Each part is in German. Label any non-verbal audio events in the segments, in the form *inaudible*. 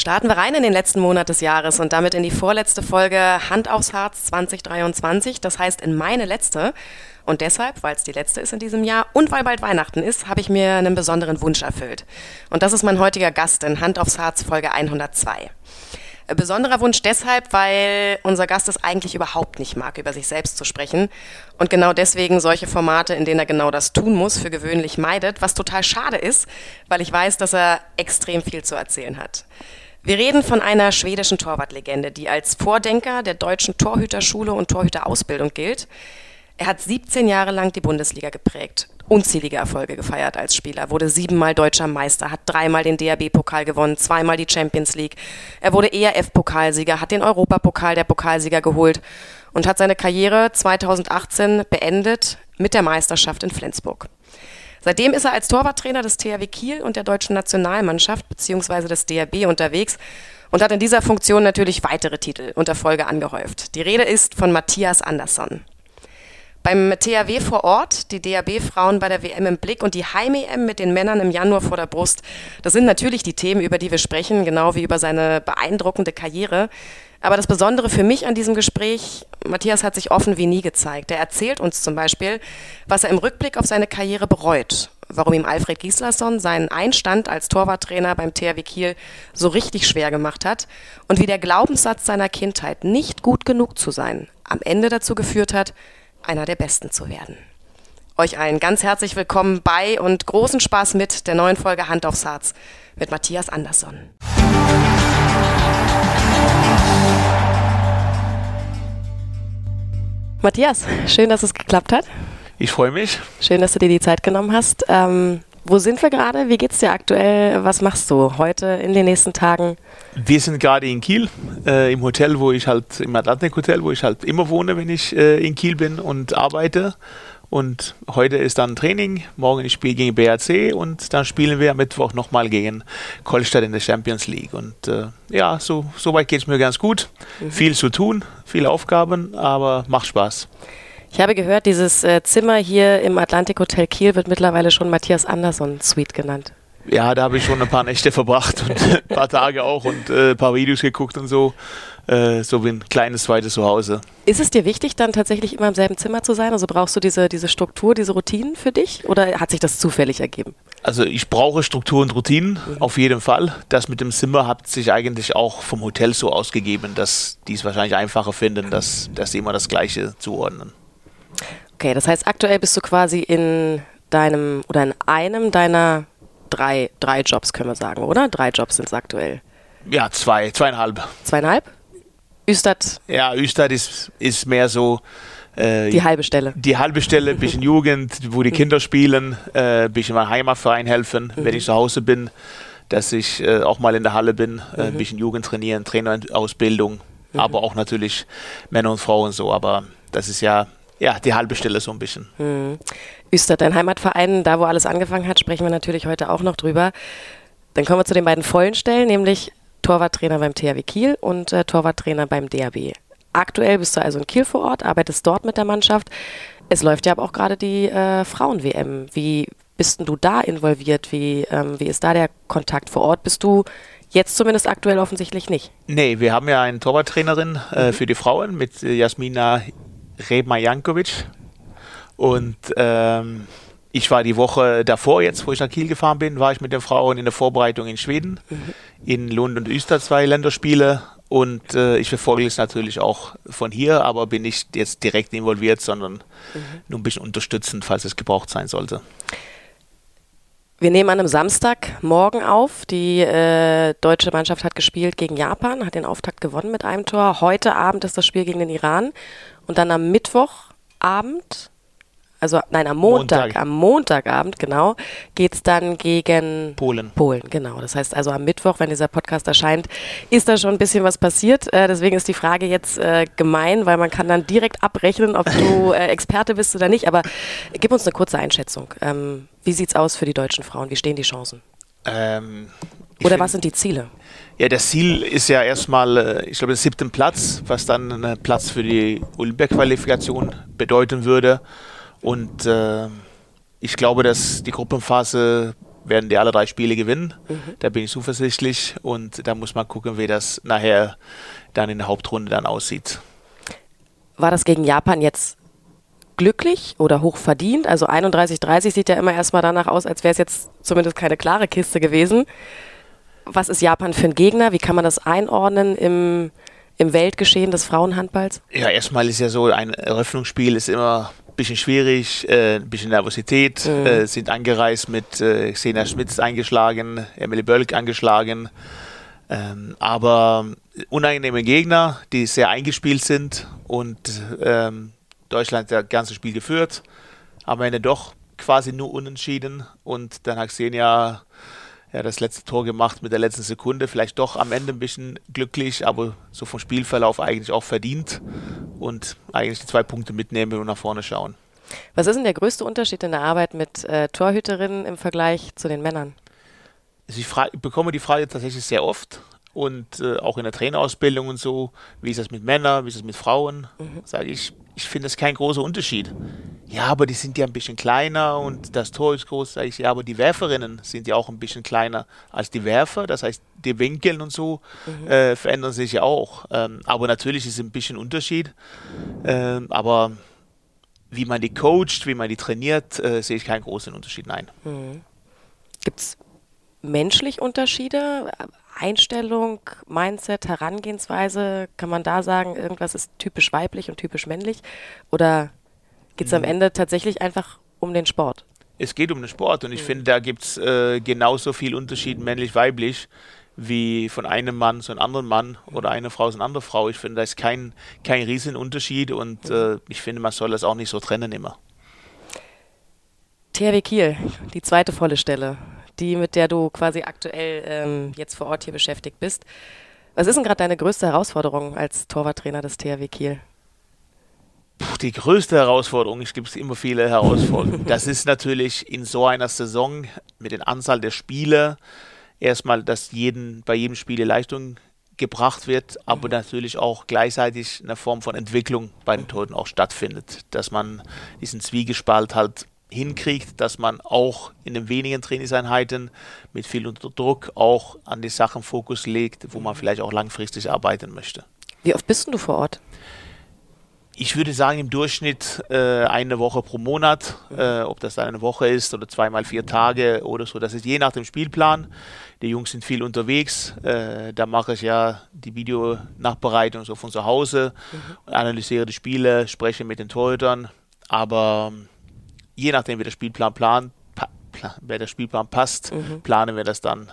Starten wir rein in den letzten Monat des Jahres und damit in die vorletzte Folge Hand aufs Harz 2023. Das heißt in meine letzte. Und deshalb, weil es die letzte ist in diesem Jahr und weil bald Weihnachten ist, habe ich mir einen besonderen Wunsch erfüllt. Und das ist mein heutiger Gast in Hand aufs Harz Folge 102. Besonderer Wunsch deshalb, weil unser Gast es eigentlich überhaupt nicht mag, über sich selbst zu sprechen. Und genau deswegen solche Formate, in denen er genau das tun muss, für gewöhnlich meidet, was total schade ist, weil ich weiß, dass er extrem viel zu erzählen hat. Wir reden von einer schwedischen Torwartlegende, die als Vordenker der deutschen Torhüterschule und Torhüterausbildung gilt. Er hat 17 Jahre lang die Bundesliga geprägt, unzählige Erfolge gefeiert als Spieler, wurde siebenmal deutscher Meister, hat dreimal den DRB-Pokal gewonnen, zweimal die Champions League. Er wurde ERF-Pokalsieger, hat den Europapokal der Pokalsieger geholt und hat seine Karriere 2018 beendet mit der Meisterschaft in Flensburg. Seitdem ist er als Torwarttrainer des THW Kiel und der deutschen Nationalmannschaft bzw. des DRB unterwegs und hat in dieser Funktion natürlich weitere Titel und Erfolge angehäuft. Die Rede ist von Matthias Andersson. Beim THW vor Ort, die DAB-Frauen bei der WM im Blick und die Heim-EM mit den Männern im Januar vor der Brust. Das sind natürlich die Themen, über die wir sprechen, genau wie über seine beeindruckende Karriere. Aber das Besondere für mich an diesem Gespräch, Matthias hat sich offen wie nie gezeigt. Er erzählt uns zum Beispiel, was er im Rückblick auf seine Karriere bereut, warum ihm Alfred Gislason seinen Einstand als Torwarttrainer beim THW Kiel so richtig schwer gemacht hat und wie der Glaubenssatz seiner Kindheit, nicht gut genug zu sein, am Ende dazu geführt hat, einer der Besten zu werden. Euch allen ganz herzlich willkommen bei und großen Spaß mit der neuen Folge Hand aufs Herz mit Matthias Andersson. Matthias, schön, dass es geklappt hat. Ich freue mich. Schön, dass du dir die Zeit genommen hast. Ähm, wo sind wir gerade? Wie geht's dir aktuell? Was machst du heute in den nächsten Tagen? Wir sind gerade in Kiel, äh, im Hotel, wo ich halt, im Atlantik Hotel, wo ich halt immer wohne, wenn ich äh, in Kiel bin und arbeite. Und heute ist dann Training, morgen ich spiele gegen BAC und dann spielen wir am Mittwoch nochmal gegen Kolstadt in der Champions League. Und äh, ja, so, so weit geht es mir ganz gut. Mhm. Viel zu tun, viele Aufgaben, aber macht Spaß. Ich habe gehört, dieses äh, Zimmer hier im Atlantik Hotel Kiel wird mittlerweile schon Matthias Andersson Suite genannt. Ja, da habe ich schon ein paar Nächte *laughs* verbracht und ein paar Tage auch und äh, ein paar Videos geguckt und so. Äh, so wie ein kleines zweites Zuhause. Ist es dir wichtig, dann tatsächlich immer im selben Zimmer zu sein? Also brauchst du diese, diese Struktur, diese Routinen für dich oder hat sich das zufällig ergeben? Also ich brauche Struktur und Routinen, mhm. auf jeden Fall. Das mit dem Zimmer hat sich eigentlich auch vom Hotel so ausgegeben, dass die es wahrscheinlich einfacher finden, dass, dass sie immer das Gleiche zuordnen. Okay, das heißt, aktuell bist du quasi in deinem oder in einem deiner drei, drei Jobs, können wir sagen, oder? Drei Jobs sind es aktuell. Ja, zwei, zweieinhalb. Zweieinhalb? Üstad? Ja, Üstad ist, ist mehr so. Äh, die halbe Stelle. Die halbe Stelle, bisschen Jugend, wo die Kinder spielen, äh, bisschen meinem Heimatverein helfen, mhm. wenn ich zu Hause bin, dass ich äh, auch mal in der Halle bin, äh, ein mhm. bisschen Jugend trainieren, Trainerausbildung, mhm. aber auch natürlich Männer und Frauen so. Aber das ist ja ja, die halbe Stelle so ein bisschen. Mhm. Dein Heimatverein, da wo alles angefangen hat, sprechen wir natürlich heute auch noch drüber. Dann kommen wir zu den beiden vollen Stellen, nämlich Torwarttrainer beim THW Kiel und äh, Torwarttrainer beim DRB. Aktuell bist du also in Kiel vor Ort, arbeitest dort mit der Mannschaft. Es läuft ja aber auch gerade die äh, Frauen-WM. Wie bist denn du da involviert? Wie, ähm, wie ist da der Kontakt vor Ort? Bist du jetzt zumindest aktuell offensichtlich nicht? Nee, wir haben ja eine Torwarttrainerin äh, mhm. für die Frauen mit äh, Jasmina Rema Jankovic. Und ähm, ich war die Woche davor, jetzt wo ich nach Kiel gefahren bin, war ich mit den Frauen in der Vorbereitung in Schweden, in Lund und Öster zwei Länderspiele. Und äh, ich verfolge es natürlich auch von hier, aber bin nicht jetzt direkt involviert, sondern mhm. nur ein bisschen unterstützend, falls es gebraucht sein sollte. Wir nehmen an einem Samstagmorgen auf. Die äh, deutsche Mannschaft hat gespielt gegen Japan, hat den Auftakt gewonnen mit einem Tor. Heute Abend ist das Spiel gegen den Iran. Und dann am Mittwochabend, also nein, am Montag, Montag. am Montagabend, genau, geht es dann gegen Polen. Polen, genau. Das heißt also am Mittwoch, wenn dieser Podcast erscheint, ist da schon ein bisschen was passiert. Äh, deswegen ist die Frage jetzt äh, gemein, weil man kann dann direkt abrechnen, ob du *laughs* äh, Experte bist oder nicht. Aber gib uns eine kurze Einschätzung. Ähm, wie sieht es aus für die deutschen Frauen? Wie stehen die Chancen? Ähm, oder was sind die Ziele? Ja, das Ziel ist ja erstmal, äh, ich glaube, der siebten Platz, was dann ein Platz für die Olympia-Qualifikation bedeuten würde. Und äh, ich glaube, dass die Gruppenphase werden die alle drei Spiele gewinnen. Mhm. Da bin ich zuversichtlich und da muss man gucken, wie das nachher dann in der Hauptrunde dann aussieht. War das gegen Japan jetzt glücklich oder hoch verdient? Also 31-30 sieht ja immer erstmal danach aus, als wäre es jetzt zumindest keine klare Kiste gewesen. Was ist Japan für ein Gegner? Wie kann man das einordnen im, im Weltgeschehen des Frauenhandballs? Ja, erstmal ist ja so, ein Eröffnungsspiel ist immer bisschen schwierig, äh, ein bisschen Nervosität, mhm. äh, sind angereist mit äh, Xena Schmitz eingeschlagen, Emily Bölk angeschlagen. Ähm, aber unangenehme Gegner, die sehr eingespielt sind und ähm, Deutschland das ganze Spiel geführt, am Ende doch quasi nur unentschieden und dann hat Xenia ja, das letzte Tor gemacht mit der letzten Sekunde. Vielleicht doch am Ende ein bisschen glücklich, aber so vom Spielverlauf eigentlich auch verdient und eigentlich die zwei Punkte mitnehmen und nach vorne schauen. Was ist denn der größte Unterschied in der Arbeit mit äh, Torhüterinnen im Vergleich zu den Männern? Also ich, frage, ich bekomme die Frage tatsächlich sehr oft und äh, auch in der Trainerausbildung und so, wie ist das mit Männern, wie ist das mit Frauen? Mhm. Sage ich, ich finde das kein großer Unterschied. Ja, aber die sind ja ein bisschen kleiner und das Tor ist groß. Sag ich, ja, aber die Werferinnen sind ja auch ein bisschen kleiner als die Werfer. Das heißt, die Winkel und so mhm. äh, verändern sich ja auch. Ähm, aber natürlich ist es ein bisschen Unterschied. Ähm, aber wie man die coacht, wie man die trainiert, äh, sehe ich keinen großen Unterschied. Nein. Mhm. Gibt es menschlich Unterschiede? Einstellung, Mindset, Herangehensweise? Kann man da sagen, irgendwas ist typisch weiblich und typisch männlich? Oder geht es am mhm. Ende tatsächlich einfach um den Sport? Es geht um den Sport und ich mhm. finde, da gibt es äh, genauso viel Unterschied männlich-weiblich wie von einem Mann zu einem anderen Mann oder eine Frau zu einer anderen Frau. Ich finde, da ist kein, kein Riesenunterschied und mhm. äh, ich finde, man soll das auch nicht so trennen immer. THW Kiel, die zweite volle Stelle die, mit der du quasi aktuell ähm, jetzt vor Ort hier beschäftigt bist. Was ist denn gerade deine größte Herausforderung als Torwarttrainer des THW Kiel? Puh, die größte Herausforderung, es gibt immer viele Herausforderungen. Das ist natürlich in so einer Saison mit der Anzahl der Spiele erstmal, dass jeden, bei jedem Spiel die Leistung gebracht wird, aber mhm. natürlich auch gleichzeitig eine Form von Entwicklung bei den Toten auch stattfindet, dass man diesen Zwiegespalt halt hinkriegt, dass man auch in den wenigen Trainingseinheiten mit viel Druck auch an die Sachen Fokus legt, wo man vielleicht auch langfristig arbeiten möchte. Wie oft bist du vor Ort? Ich würde sagen, im Durchschnitt äh, eine Woche pro Monat, äh, ob das dann eine Woche ist oder zweimal vier Tage oder so. Das ist je nach dem Spielplan. Die Jungs sind viel unterwegs. Äh, da mache ich ja die Videonachbereitung so von zu Hause, mhm. analysiere die Spiele, spreche mit den Torhütern. Aber je nachdem, wie der Spielplan plant, wer der Spielplan passt, mhm. planen wir das dann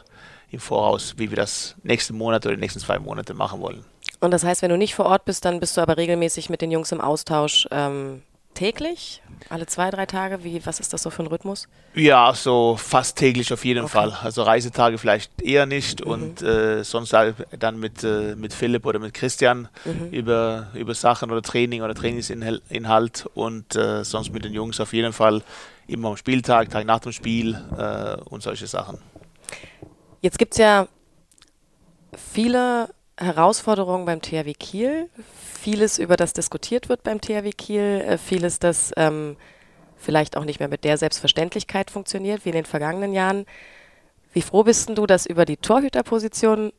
im Voraus, wie wir das nächsten Monat oder die nächsten zwei Monate machen wollen. Und das heißt, wenn du nicht vor Ort bist, dann bist du aber regelmäßig mit den Jungs im Austausch ähm, täglich? Alle zwei, drei Tage? Wie, was ist das so für ein Rhythmus? Ja, so fast täglich auf jeden okay. Fall. Also Reisetage vielleicht eher nicht mhm. und äh, sonst halt dann mit, äh, mit Philipp oder mit Christian mhm. über, über Sachen oder Training oder Trainingsinhalt und äh, sonst mit den Jungs auf jeden Fall immer am Spieltag, Tag nach dem Spiel äh, und solche Sachen. Jetzt gibt es ja viele Herausforderungen beim THW Kiel, vieles, über das diskutiert wird beim THW Kiel, äh, vieles, das ähm, vielleicht auch nicht mehr mit der Selbstverständlichkeit funktioniert wie in den vergangenen Jahren. Wie froh bist du, dass über die Torhüterposition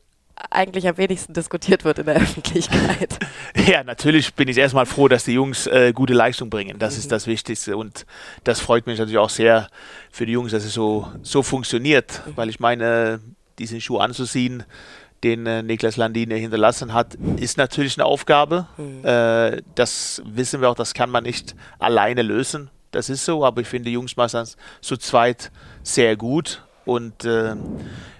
eigentlich am wenigsten diskutiert wird in der *laughs* Öffentlichkeit. Ja, natürlich bin ich erstmal froh, dass die Jungs äh, gute Leistung bringen. Das mhm. ist das Wichtigste und das freut mich natürlich auch sehr für die Jungs, dass es so, so funktioniert, mhm. weil ich meine, diesen Schuh anzuziehen, den äh, Niklas Landine hinterlassen hat, ist natürlich eine Aufgabe. Mhm. Äh, das wissen wir auch, das kann man nicht alleine lösen. Das ist so, aber ich finde, die Jungs machen es zu zweit sehr gut. Und äh,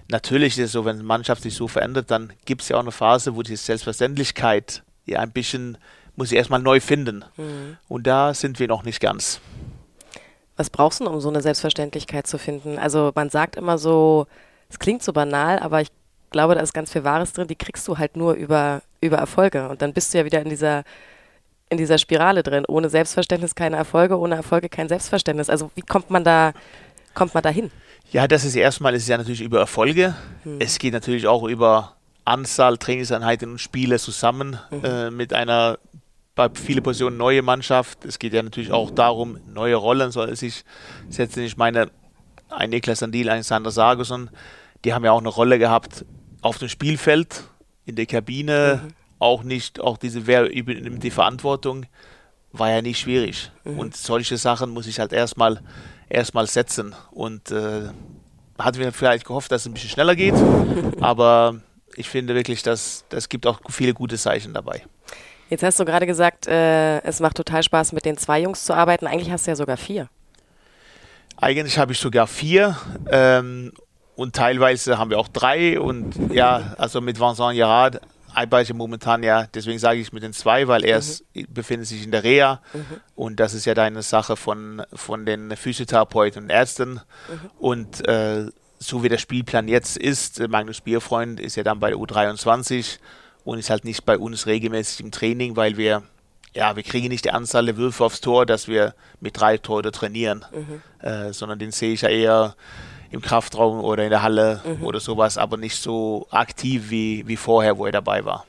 natürlich ist es so, wenn eine Mannschaft sich so verändert, dann gibt es ja auch eine Phase, wo die Selbstverständlichkeit ja ein bisschen, muss ich erstmal neu finden. Mhm. Und da sind wir noch nicht ganz. Was brauchst du, um so eine Selbstverständlichkeit zu finden? Also man sagt immer so, es klingt so banal, aber ich glaube, da ist ganz viel Wahres drin, die kriegst du halt nur über, über Erfolge. Und dann bist du ja wieder in dieser, in dieser Spirale drin. Ohne Selbstverständnis keine Erfolge, ohne Erfolge kein Selbstverständnis. Also wie kommt man da, kommt man da hin? Ja, das ist erstmal, ist ja natürlich über Erfolge. Hm. Es geht natürlich auch über Anzahl Trainingseinheiten und Spiele zusammen mhm. äh, mit einer bei vielen Positionen neue Mannschaft. Es geht ja natürlich auch darum, neue Rollen soll es sich setzen. Ich meine, ein Niklas Sandil, ein Sander Sarguson, die haben ja auch eine Rolle gehabt auf dem Spielfeld, in der Kabine, mhm. auch nicht, auch diese, wer übernimmt die Verantwortung, war ja nicht schwierig. Mhm. Und solche Sachen muss ich halt erstmal erstmal setzen. Und äh, hatten wir vielleicht gehofft, dass es ein bisschen schneller geht, *laughs* aber ich finde wirklich, dass das gibt auch viele gute Zeichen dabei. Jetzt hast du gerade gesagt, äh, es macht total Spaß, mit den zwei Jungs zu arbeiten. Eigentlich hast du ja sogar vier. Eigentlich habe ich sogar vier ähm, und teilweise haben wir auch drei. Und ja, also mit Vincent Gerard arbeite ich momentan ja, deswegen sage ich mit den zwei, weil er mhm. befindet sich in der Reha mhm. und das ist ja deine Sache von, von den Physiotherapeuten und Ärzten. Mhm. Und äh, so wie der Spielplan jetzt ist, Magnus Bierfreund ist ja dann bei der U23 und ist halt nicht bei uns regelmäßig im Training, weil wir, ja, wir kriegen nicht die Anzahl der Würfe aufs Tor, dass wir mit drei Tore trainieren, mhm. äh, sondern den sehe ich ja eher im Kraftraum oder in der Halle mhm. oder sowas, aber nicht so aktiv wie, wie vorher, wo er dabei war.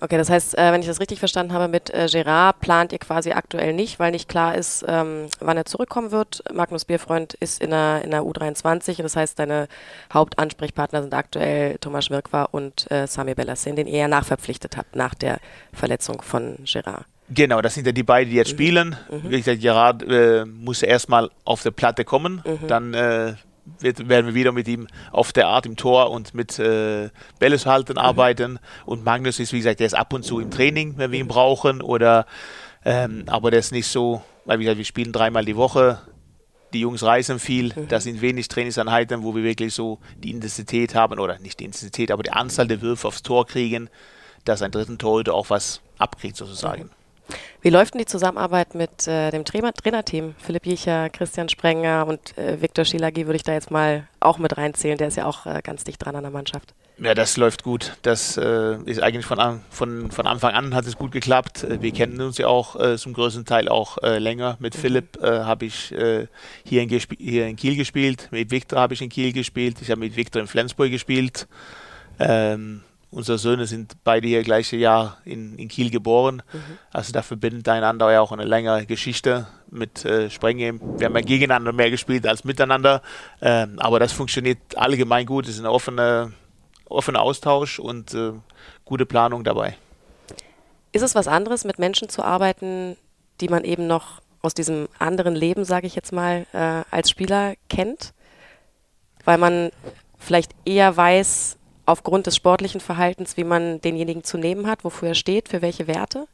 Okay, das heißt, äh, wenn ich das richtig verstanden habe, mit äh, Gerard plant ihr quasi aktuell nicht, weil nicht klar ist, ähm, wann er zurückkommen wird. Magnus Bierfreund ist in der, in der U23 und das heißt, deine Hauptansprechpartner sind aktuell Thomas Schmirkwa und äh, Sami Bellassin, den ihr ja nachverpflichtet habt nach der Verletzung von Gerard. Genau, das sind ja die beiden, die jetzt mhm. spielen. Mhm. Wie gesagt, Gerard äh, muss erstmal auf der Platte kommen, mhm. dann äh, wird, werden wir wieder mit ihm auf der Art im Tor und mit äh, Bälle halten mhm. arbeiten. Und Magnus ist, wie gesagt, der ist ab und zu im Training, wenn wir ihn brauchen. Oder, ähm, aber der ist nicht so, weil wie gesagt, wir spielen dreimal die Woche. Die Jungs reisen viel, mhm. das sind wenig Trainingseinheiten, wo wir wirklich so die Intensität haben, oder nicht die Intensität, aber die Anzahl der Würfe aufs Tor kriegen, dass ein dritten Torhüter auch was abkriegt sozusagen. Mhm. Wie läuft denn die Zusammenarbeit mit äh, dem Trainer Trainerteam? Philipp Jecher, Christian Sprenger und äh, Viktor Schilagi würde ich da jetzt mal auch mit reinzählen. Der ist ja auch äh, ganz dicht dran an der Mannschaft. Ja, das läuft gut. Das äh, ist eigentlich von, von, von Anfang an hat es gut geklappt. Äh, wir kennen uns ja auch äh, zum größten Teil auch länger. Mit mhm. Philipp habe ich hier, in hier in Kiel gespielt. Mit Viktor habe ich in Kiel gespielt. Ich habe mit Viktor in Flensburg gespielt. Ähm, unsere Söhne sind beide hier gleiche Jahr in, in Kiel geboren. Mhm. Also da verbindet einander ja auch eine längere Geschichte mit äh, Sprengem. Wir haben ja gegeneinander mehr gespielt als miteinander. Ähm, aber das funktioniert allgemein gut. Es ist ein offener offene Austausch und äh, gute Planung dabei. Ist es was anderes, mit Menschen zu arbeiten, die man eben noch aus diesem anderen Leben, sage ich jetzt mal, äh, als Spieler kennt? Weil man vielleicht eher weiß, aufgrund des sportlichen Verhaltens, wie man denjenigen zu nehmen hat, wofür er steht, für welche Werte?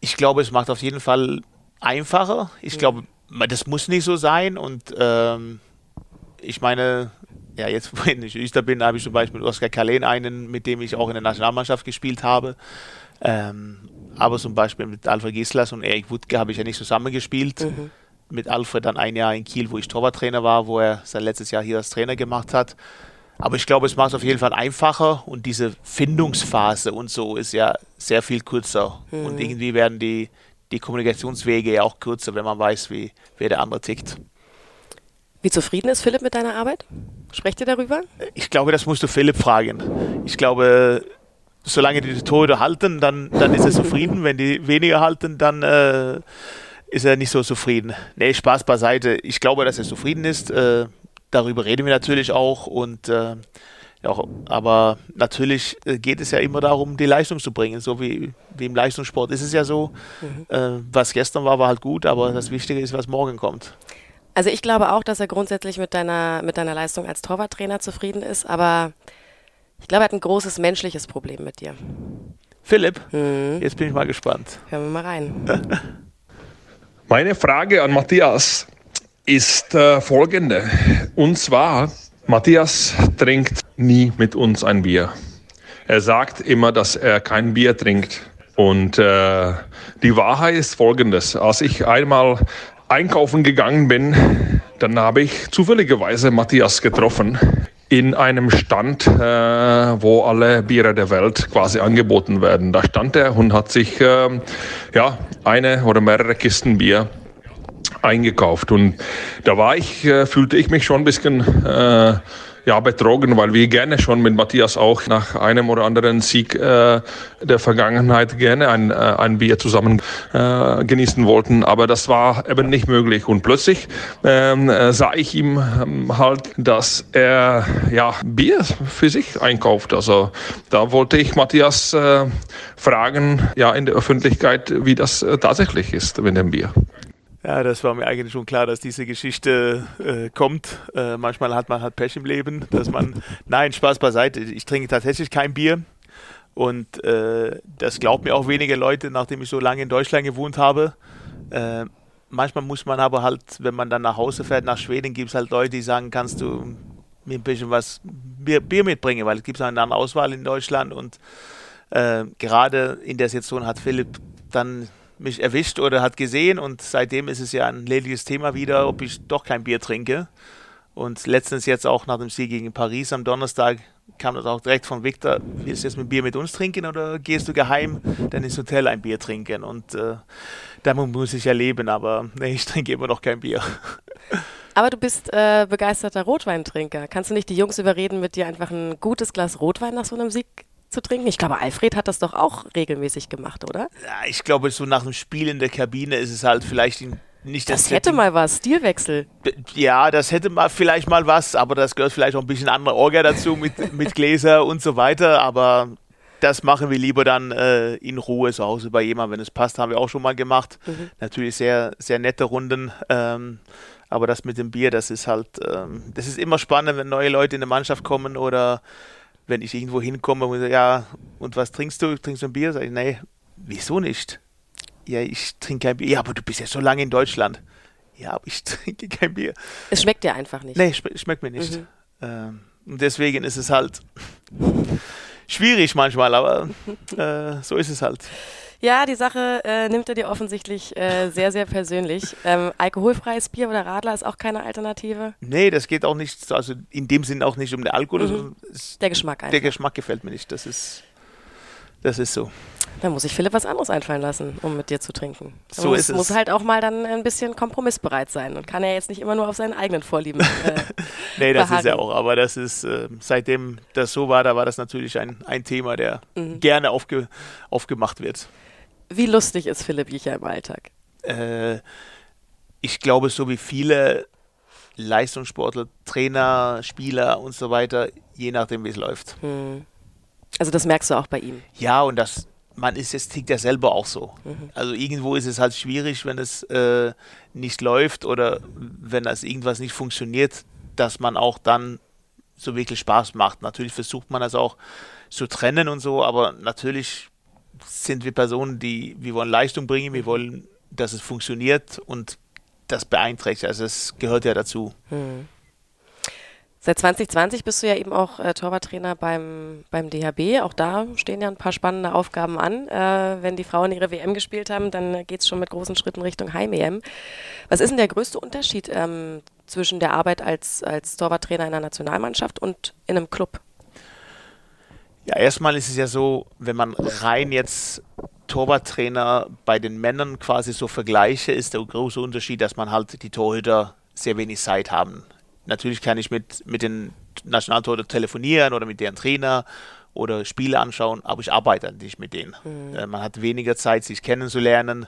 Ich glaube, es macht auf jeden Fall einfacher. Ich mhm. glaube, das muss nicht so sein. Und ähm, ich meine, ja, jetzt, *laughs* wenn ich Öster bin, habe ich zum Beispiel mit Oskar Kalen einen, mit dem ich auch in der Nationalmannschaft gespielt habe. Ähm, aber zum Beispiel mit Alfred Gislas und Erik Wutke habe ich ja nicht zusammengespielt. Mhm. Mit Alfred dann ein Jahr in Kiel, wo ich Torwarttrainer war, wo er sein letztes Jahr hier als Trainer gemacht hat. Aber ich glaube, es macht es auf jeden Fall einfacher und diese Findungsphase und so ist ja sehr viel kürzer. Mhm. Und irgendwie werden die, die Kommunikationswege ja auch kürzer, wenn man weiß, wie, wer der andere tickt. Wie zufrieden ist Philipp mit deiner Arbeit? Sprecht ihr darüber? Ich glaube, das musst du Philipp fragen. Ich glaube, solange die Tore halten, dann, dann ist er zufrieden. Wenn die weniger halten, dann äh, ist er nicht so zufrieden. Nee, Spaß beiseite. Ich glaube, dass er zufrieden ist. Äh, darüber reden wir natürlich auch und äh, ja, aber natürlich äh, geht es ja immer darum, die Leistung zu bringen. So wie, wie im Leistungssport ist es ja so. Mhm. Äh, was gestern war, war halt gut, aber das Wichtige ist, was morgen kommt. Also ich glaube auch, dass er grundsätzlich mit deiner, mit deiner Leistung als Torwarttrainer zufrieden ist, aber ich glaube, er hat ein großes menschliches Problem mit dir. Philipp, mhm. jetzt bin ich mal gespannt. Hören wir mal rein. *laughs* Meine Frage an Matthias ist äh, folgende. Und zwar, Matthias trinkt nie mit uns ein Bier. Er sagt immer, dass er kein Bier trinkt. Und äh, die Wahrheit ist folgendes. Als ich einmal einkaufen gegangen bin, dann habe ich zufälligerweise Matthias getroffen in einem Stand, äh, wo alle Biere der Welt quasi angeboten werden. Da stand er und hat sich äh, ja eine oder mehrere Kisten Bier eingekauft. Und da war ich, äh, fühlte ich mich schon ein bisschen äh, ja, betrogen, weil wir gerne schon mit Matthias auch nach einem oder anderen Sieg äh, der Vergangenheit gerne ein, äh, ein Bier zusammen äh, genießen wollten. Aber das war eben nicht möglich. Und plötzlich ähm, äh, sah ich ihm ähm, halt, dass er ja Bier für sich einkauft. Also da wollte ich Matthias äh, fragen, ja, in der Öffentlichkeit, wie das äh, tatsächlich ist mit dem Bier. Ja, das war mir eigentlich schon klar, dass diese Geschichte äh, kommt. Äh, manchmal hat man halt Pech im Leben, dass man, nein, Spaß beiseite, ich trinke tatsächlich kein Bier. Und äh, das glaubt mir auch wenige Leute, nachdem ich so lange in Deutschland gewohnt habe. Äh, manchmal muss man aber halt, wenn man dann nach Hause fährt, nach Schweden, gibt es halt Leute, die sagen, kannst du mir ein bisschen was Bier, Bier mitbringen, weil es gibt eine Auswahl in Deutschland und äh, gerade in der Situation hat Philipp dann mich erwischt oder hat gesehen und seitdem ist es ja ein lediges Thema wieder, ob ich doch kein Bier trinke. Und letztens jetzt auch nach dem Sieg gegen Paris am Donnerstag kam das auch direkt von Victor, willst du jetzt ein Bier mit uns trinken oder gehst du geheim dann ins Hotel ein Bier trinken? Und äh, damit muss ich ja leben, aber nee, ich trinke immer noch kein Bier. *laughs* Aber du bist äh, begeisterter Rotweintrinker. Kannst du nicht die Jungs überreden, mit dir einfach ein gutes Glas Rotwein nach so einem Sieg zu trinken? Ich glaube, Alfred hat das doch auch regelmäßig gemacht, oder? Ja, ich glaube, so nach dem Spiel in der Kabine ist es halt vielleicht nicht das. Das hätte mal was, Stilwechsel. Ja, das hätte mal vielleicht mal was, aber das gehört vielleicht auch ein bisschen andere Orga dazu mit, *laughs* mit Gläser und so weiter. Aber das machen wir lieber dann äh, in Ruhe zu Hause bei jemandem, wenn es passt, haben wir auch schon mal gemacht. Mhm. Natürlich sehr, sehr nette Runden. Ähm, aber das mit dem Bier, das ist halt, ähm, das ist immer spannend, wenn neue Leute in die Mannschaft kommen oder wenn ich irgendwo hinkomme und sage, ja, und was trinkst du? Trinkst du ein Bier? Sag ich, nee, wieso nicht? Ja, ich trinke kein Bier. Ja, aber du bist ja so lange in Deutschland. Ja, aber ich *laughs* trinke kein Bier. Es schmeckt dir einfach nicht. Nee, schme schmeckt mir nicht. Mhm. Ähm, und deswegen ist es halt *laughs* schwierig manchmal, aber *laughs* äh, so ist es halt. Ja, die Sache äh, nimmt er dir offensichtlich äh, sehr, sehr persönlich. Ähm, alkoholfreies Bier oder Radler ist auch keine Alternative? Nee, das geht auch nicht, also in dem Sinn auch nicht um den Alkohol. Mhm. Der Geschmack einfach. Der Geschmack gefällt mir nicht, das ist, das ist so. Da muss ich Philipp was anderes einfallen lassen, um mit dir zu trinken. So muss, ist es. Muss halt auch mal dann ein bisschen kompromissbereit sein und kann ja jetzt nicht immer nur auf seinen eigenen Vorlieben. Äh, *laughs* nee, das beharren. ist ja auch, aber das ist, äh, seitdem das so war, da war das natürlich ein, ein Thema, der mhm. gerne aufge, aufgemacht wird. Wie lustig ist Philipp Jicher im Alltag? Äh, ich glaube, so wie viele Leistungssportler, Trainer, Spieler und so weiter, je nachdem, wie es läuft. Hm. Also das merkst du auch bei ihm. Ja, und das, man ist jetzt tickt ja selber auch so. Mhm. Also irgendwo ist es halt schwierig, wenn es äh, nicht läuft oder wenn das irgendwas nicht funktioniert, dass man auch dann so wirklich Spaß macht. Natürlich versucht man das auch zu trennen und so, aber natürlich sind wir Personen, die wir wollen Leistung bringen, wir wollen, dass es funktioniert und das beeinträchtigt. Also es gehört ja dazu. Mhm. Seit 2020 bist du ja eben auch äh, Torwarttrainer beim, beim DHB. Auch da stehen ja ein paar spannende Aufgaben an. Äh, wenn die Frauen ihre WM gespielt haben, dann geht es schon mit großen Schritten Richtung Heim-EM. Was ist denn der größte Unterschied ähm, zwischen der Arbeit als, als Torwarttrainer in einer Nationalmannschaft und in einem Club? Ja, erstmal ist es ja so, wenn man rein jetzt Torwarttrainer bei den Männern quasi so vergleiche, ist der große Unterschied, dass man halt die Torhüter sehr wenig Zeit haben Natürlich kann ich mit, mit den Nationaltorhütern telefonieren oder mit deren Trainer oder Spiele anschauen, aber ich arbeite nicht mit denen. Mhm. Äh, man hat weniger Zeit, sich kennenzulernen,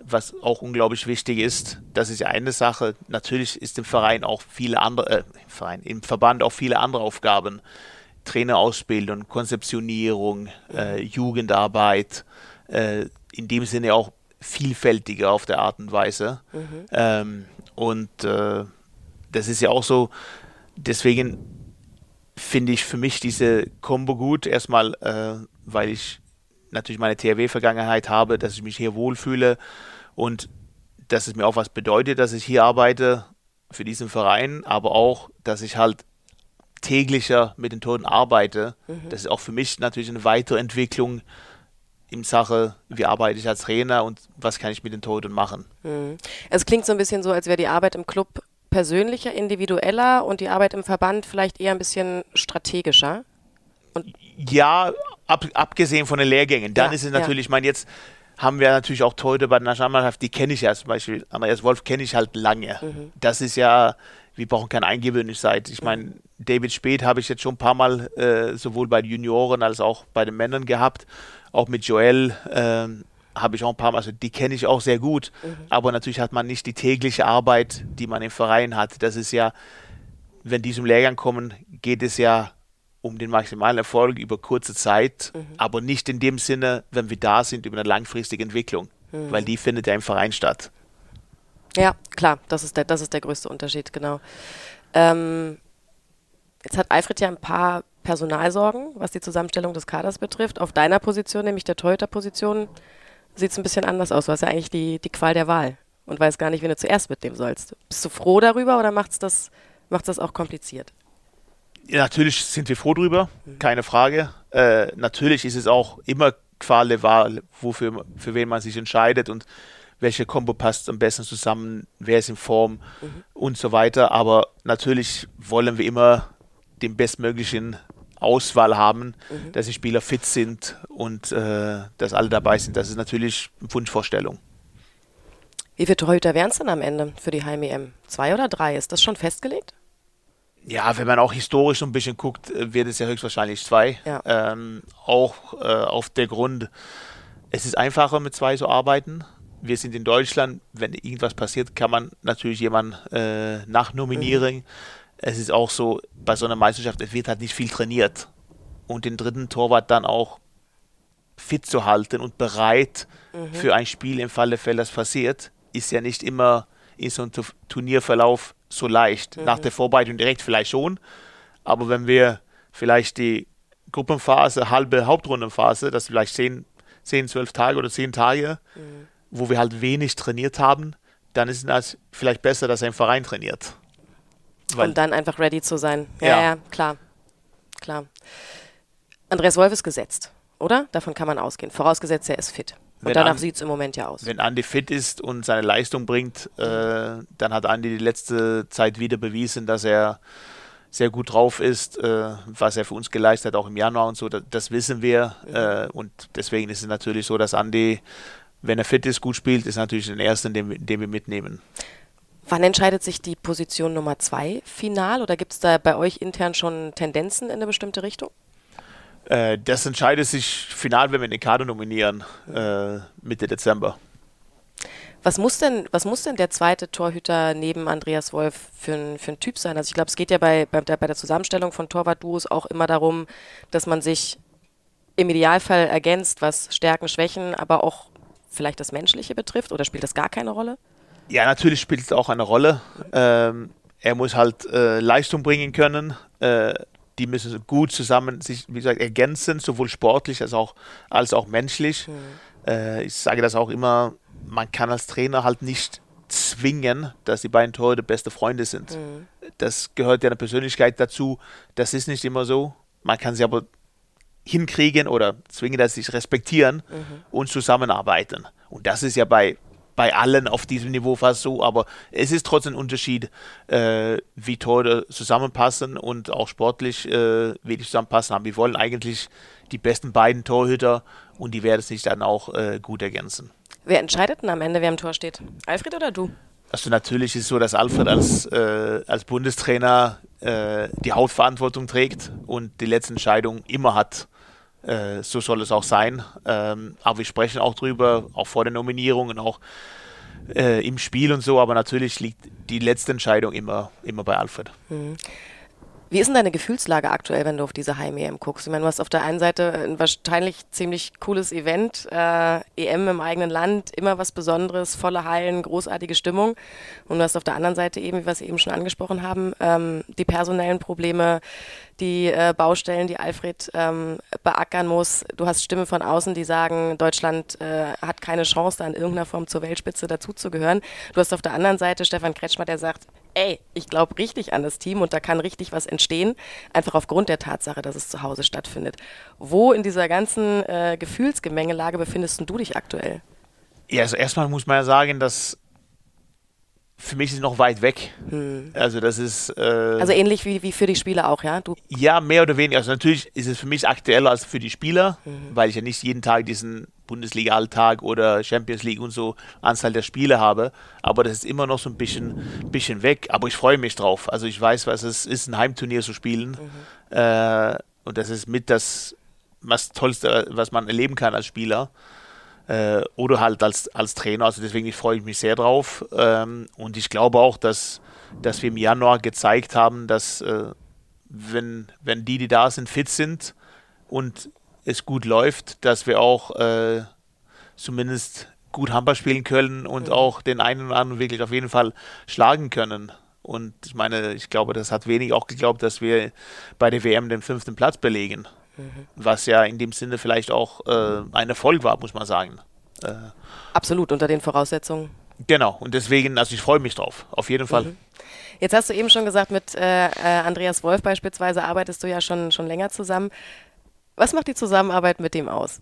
was auch unglaublich wichtig ist. Das ist ja eine Sache. Natürlich ist im Verein auch viele andere, äh, im, Verein, im Verband auch viele andere Aufgaben. Trainerausbildung, Konzeptionierung, äh, Jugendarbeit, äh, in dem Sinne auch vielfältiger auf der Art und Weise. Mhm. Ähm, und äh, das ist ja auch so, deswegen finde ich für mich diese Combo gut. Erstmal, äh, weil ich natürlich meine THW-Vergangenheit habe, dass ich mich hier wohlfühle und dass es mir auch was bedeutet, dass ich hier arbeite für diesen Verein, aber auch, dass ich halt täglicher mit den Toten arbeite. Mhm. Das ist auch für mich natürlich eine Weiterentwicklung in Sache, wie arbeite ich als Trainer und was kann ich mit den Toten machen. Mhm. Es klingt so ein bisschen so, als wäre die Arbeit im Club persönlicher, individueller und die Arbeit im Verband vielleicht eher ein bisschen strategischer? Und ja, ab, abgesehen von den Lehrgängen. Dann ja, ist es natürlich, ja. ich meine, jetzt haben wir natürlich auch Torhüter bei der Nationalmannschaft, die kenne ich ja zum Beispiel. Andreas Wolf kenne ich halt lange. Mhm. Das ist ja, wir brauchen keine Eingewöhnungszeit. Ich meine, David Speth habe ich jetzt schon ein paar Mal äh, sowohl bei den Junioren als auch bei den Männern gehabt. Auch mit Joel äh, habe ich auch ein paar Mal, also die kenne ich auch sehr gut. Mhm. Aber natürlich hat man nicht die tägliche Arbeit, die man im Verein hat. Das ist ja, wenn die zum Lehrgang kommen, geht es ja um den maximalen Erfolg über kurze Zeit, mhm. aber nicht in dem Sinne, wenn wir da sind, über eine langfristige Entwicklung, mhm. weil die findet ja im Verein statt. Ja, klar, das ist der, das ist der größte Unterschied, genau. Ähm, jetzt hat Alfred ja ein paar Personalsorgen, was die Zusammenstellung des Kaders betrifft. Auf deiner Position, nämlich der Torhüter-Position, sieht es ein bisschen anders aus. Du hast ja eigentlich die, die Qual der Wahl und weißt gar nicht, wen du zuerst mitnehmen sollst. Bist du froh darüber oder macht es das, macht's das auch kompliziert? Natürlich sind wir froh drüber, keine Frage. Äh, natürlich ist es auch immer Qual der Wahl, wofür, für wen man sich entscheidet und welche Kombo passt am besten zusammen, wer ist in Form mhm. und so weiter. Aber natürlich wollen wir immer den bestmöglichen Auswahl haben, mhm. dass die Spieler fit sind und äh, dass alle dabei sind. Das ist natürlich eine Wunschvorstellung. Wie viele Torhüter wären es denn am Ende für die Heim-EM? Zwei oder drei? Ist das schon festgelegt? Ja, wenn man auch historisch so ein bisschen guckt, äh, wird es ja höchstwahrscheinlich zwei. Ja. Ähm, auch äh, auf der Grund, es ist einfacher mit zwei zu arbeiten. Wir sind in Deutschland, wenn irgendwas passiert, kann man natürlich jemanden äh, nachnominieren. Mhm. Es ist auch so, bei so einer Meisterschaft, es wird halt nicht viel trainiert. Und den dritten Torwart dann auch fit zu halten und bereit mhm. für ein Spiel im Falle, Fälle das passiert, ist ja nicht immer in so einem Turnierverlauf so leicht. Mhm. Nach der Vorbereitung direkt vielleicht schon, aber wenn wir vielleicht die Gruppenphase, halbe Hauptrundenphase, das vielleicht 10, 10, 12 Tage oder 10 Tage, mhm. wo wir halt wenig trainiert haben, dann ist es vielleicht besser, dass ein Verein trainiert. Weil um dann einfach ready zu sein. Ja, ja, ja, klar. Klar. Andreas Wolf ist gesetzt, oder? Davon kann man ausgehen. Vorausgesetzt, er ist fit. Und danach sieht es im Moment ja aus. Wenn Andi fit ist und seine Leistung bringt, äh, dann hat Andi die letzte Zeit wieder bewiesen, dass er sehr gut drauf ist, äh, was er für uns geleistet hat, auch im Januar und so. Das, das wissen wir. Äh, und deswegen ist es natürlich so, dass Andi, wenn er fit ist, gut spielt, ist natürlich den ersten, den, den wir mitnehmen. Wann entscheidet sich die Position Nummer zwei final oder gibt es da bei euch intern schon Tendenzen in eine bestimmte Richtung? Äh, das entscheidet sich final, wenn wir den Kader nominieren, äh, Mitte Dezember. Was muss denn, was muss denn der zweite Torhüter neben Andreas Wolf für ein, für ein Typ sein? Also ich glaube, es geht ja bei, bei, der, bei der Zusammenstellung von Torwart-Duos auch immer darum, dass man sich im Idealfall ergänzt, was Stärken, Schwächen, aber auch vielleicht das Menschliche betrifft, oder spielt das gar keine Rolle? Ja, natürlich spielt es auch eine Rolle. Ähm, er muss halt äh, Leistung bringen können. Äh, die müssen gut zusammen sich, wie gesagt, ergänzen, sowohl sportlich als auch, als auch menschlich. Mhm. Äh, ich sage das auch immer, man kann als Trainer halt nicht zwingen, dass die beiden Tore beste Freunde sind. Mhm. Das gehört ja einer Persönlichkeit dazu. Das ist nicht immer so. Man kann sie aber hinkriegen oder zwingen, dass sie sich respektieren mhm. und zusammenarbeiten. Und das ist ja bei bei allen auf diesem Niveau fast so, aber es ist trotzdem ein Unterschied, äh, wie Tore zusammenpassen und auch sportlich, äh, wie die zusammenpassen haben. Wir wollen eigentlich die besten beiden Torhüter und die werden sich dann auch äh, gut ergänzen. Wer entscheidet denn am Ende, wer im Tor steht? Alfred oder du? Also natürlich ist es so, dass Alfred als, äh, als Bundestrainer äh, die Hauptverantwortung trägt und die letzte Entscheidung immer hat. Äh, so soll es auch sein. Ähm, aber wir sprechen auch drüber, auch vor der Nominierung und auch äh, im Spiel und so. Aber natürlich liegt die letzte Entscheidung immer, immer bei Alfred. Mhm. Wie ist denn deine Gefühlslage aktuell, wenn du auf diese Heim-EM guckst? Ich meine, du hast auf der einen Seite ein wahrscheinlich ziemlich cooles Event, äh, EM im eigenen Land, immer was Besonderes, volle Hallen, großartige Stimmung. Und du hast auf der anderen Seite eben, wie wir es eben schon angesprochen haben, ähm, die personellen Probleme, die äh, Baustellen, die Alfred ähm, beackern muss. Du hast Stimmen von außen, die sagen, Deutschland äh, hat keine Chance, da in irgendeiner Form zur Weltspitze dazuzugehören. Du hast auf der anderen Seite Stefan Kretschmer, der sagt, ey, ich glaube richtig an das Team und da kann richtig was entstehen, einfach aufgrund der Tatsache, dass es zu Hause stattfindet. Wo in dieser ganzen äh, Gefühlsgemengelage befindest du dich aktuell? Ja, also erstmal muss man ja sagen, dass für mich ist es noch weit weg. Hm. Also das ist. Äh, also ähnlich wie, wie für die Spieler auch, ja? Du ja, mehr oder weniger. Also natürlich ist es für mich aktueller als für die Spieler, mhm. weil ich ja nicht jeden Tag diesen Bundesliga-Alltag oder Champions League und so Anzahl der Spiele habe. Aber das ist immer noch so ein bisschen, bisschen weg. Aber ich freue mich drauf. Also ich weiß, was es ist, ein Heimturnier zu spielen. Mhm. Äh, und das ist mit das was Tollste, was man erleben kann als Spieler äh, oder halt als, als Trainer. Also deswegen freue ich mich sehr drauf. Ähm, und ich glaube auch, dass, dass wir im Januar gezeigt haben, dass äh, wenn, wenn die, die da sind, fit sind und es gut läuft, dass wir auch äh, zumindest gut Handball spielen können und mhm. auch den einen oder anderen wirklich auf jeden Fall schlagen können. Und ich meine, ich glaube, das hat wenig auch geglaubt, dass wir bei der WM den fünften Platz belegen. Mhm. Was ja in dem Sinne vielleicht auch äh, ein Erfolg war, muss man sagen. Äh, Absolut, unter den Voraussetzungen. Genau, und deswegen, also ich freue mich drauf, auf jeden Fall. Mhm. Jetzt hast du eben schon gesagt, mit äh, äh, Andreas Wolf beispielsweise arbeitest du ja schon, schon länger zusammen. Was macht die Zusammenarbeit mit dem aus?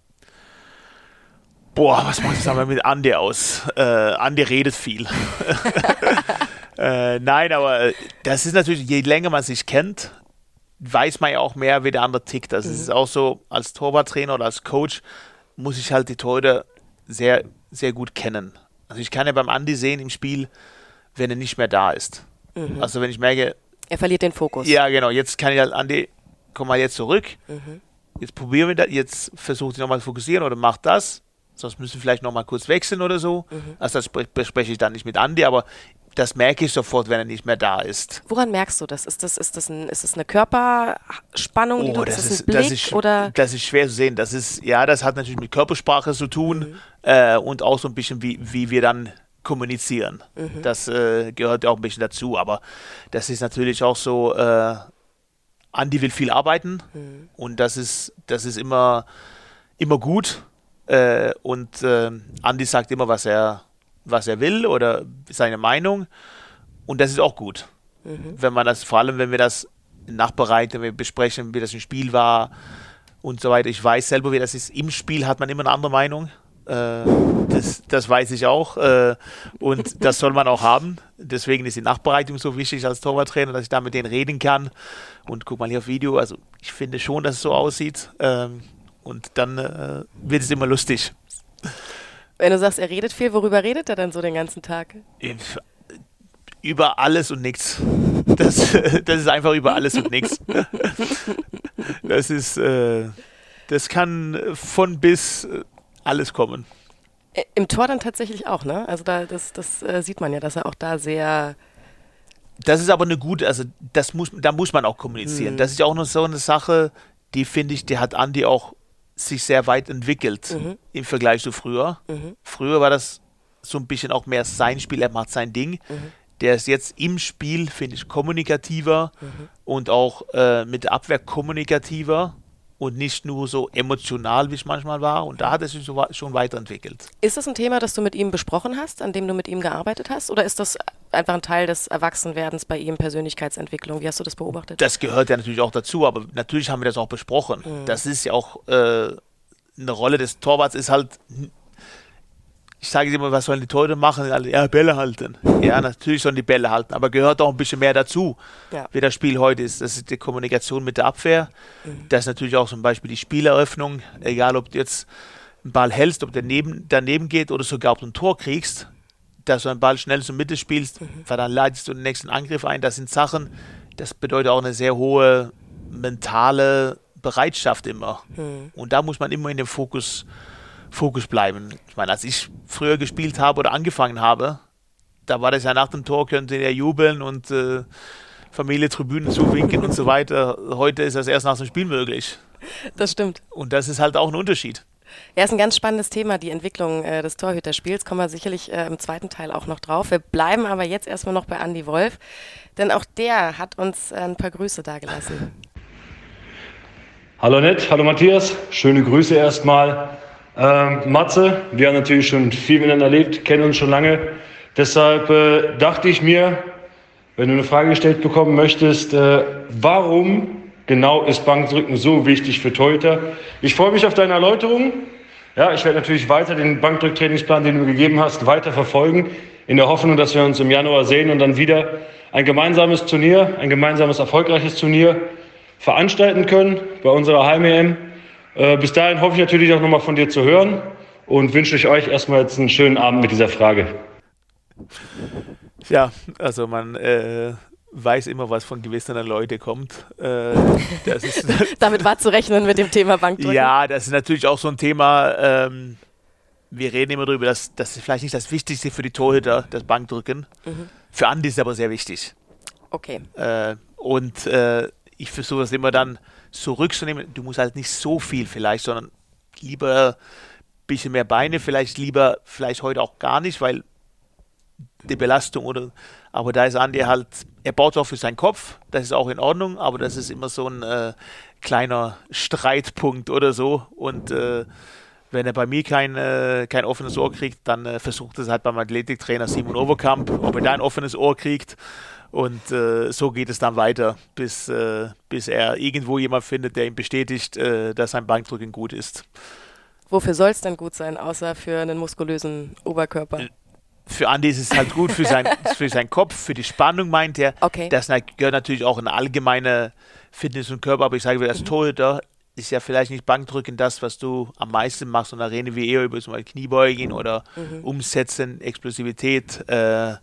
Boah, was macht die Zusammenarbeit mit Andi aus? Äh, Andi redet viel. *laughs* äh, nein, aber das ist natürlich, je länger man sich kennt, weiß man ja auch mehr, wie der andere tickt. Also mhm. ist auch so, als Torwarttrainer oder als Coach muss ich halt die Torhüter sehr, sehr gut kennen. Also ich kann ja beim Andi sehen im Spiel, wenn er nicht mehr da ist. Mhm. Also wenn ich merke... Er verliert den Fokus. Ja, genau. Jetzt kann ich halt, Andi, komm mal jetzt zurück. Mhm. Jetzt probieren wir das. Jetzt versucht ich nochmal zu fokussieren oder macht das. Sonst müssen wir vielleicht nochmal kurz wechseln oder so. Mhm. Also das bespreche ich dann nicht mit Andi, aber das merke ich sofort, wenn er nicht mehr da ist. Woran merkst du das? Ist das, ist das, ein, ist das eine Körperspannung? Oh, das, ist, das, ist, das, ist, oder? das ist schwer zu sehen. Das ist, ja, das hat natürlich mit Körpersprache zu tun mhm. äh, und auch so ein bisschen, wie, wie wir dann kommunizieren. Mhm. Das äh, gehört auch ein bisschen dazu. Aber das ist natürlich auch so, äh, Andi will viel arbeiten mhm. und das ist, das ist immer, immer gut. Äh, und äh, Andi sagt immer, was er was er will oder seine Meinung. Und das ist auch gut. Mhm. Wenn man das, vor allem wenn wir das nachbereiten, wenn wir besprechen, wie das im Spiel war und so weiter. Ich weiß selber, wie das ist. Im Spiel hat man immer eine andere Meinung. Äh, das, das weiß ich auch. Äh, und das soll man auch haben. Deswegen ist die Nachbereitung so wichtig als Torwarttrainer, dass ich da mit denen reden kann. Und guck mal hier auf Video. Also ich finde schon, dass es so aussieht. Ähm, und dann äh, wird es immer lustig. Wenn du sagst, er redet viel, worüber redet er dann so den ganzen Tag? Über alles und nichts. *laughs* Das, das ist einfach über alles und nichts. *laughs* Das ist, äh, das kann von bis äh, alles kommen. Im Tor dann tatsächlich auch, ne? Also da, das, das äh, sieht man ja, dass er auch da sehr das ist aber eine gute, also das muss, da muss man auch kommunizieren. Mhm. Das ist ja auch noch so eine Sache, die finde ich, die hat Andi auch sich sehr weit entwickelt mhm. im Vergleich zu früher. Mhm. Früher war das so ein bisschen auch mehr sein Spiel, er macht sein Ding. Mhm. Der ist jetzt im Spiel, finde ich, kommunikativer mhm. und auch äh, mit der Abwehr kommunikativer und nicht nur so emotional, wie es manchmal war. Und da hat es sich so, schon weiterentwickelt. Ist das ein Thema, das du mit ihm besprochen hast, an dem du mit ihm gearbeitet hast? Oder ist das einfach ein Teil des Erwachsenwerdens bei ihm, Persönlichkeitsentwicklung? Wie hast du das beobachtet? Das gehört ja natürlich auch dazu, aber natürlich haben wir das auch besprochen. Mhm. Das ist ja auch äh, eine Rolle des Torwarts, ist halt ich sage immer, was sollen die Torhüter machen? Ja, Bälle halten. Ja, natürlich sollen die Bälle halten, aber gehört auch ein bisschen mehr dazu, ja. wie das Spiel heute ist. Das ist die Kommunikation mit der Abwehr. Mhm. Das ist natürlich auch zum Beispiel die Spieleröffnung. Egal, ob du jetzt einen Ball hältst, ob der neben, daneben geht oder sogar ob du ein Tor kriegst, dass du einen Ball schnell zur Mitte spielst, mhm. weil dann leitest du den nächsten Angriff ein. Das sind Sachen, das bedeutet auch eine sehr hohe mentale Bereitschaft immer. Mhm. Und da muss man immer in den Fokus Fokus bleiben. Ich meine, als ich früher gespielt habe oder angefangen habe, da war das ja nach dem Tor, könnte er jubeln und äh, Familie Tribünen zuwinken und so weiter. Heute ist das erst nach dem Spiel möglich. Das stimmt. Und das ist halt auch ein Unterschied. Ja, ist ein ganz spannendes Thema, die Entwicklung äh, des Torhüterspiels. Kommen wir sicherlich äh, im zweiten Teil auch noch drauf. Wir bleiben aber jetzt erstmal noch bei Andy Wolf, denn auch der hat uns äh, ein paar Grüße dagelassen. Hallo Nett, hallo Matthias, schöne Grüße erstmal. Ähm, Matze, wir haben natürlich schon viel miteinander erlebt, kennen uns schon lange. Deshalb äh, dachte ich mir, wenn du eine Frage gestellt bekommen möchtest, äh, warum genau ist Bankdrücken so wichtig für Torhüter? Ich freue mich auf deine Erläuterung. Ja, ich werde natürlich weiter den Bankdrücktrainingsplan, den du gegeben hast, weiter verfolgen. in der Hoffnung, dass wir uns im Januar sehen und dann wieder ein gemeinsames Turnier, ein gemeinsames erfolgreiches Turnier veranstalten können bei unserer Heim-EM. Äh, bis dahin hoffe ich natürlich auch nochmal von dir zu hören und wünsche ich euch erstmal jetzt einen schönen Abend mit dieser Frage. Ja, also man äh, weiß immer, was von gewissen Leuten kommt. Äh, ist, *laughs* Damit war zu rechnen mit dem Thema Bankdrücken. Ja, das ist natürlich auch so ein Thema. Ähm, wir reden immer darüber, dass das ist vielleicht nicht das Wichtigste für die Torhüter, das Bankdrücken. Mhm. Für Andi ist es aber sehr wichtig. Okay. Äh, und äh, ich versuche das immer dann zurückzunehmen. Du musst halt nicht so viel vielleicht, sondern lieber ein bisschen mehr Beine, vielleicht lieber, vielleicht heute auch gar nicht, weil die Belastung oder, aber da ist Andi halt, er baut auch für seinen Kopf, das ist auch in Ordnung, aber das ist immer so ein äh, kleiner Streitpunkt oder so und äh, wenn er bei mir kein, äh, kein offenes Ohr kriegt, dann äh, versucht es halt beim Athletiktrainer Simon Overkamp, ob er da ein offenes Ohr kriegt. Und äh, so geht es dann weiter, bis, äh, bis er irgendwo jemand findet, der ihm bestätigt, äh, dass sein Bankdrücken gut ist. Wofür soll es denn gut sein, außer für einen muskulösen Oberkörper? Äh, für Andi ist es halt gut für, sein, *laughs* für seinen Kopf, für die Spannung, meint er. Okay. Das gehört natürlich auch in allgemeine Fitness und Körper, aber ich sage, als mhm. Torhüter ist ja vielleicht nicht Bankdrücken das, was du am meisten machst, sondern reden wir eher über zum Beispiel Kniebeugen oder mhm. Umsetzen, Explosivität. Äh,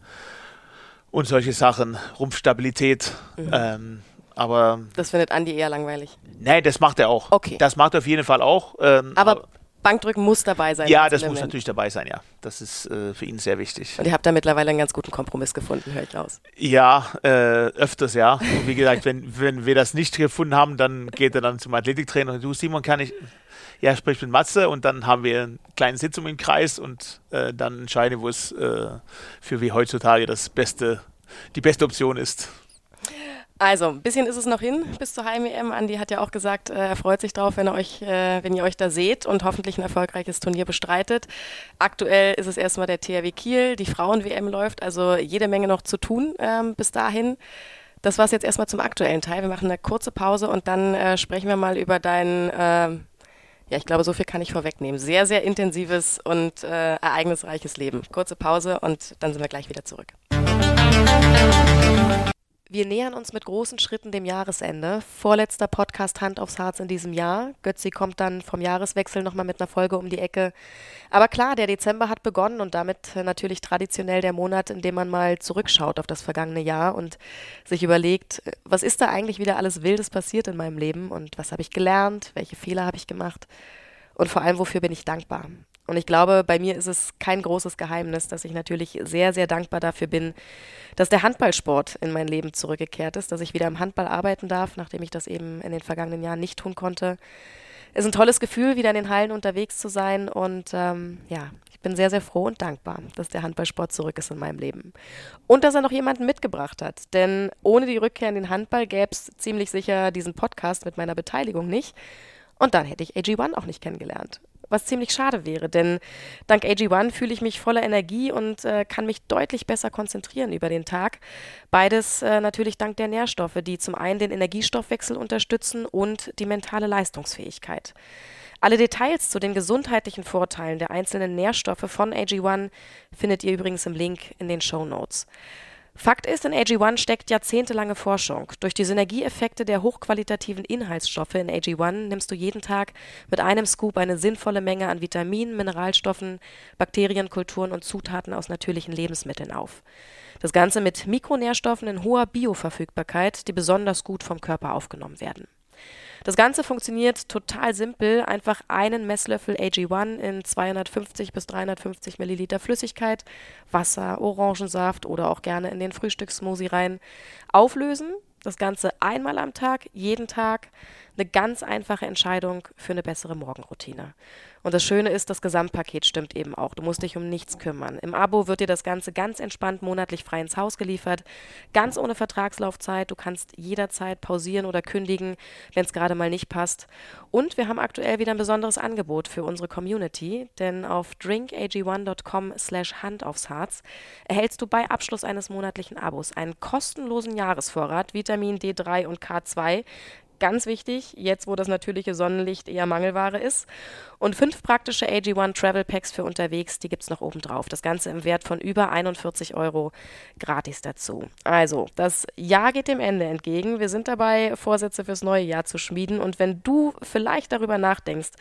und solche Sachen, Rumpfstabilität. Mhm. Ähm, aber das findet Andi eher langweilig. Nein, das macht er auch. Okay. Das macht er auf jeden Fall auch. Ähm, aber, aber, Bankdrücken muss dabei sein. Ja, das Element. muss natürlich dabei sein, ja. Das ist äh, für ihn sehr wichtig. Und ihr habt da mittlerweile einen ganz guten Kompromiss gefunden, höre ich raus. Ja, äh, öfters ja. Und wie gesagt, wenn, wenn wir das nicht gefunden haben, dann geht er dann zum Athletiktrainer und du, Simon, kann ich ja, sprich mit Matze und dann haben wir eine kleine Sitzung im Kreis und äh, dann entscheiden, wo es äh, für wie heutzutage das beste, die beste Option ist. Also, ein bisschen ist es noch hin bis zur Heim-EM. Andi hat ja auch gesagt, äh, er freut sich drauf, wenn, euch, äh, wenn ihr euch da seht und hoffentlich ein erfolgreiches Turnier bestreitet. Aktuell ist es erstmal der THW Kiel, die Frauen-WM läuft, also jede Menge noch zu tun ähm, bis dahin. Das war es jetzt erstmal zum aktuellen Teil. Wir machen eine kurze Pause und dann äh, sprechen wir mal über deinen äh, ja, ich glaube, so viel kann ich vorwegnehmen. Sehr, sehr intensives und äh, ereignisreiches Leben. Kurze Pause und dann sind wir gleich wieder zurück. Wir nähern uns mit großen Schritten dem Jahresende. Vorletzter Podcast Hand aufs Harz in diesem Jahr. Götzi kommt dann vom Jahreswechsel nochmal mit einer Folge um die Ecke. Aber klar, der Dezember hat begonnen und damit natürlich traditionell der Monat, in dem man mal zurückschaut auf das vergangene Jahr und sich überlegt, was ist da eigentlich wieder alles Wildes passiert in meinem Leben und was habe ich gelernt, welche Fehler habe ich gemacht und vor allem, wofür bin ich dankbar. Und ich glaube, bei mir ist es kein großes Geheimnis, dass ich natürlich sehr, sehr dankbar dafür bin, dass der Handballsport in mein Leben zurückgekehrt ist, dass ich wieder im Handball arbeiten darf, nachdem ich das eben in den vergangenen Jahren nicht tun konnte. Es ist ein tolles Gefühl, wieder in den Hallen unterwegs zu sein und ähm, ja, ich bin sehr, sehr froh und dankbar, dass der Handballsport zurück ist in meinem Leben. Und dass er noch jemanden mitgebracht hat, denn ohne die Rückkehr in den Handball gäbe es ziemlich sicher diesen Podcast mit meiner Beteiligung nicht. Und dann hätte ich AG1 auch nicht kennengelernt was ziemlich schade wäre, denn dank AG1 fühle ich mich voller Energie und äh, kann mich deutlich besser konzentrieren über den Tag. Beides äh, natürlich dank der Nährstoffe, die zum einen den Energiestoffwechsel unterstützen und die mentale Leistungsfähigkeit. Alle Details zu den gesundheitlichen Vorteilen der einzelnen Nährstoffe von AG1 findet ihr übrigens im Link in den Show Notes. Fakt ist, in AG1 steckt jahrzehntelange Forschung. Durch die Synergieeffekte der hochqualitativen Inhaltsstoffe in AG1 nimmst du jeden Tag mit einem Scoop eine sinnvolle Menge an Vitaminen, Mineralstoffen, Bakterienkulturen und Zutaten aus natürlichen Lebensmitteln auf. Das Ganze mit Mikronährstoffen in hoher Bioverfügbarkeit, die besonders gut vom Körper aufgenommen werden. Das Ganze funktioniert total simpel. Einfach einen Messlöffel AG1 in 250 bis 350 Milliliter Flüssigkeit, Wasser, Orangensaft oder auch gerne in den Frühstückssmoothie rein. Auflösen, das Ganze einmal am Tag, jeden Tag. Eine ganz einfache Entscheidung für eine bessere Morgenroutine. Und das Schöne ist, das Gesamtpaket stimmt eben auch. Du musst dich um nichts kümmern. Im Abo wird dir das Ganze ganz entspannt monatlich frei ins Haus geliefert, ganz ohne Vertragslaufzeit. Du kannst jederzeit pausieren oder kündigen, wenn es gerade mal nicht passt. Und wir haben aktuell wieder ein besonderes Angebot für unsere Community, denn auf drinkag1.com slash Hand aufs Harz erhältst du bei Abschluss eines monatlichen Abos einen kostenlosen Jahresvorrat Vitamin D3 und K2 Ganz wichtig, jetzt wo das natürliche Sonnenlicht eher Mangelware ist. Und fünf praktische AG1 Travel Packs für unterwegs, die gibt es noch oben drauf. Das Ganze im Wert von über 41 Euro gratis dazu. Also, das Jahr geht dem Ende entgegen. Wir sind dabei, Vorsätze fürs neue Jahr zu schmieden. Und wenn du vielleicht darüber nachdenkst,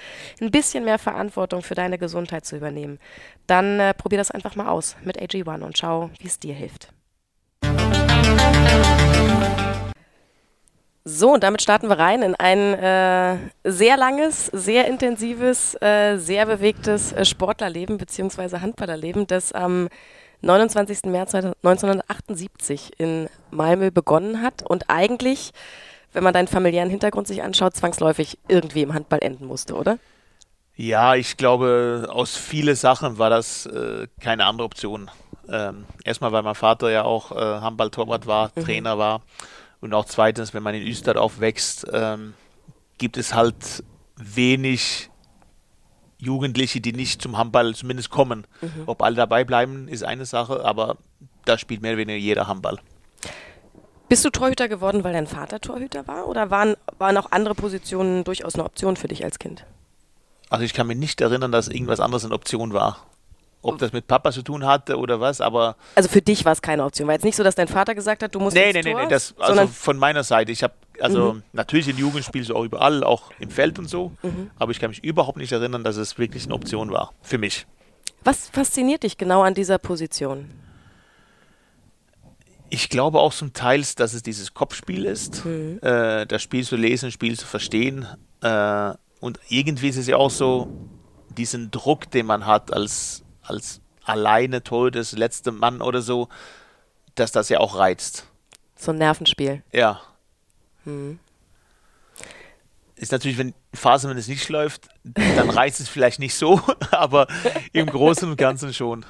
ein bisschen mehr Verantwortung für deine Gesundheit zu übernehmen, dann äh, probier das einfach mal aus mit AG1 und schau, wie es dir hilft. So, und damit starten wir rein in ein äh, sehr langes, sehr intensives, äh, sehr bewegtes äh, Sportlerleben bzw. Handballerleben, das am 29. März 1978 in Malmö begonnen hat und eigentlich, wenn man deinen familiären Hintergrund sich anschaut, zwangsläufig irgendwie im Handball enden musste, oder? Ja, ich glaube, aus vielen Sachen war das äh, keine andere Option. Ähm, erstmal, weil mein Vater ja auch äh, Handball-Torwart war, mhm. Trainer war. Und auch zweitens, wenn man in Österreich aufwächst, ähm, gibt es halt wenig Jugendliche, die nicht zum Handball zumindest kommen. Mhm. Ob alle dabei bleiben, ist eine Sache, aber da spielt mehr oder weniger jeder Handball. Bist du Torhüter geworden, weil dein Vater Torhüter war? Oder waren, waren auch andere Positionen durchaus eine Option für dich als Kind? Also ich kann mich nicht erinnern, dass irgendwas anderes eine Option war ob das mit Papa zu tun hatte oder was, aber. Also für dich war es keine Option. War jetzt nicht so, dass dein Vater gesagt hat, du musst nee, nee, nee, nee, das also von meiner Seite. Ich habe also mhm. natürlich in Jugend spielst du auch überall, auch im Feld und so, mhm. aber ich kann mich überhaupt nicht erinnern, dass es wirklich eine Option war für mich. Was fasziniert dich genau an dieser Position? Ich glaube auch zum Teil, dass es dieses Kopfspiel ist, mhm. äh, das Spiel zu lesen, das Spiel zu verstehen. Äh, und irgendwie ist es ja auch so, diesen Druck, den man hat als als alleine Todes letzte Mann oder so, dass das ja auch reizt. So ein Nervenspiel. Ja. Hm. Ist natürlich, wenn Phase, wenn es nicht läuft, dann reizt es vielleicht nicht so, *laughs* aber im Großen und Ganzen schon.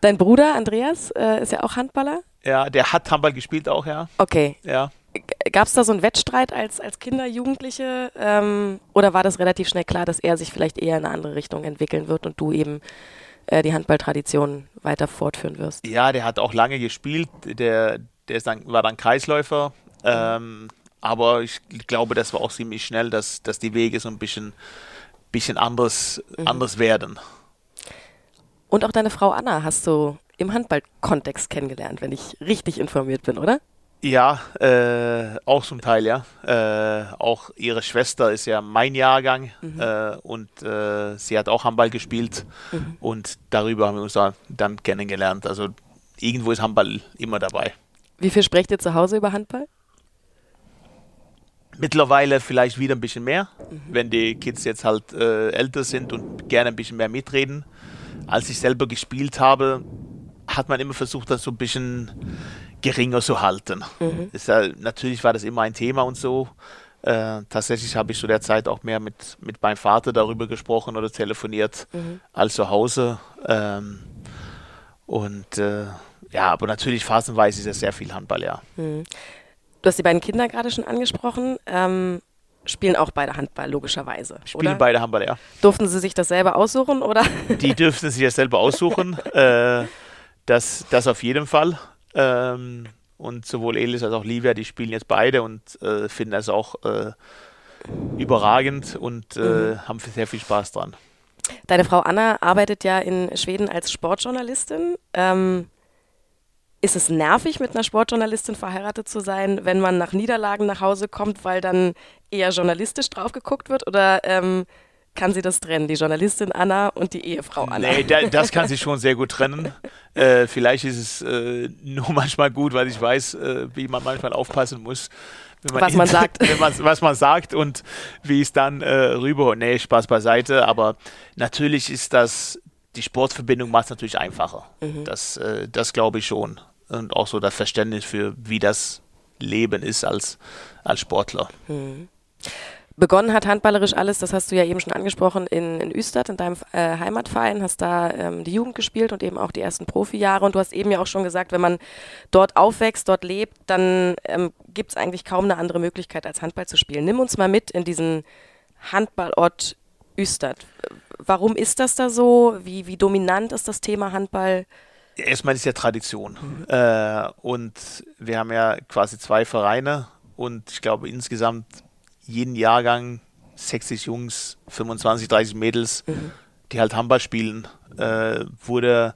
Dein Bruder Andreas äh, ist ja auch Handballer? Ja, der hat Handball gespielt auch, ja. Okay. Ja. Gab es da so einen Wettstreit als, als Kinder, Jugendliche? Ähm, oder war das relativ schnell klar, dass er sich vielleicht eher in eine andere Richtung entwickeln wird und du eben äh, die Handballtradition weiter fortführen wirst. Ja, der hat auch lange gespielt. Der, der ist dann, war dann Kreisläufer. Ähm, aber ich glaube, das war auch ziemlich schnell, dass, dass die Wege so ein bisschen, bisschen anders, mhm. anders werden. Und auch deine Frau Anna hast du im Handballkontext kennengelernt, wenn ich richtig informiert bin, oder? Ja, äh, auch zum Teil, ja. Äh, auch ihre Schwester ist ja mein Jahrgang mhm. äh, und äh, sie hat auch Handball gespielt mhm. und darüber haben wir uns dann kennengelernt. Also irgendwo ist Handball immer dabei. Wie viel sprecht ihr zu Hause über Handball? Mittlerweile vielleicht wieder ein bisschen mehr, mhm. wenn die Kids jetzt halt äh, älter sind und gerne ein bisschen mehr mitreden. Als ich selber gespielt habe, hat man immer versucht, das so ein bisschen geringer zu halten. Mhm. Ja, natürlich war das immer ein Thema und so. Äh, tatsächlich habe ich zu der Zeit auch mehr mit, mit meinem Vater darüber gesprochen oder telefoniert mhm. als zu Hause. Ähm, und äh, ja, aber natürlich phasenweise ist es sehr viel Handball, ja. Mhm. Du hast die beiden Kinder gerade schon angesprochen. Ähm, spielen auch beide Handball, logischerweise. Spielen oder? beide Handball, ja. Durften sie sich das selber aussuchen, oder? Die dürften sich das selber aussuchen. *laughs* äh, das, das auf jeden Fall. Ähm, und sowohl Elis als auch Livia, die spielen jetzt beide und äh, finden das auch äh, überragend und äh, mhm. haben sehr viel Spaß dran. Deine Frau Anna arbeitet ja in Schweden als Sportjournalistin. Ähm, ist es nervig, mit einer Sportjournalistin verheiratet zu sein, wenn man nach Niederlagen nach Hause kommt, weil dann eher journalistisch drauf geguckt wird? Oder ähm, kann sie das trennen, die Journalistin Anna und die Ehefrau Anna. Nee, da, das kann sie schon sehr gut trennen. *laughs* Äh, vielleicht ist es äh, nur manchmal gut, weil ich weiß, äh, wie man manchmal aufpassen muss. Man was man *laughs* sagt. Man, was man sagt und wie es dann äh, rüber. Nee, Spaß beiseite. Aber natürlich ist das, die Sportverbindung macht es natürlich einfacher. Mhm. Das, äh, das glaube ich schon. Und auch so das Verständnis für, wie das Leben ist als, als Sportler. Mhm. Begonnen hat handballerisch alles, das hast du ja eben schon angesprochen, in, in Östert, in deinem äh, Heimatverein, hast da ähm, die Jugend gespielt und eben auch die ersten Profijahre. Und du hast eben ja auch schon gesagt, wenn man dort aufwächst, dort lebt, dann ähm, gibt es eigentlich kaum eine andere Möglichkeit, als Handball zu spielen. Nimm uns mal mit in diesen Handballort Östert. Warum ist das da so? Wie, wie dominant ist das Thema Handball? Erstmal ist ja Tradition. Mhm. Äh, und wir haben ja quasi zwei Vereine und ich glaube insgesamt jeden Jahrgang 60 Jungs, 25, 30 Mädels, mhm. die halt Handball spielen. Äh, wurde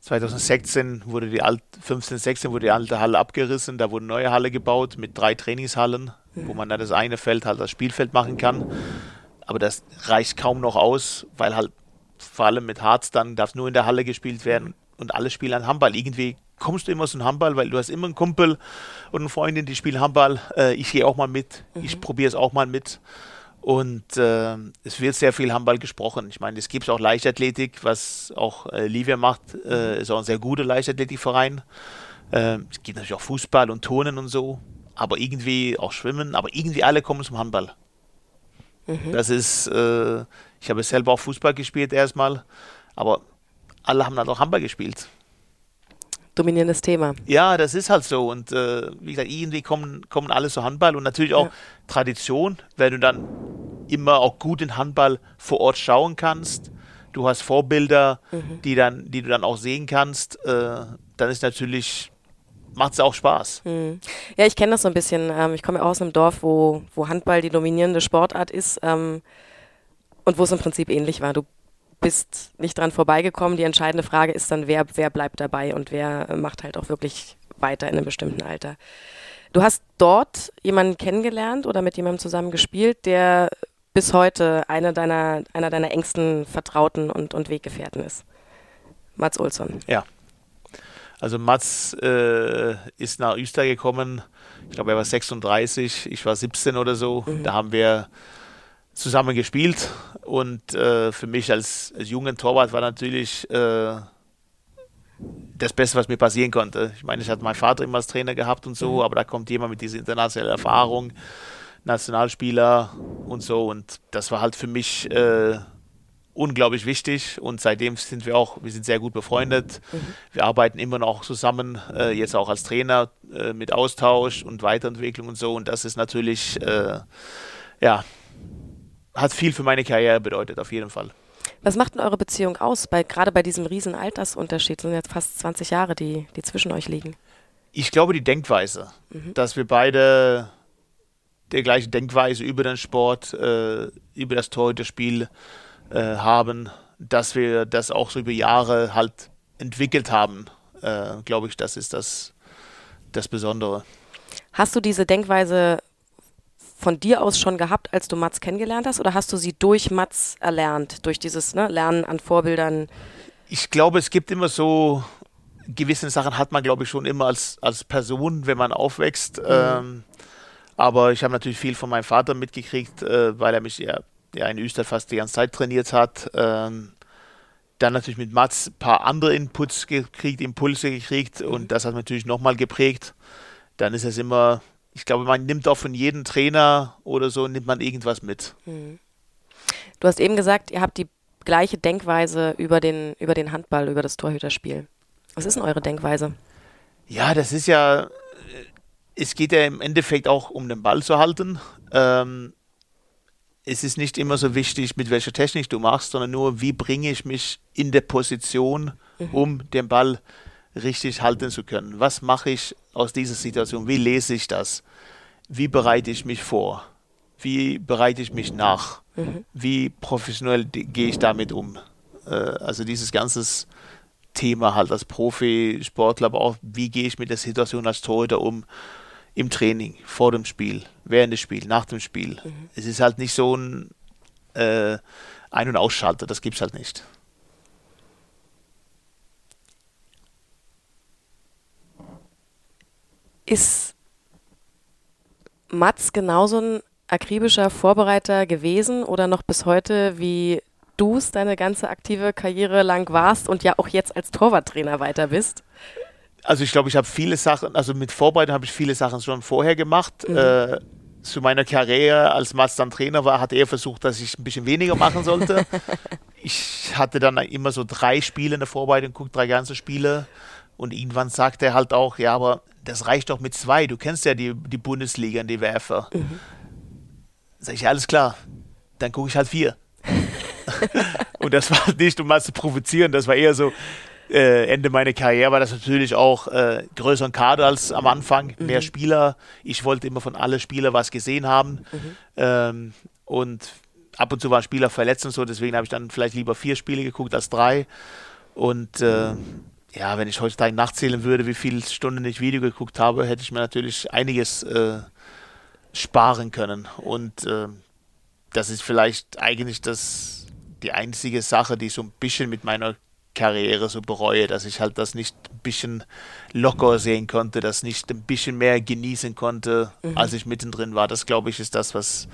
2016 wurde die alte, 15, 16 wurde die alte Halle abgerissen, da wurde eine neue Halle gebaut mit drei Trainingshallen, mhm. wo man dann das eine Feld halt das Spielfeld machen kann. Aber das reicht kaum noch aus, weil halt vor allem mit Harz dann darf nur in der Halle gespielt werden und alle spielen an Handball. Irgendwie kommst du immer ein Handball, weil du hast immer einen Kumpel und eine Freundin, die spielen Handball. Äh, ich gehe auch mal mit, mhm. ich probiere es auch mal mit. Und äh, es wird sehr viel Handball gesprochen. Ich meine, es gibt auch Leichtathletik, was auch äh, Livia macht, äh, ist auch ein sehr guter Leichtathletikverein. Äh, es gibt natürlich auch Fußball und Turnen und so, aber irgendwie auch Schwimmen, aber irgendwie alle kommen zum Handball. Mhm. Das ist, äh, ich habe selber auch Fußball gespielt erstmal, aber alle haben dann auch Handball gespielt dominierendes Thema. Ja, das ist halt so. Und äh, wie gesagt, irgendwie kommen, kommen alle zu Handball und natürlich auch ja. Tradition, wenn du dann immer auch gut in Handball vor Ort schauen kannst. Du hast Vorbilder, mhm. die, dann, die du dann auch sehen kannst. Äh, dann ist natürlich macht es auch Spaß. Mhm. Ja, ich kenne das so ein bisschen. Ähm, ich komme aus einem Dorf, wo, wo Handball die dominierende Sportart ist ähm, und wo es im Prinzip ähnlich war. Du bist nicht dran vorbeigekommen. Die entscheidende Frage ist dann, wer, wer bleibt dabei und wer macht halt auch wirklich weiter in einem bestimmten Alter. Du hast dort jemanden kennengelernt oder mit jemandem zusammen gespielt, der bis heute einer deiner, einer deiner engsten Vertrauten und, und Weggefährten ist. Mats Olsson. Ja. Also Mats äh, ist nach Öster gekommen. Ich glaube, er war 36, ich war 17 oder so. Mhm. Da haben wir zusammen gespielt und äh, für mich als, als jungen Torwart war natürlich äh, das Beste, was mir passieren konnte. Ich meine, ich hatte meinen Vater immer als Trainer gehabt und so, mhm. aber da kommt jemand mit dieser internationalen Erfahrung, Nationalspieler und so und das war halt für mich äh, unglaublich wichtig und seitdem sind wir auch, wir sind sehr gut befreundet. Mhm. Wir arbeiten immer noch zusammen, äh, jetzt auch als Trainer äh, mit Austausch und Weiterentwicklung und so und das ist natürlich, äh, ja, hat viel für meine Karriere bedeutet, auf jeden Fall. Was macht denn eure Beziehung aus, bei, gerade bei diesem riesen Altersunterschied? Sind jetzt fast 20 Jahre, die, die zwischen euch liegen. Ich glaube, die Denkweise, mhm. dass wir beide der gleiche Denkweise über den Sport, äh, über das Torhüterspiel äh, haben, dass wir das auch so über Jahre halt entwickelt haben, äh, glaube ich, das ist das, das Besondere. Hast du diese Denkweise von dir aus schon gehabt, als du Mats kennengelernt hast, oder hast du sie durch Mats erlernt, durch dieses ne, Lernen an Vorbildern? Ich glaube, es gibt immer so gewisse Sachen hat man, glaube ich, schon immer als, als Person, wenn man aufwächst. Mhm. Ähm, aber ich habe natürlich viel von meinem Vater mitgekriegt, äh, weil er mich ja, ja in Österreich fast die ganze Zeit trainiert hat. Ähm, dann natürlich mit Mats ein paar andere Inputs gekriegt, Impulse gekriegt und mhm. das hat natürlich nochmal geprägt. Dann ist es immer ich glaube, man nimmt auch von jedem Trainer oder so, nimmt man irgendwas mit. Hm. Du hast eben gesagt, ihr habt die gleiche Denkweise über den, über den Handball, über das Torhüterspiel. Was ist denn eure Denkweise? Ja, das ist ja, es geht ja im Endeffekt auch um den Ball zu halten. Ähm, es ist nicht immer so wichtig, mit welcher Technik du machst, sondern nur, wie bringe ich mich in der Position, mhm. um den Ball richtig halten zu können. Was mache ich aus dieser Situation? Wie lese ich das? Wie bereite ich mich vor? Wie bereite ich mich nach? Mhm. Wie professionell gehe ich damit um? Äh, also dieses ganze Thema halt als Profisportler, aber auch wie gehe ich mit der Situation als Torhüter um im Training, vor dem Spiel, während des Spiels, nach dem Spiel. Mhm. Es ist halt nicht so ein äh, Ein- und Ausschalter, das gibt es halt nicht. Ist Mats genauso ein akribischer Vorbereiter gewesen oder noch bis heute, wie du es deine ganze aktive Karriere lang warst und ja auch jetzt als Torwarttrainer weiter bist? Also ich glaube, ich habe viele Sachen, also mit Vorbereitung habe ich viele Sachen schon vorher gemacht. Mhm. Äh, zu meiner Karriere, als Mats dann Trainer war, hat er versucht, dass ich ein bisschen weniger machen sollte. *laughs* ich hatte dann immer so drei Spiele in der Vorbereitung, guckt drei ganze Spiele. Und irgendwann sagt er halt auch, ja, aber das reicht doch mit zwei. Du kennst ja die, die Bundesliga und die Werfer. Mhm. Sag ich, alles klar, dann gucke ich halt vier. *laughs* und das war nicht, um mal zu provozieren, das war eher so, äh, Ende meiner Karriere war das natürlich auch äh, größeren Kader als am Anfang, mhm. mehr Spieler. Ich wollte immer von allen Spielern was gesehen haben. Mhm. Ähm, und ab und zu waren Spieler verletzt und so, deswegen habe ich dann vielleicht lieber vier Spiele geguckt als drei. Und äh, ja, wenn ich heutzutage nachzählen würde, wie viele Stunden ich Video geguckt habe, hätte ich mir natürlich einiges äh, sparen können. Und äh, das ist vielleicht eigentlich das, die einzige Sache, die ich so ein bisschen mit meiner Karriere so bereue, dass ich halt das nicht ein bisschen locker sehen konnte, das nicht ein bisschen mehr genießen konnte, mhm. als ich mittendrin war. Das glaube ich ist das, was,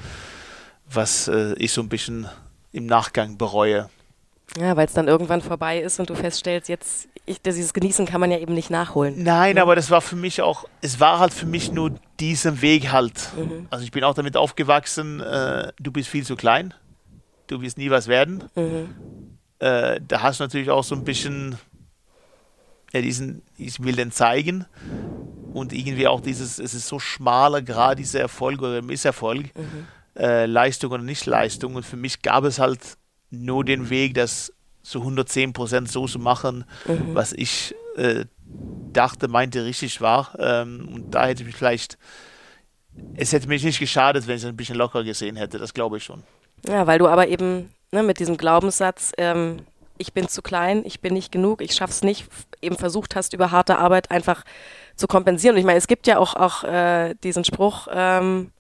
was äh, ich so ein bisschen im Nachgang bereue. Ja, weil es dann irgendwann vorbei ist und du feststellst, jetzt, ich, dieses Genießen kann man ja eben nicht nachholen. Nein, mhm. aber das war für mich auch, es war halt für mich nur diesen Weg halt. Mhm. Also ich bin auch damit aufgewachsen, äh, du bist viel zu klein, du wirst nie was werden. Mhm. Äh, da hast du natürlich auch so ein bisschen ja, diesen, ich will den zeigen und irgendwie auch dieses, es ist so schmaler Grad, dieser Erfolg oder Misserfolg, mhm. äh, Leistung oder Nicht-Leistung. Und für mich gab es halt nur den Weg, das zu 110% so zu machen, mhm. was ich äh, dachte, meinte, richtig war. Ähm, und da hätte ich mich vielleicht, es hätte mich nicht geschadet, wenn ich es ein bisschen locker gesehen hätte, das glaube ich schon. Ja, weil du aber eben ne, mit diesem Glaubenssatz, ähm, ich bin zu klein, ich bin nicht genug, ich schaff's nicht, eben versucht hast, über harte Arbeit einfach zu kompensieren. Und ich meine, es gibt ja auch, auch äh, diesen Spruch, ähm,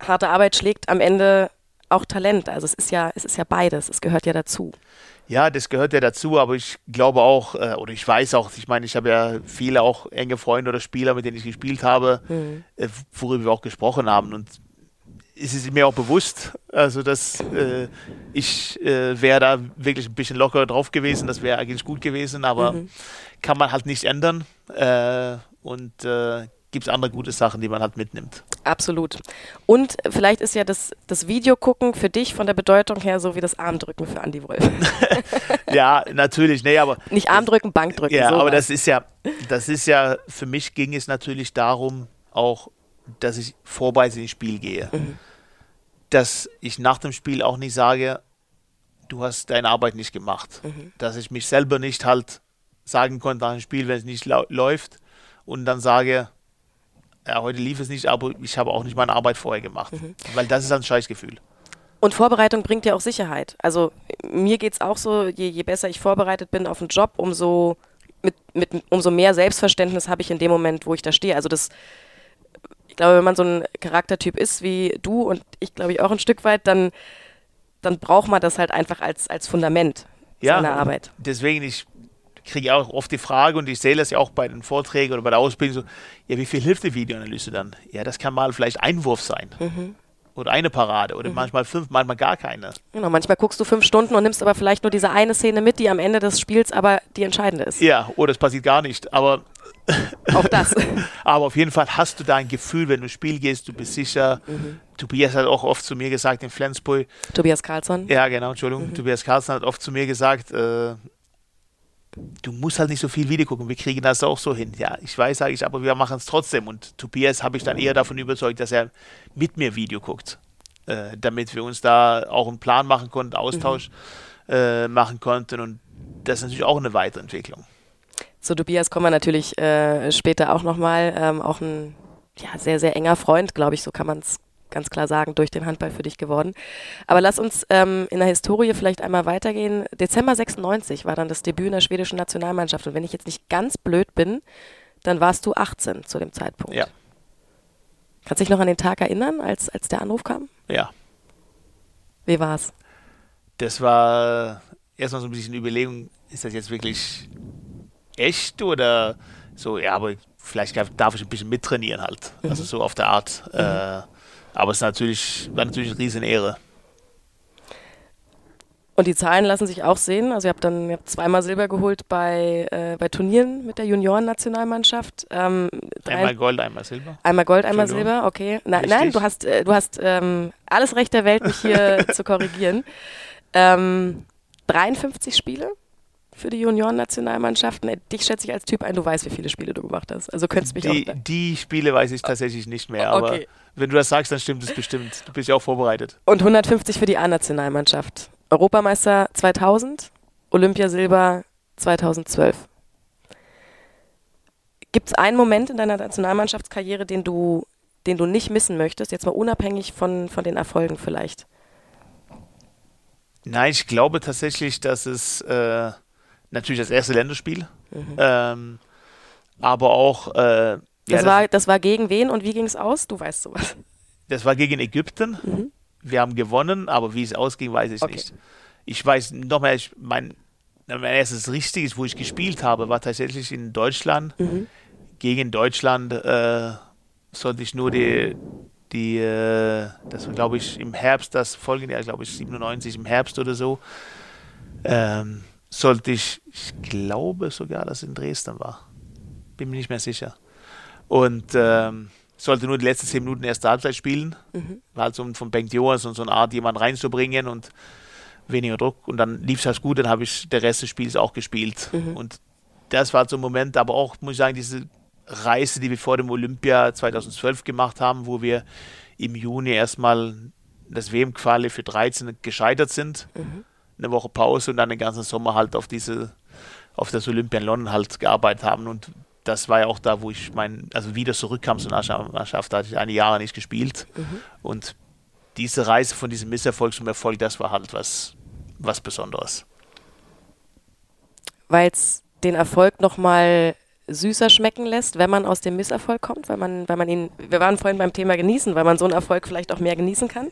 harte Arbeit schlägt am Ende auch Talent. Also es ist ja, es ist ja beides, es gehört ja dazu. Ja, das gehört ja dazu, aber ich glaube auch, äh, oder ich weiß auch, ich meine, ich habe ja viele auch enge Freunde oder Spieler, mit denen ich gespielt habe, mhm. äh, worüber wir auch gesprochen haben. Und es ist mir auch bewusst, also dass äh, ich äh, wäre da wirklich ein bisschen locker drauf gewesen, das wäre eigentlich gut gewesen, aber mhm. kann man halt nicht ändern. Äh, und äh, gibt es andere gute Sachen, die man halt mitnimmt. Absolut. Und vielleicht ist ja das, das Video gucken für dich von der Bedeutung her so wie das Armdrücken für Andy Wolf. *laughs* *laughs* ja, natürlich. Nee, aber Nicht Armdrücken, Bankdrücken. Ja, sowas. aber das ist ja, das ist ja, für mich ging es natürlich darum, auch, dass ich vorbereitet ins Spiel gehe. Mhm. Dass ich nach dem Spiel auch nicht sage, du hast deine Arbeit nicht gemacht. Mhm. Dass ich mich selber nicht halt sagen konnte nach dem Spiel, wenn es nicht läuft und dann sage, ja, heute lief es nicht, aber ich habe auch nicht meine Arbeit vorher gemacht. Mhm. Weil das ist ein Scheißgefühl. Und Vorbereitung bringt ja auch Sicherheit. Also mir geht es auch so, je, je besser ich vorbereitet bin auf einen Job, umso, mit, mit, umso mehr Selbstverständnis habe ich in dem Moment, wo ich da stehe. Also das, ich glaube, wenn man so ein Charaktertyp ist wie du und ich glaube ich auch ein Stück weit, dann, dann braucht man das halt einfach als, als Fundament ja, seiner Arbeit. Deswegen, ich kriege ich auch oft die Frage und ich sehe das ja auch bei den Vorträgen oder bei der Ausbildung so, ja, wie viel hilft die Videoanalyse dann? Ja, das kann mal vielleicht ein Wurf sein. Mhm. Oder eine Parade oder mhm. manchmal fünf, manchmal gar keine. Genau, manchmal guckst du fünf Stunden und nimmst aber vielleicht nur diese eine Szene mit, die am Ende des Spiels aber die entscheidende ist. Ja, oder es passiert gar nicht. Aber *laughs* auch das. *laughs* aber auf jeden Fall hast du da ein Gefühl, wenn du ins Spiel gehst, du bist sicher. Mhm. Tobias hat auch oft zu mir gesagt in Flensburg. Tobias Karlsson. Ja, genau, Entschuldigung. Mhm. Tobias Karlsson hat oft zu mir gesagt, äh, du musst halt nicht so viel Video gucken. Wir kriegen das auch so hin. Ja, ich weiß, sage ich, aber wir machen es trotzdem. Und Tobias habe ich dann eher davon überzeugt, dass er mit mir Video guckt, äh, damit wir uns da auch einen Plan machen konnten, Austausch mhm. äh, machen konnten. Und das ist natürlich auch eine Weiterentwicklung. Zu Tobias kommen wir natürlich äh, später auch nochmal. Ähm, auch ein ja, sehr, sehr enger Freund, glaube ich, so kann man es ganz klar sagen, durch den Handball für dich geworden. Aber lass uns ähm, in der Historie vielleicht einmal weitergehen. Dezember 96 war dann das Debüt in der schwedischen Nationalmannschaft. Und wenn ich jetzt nicht ganz blöd bin, dann warst du 18 zu dem Zeitpunkt. Ja. Kannst du dich noch an den Tag erinnern, als, als der Anruf kam? Ja. Wie war's? Das war erstmal so ein bisschen Überlegung, ist das jetzt wirklich echt oder so, ja, aber vielleicht darf ich ein bisschen mittrainieren halt. Mhm. Also so auf der Art. Mhm. Äh, aber es ist natürlich, war natürlich eine riesen Ehre. Und die Zahlen lassen sich auch sehen. Also ihr habt dann ihr habt zweimal Silber geholt bei, äh, bei Turnieren mit der Juniorennationalmannschaft. Ähm, einmal Gold, einmal Silber. Einmal Gold, einmal Silber, okay. Na, nein, du hast, äh, du hast ähm, alles Recht der Welt, mich hier *laughs* zu korrigieren. Ähm, 53 Spiele für die Junioren-Nationalmannschaften. Dich schätze ich als Typ ein, du weißt, wie viele Spiele du gemacht hast. Also könntest mich die, auch. Die Spiele weiß ich tatsächlich nicht mehr, aber okay. wenn du das sagst, dann stimmt es bestimmt. Du bist ja auch vorbereitet. Und 150 für die A-Nationalmannschaft. Europameister 2000, Olympiasilber 2012. Gibt es einen Moment in deiner Nationalmannschaftskarriere, den du, den du nicht missen möchtest, jetzt mal unabhängig von, von den Erfolgen vielleicht? Nein, ich glaube tatsächlich, dass es äh, natürlich das erste Länderspiel, mhm. ähm, aber auch. Äh, das, ja, war, das war gegen wen und wie ging es aus? Du weißt sowas. Das war gegen Ägypten. Mhm. Wir haben gewonnen, aber wie es ausging, weiß ich okay. nicht. Ich weiß nochmal, mein, mein erstes Richtiges, wo ich gespielt habe, war tatsächlich in Deutschland. Mhm. Gegen Deutschland äh, sollte ich nur die, die äh, das war glaube ich im Herbst, das folgende Jahr, glaube ich 97 im Herbst oder so, ähm, sollte ich, ich glaube sogar, dass es in Dresden war. Bin mir nicht mehr sicher. Und ähm, sollte nur die letzten zehn Minuten erste Halbzeit spielen. Mhm. War halt so von Bengt Joas und so eine Art, jemanden reinzubringen und weniger Druck. Und dann lief es halt gut, dann habe ich der Rest des Spiels auch gespielt. Mhm. Und das war so ein Moment, aber auch, muss ich sagen, diese Reise, die wir vor dem Olympia 2012 gemacht haben, wo wir im Juni erstmal das WM-Quali für 13 gescheitert sind. Mhm. Eine Woche Pause und dann den ganzen Sommer halt auf diese, auf das Olympia in London halt gearbeitet haben. Und das war ja auch da, wo ich mein, also wieder zurückkam zur Nationalmannschaft, da hatte ich eine Jahre nicht gespielt. Mhm. Und diese Reise von diesem Misserfolg zum Erfolg, das war halt was, was Besonderes. Weil es den Erfolg nochmal süßer schmecken lässt, wenn man aus dem Misserfolg kommt, weil man, weil man ihn, wir waren vorhin beim Thema genießen, weil man so einen Erfolg vielleicht auch mehr genießen kann?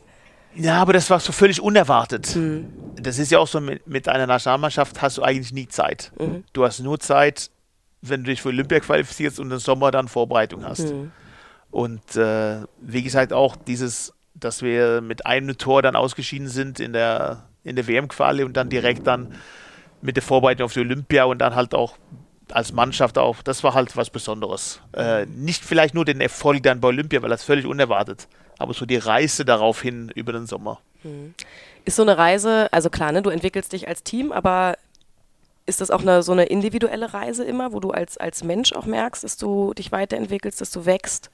Ja, aber das war so völlig unerwartet. Hm. Das ist ja auch so, mit, mit einer Nationalmannschaft hast du eigentlich nie Zeit. Mhm. Du hast nur Zeit, wenn du dich für Olympia qualifizierst und im Sommer dann Vorbereitung hast. Mhm. Und äh, wie gesagt, auch dieses, dass wir mit einem Tor dann ausgeschieden sind in der, in der WM-Quali und dann direkt dann mit der Vorbereitung auf die Olympia und dann halt auch als Mannschaft auch, das war halt was Besonderes. Äh, nicht vielleicht nur den Erfolg dann bei Olympia, weil das völlig unerwartet, aber so die Reise darauf hin über den Sommer. Mhm. Ist so eine Reise, also klar, ne, du entwickelst dich als Team, aber ist das auch eine, so eine individuelle Reise immer, wo du als, als Mensch auch merkst, dass du dich weiterentwickelst, dass du wächst?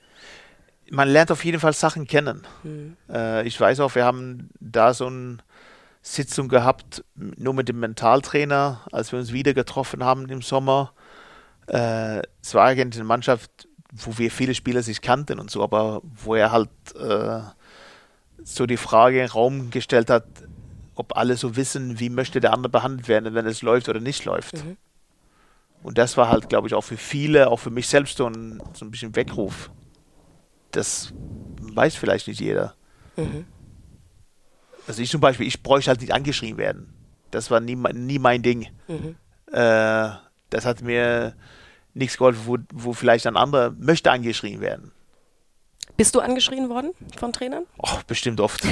Man lernt auf jeden Fall Sachen kennen. Hm. Äh, ich weiß auch, wir haben da so eine Sitzung gehabt, nur mit dem Mentaltrainer, als wir uns wieder getroffen haben im Sommer. Äh, es war eigentlich eine Mannschaft, wo wir viele Spieler sich kannten und so, aber wo er halt äh, so die Frage in den Raum gestellt hat, ob alle so wissen, wie möchte der andere behandelt werden, wenn es läuft oder nicht läuft. Mhm. Und das war halt, glaube ich, auch für viele, auch für mich selbst so ein, so ein bisschen Weckruf. Das weiß vielleicht nicht jeder. Mhm. Also ich zum Beispiel, ich bräuchte halt nicht angeschrien werden. Das war nie, nie mein Ding. Mhm. Äh, das hat mir nichts geholfen, wo, wo vielleicht ein anderer möchte angeschrien werden. Bist du angeschrien worden von Trainern? Oh, bestimmt oft.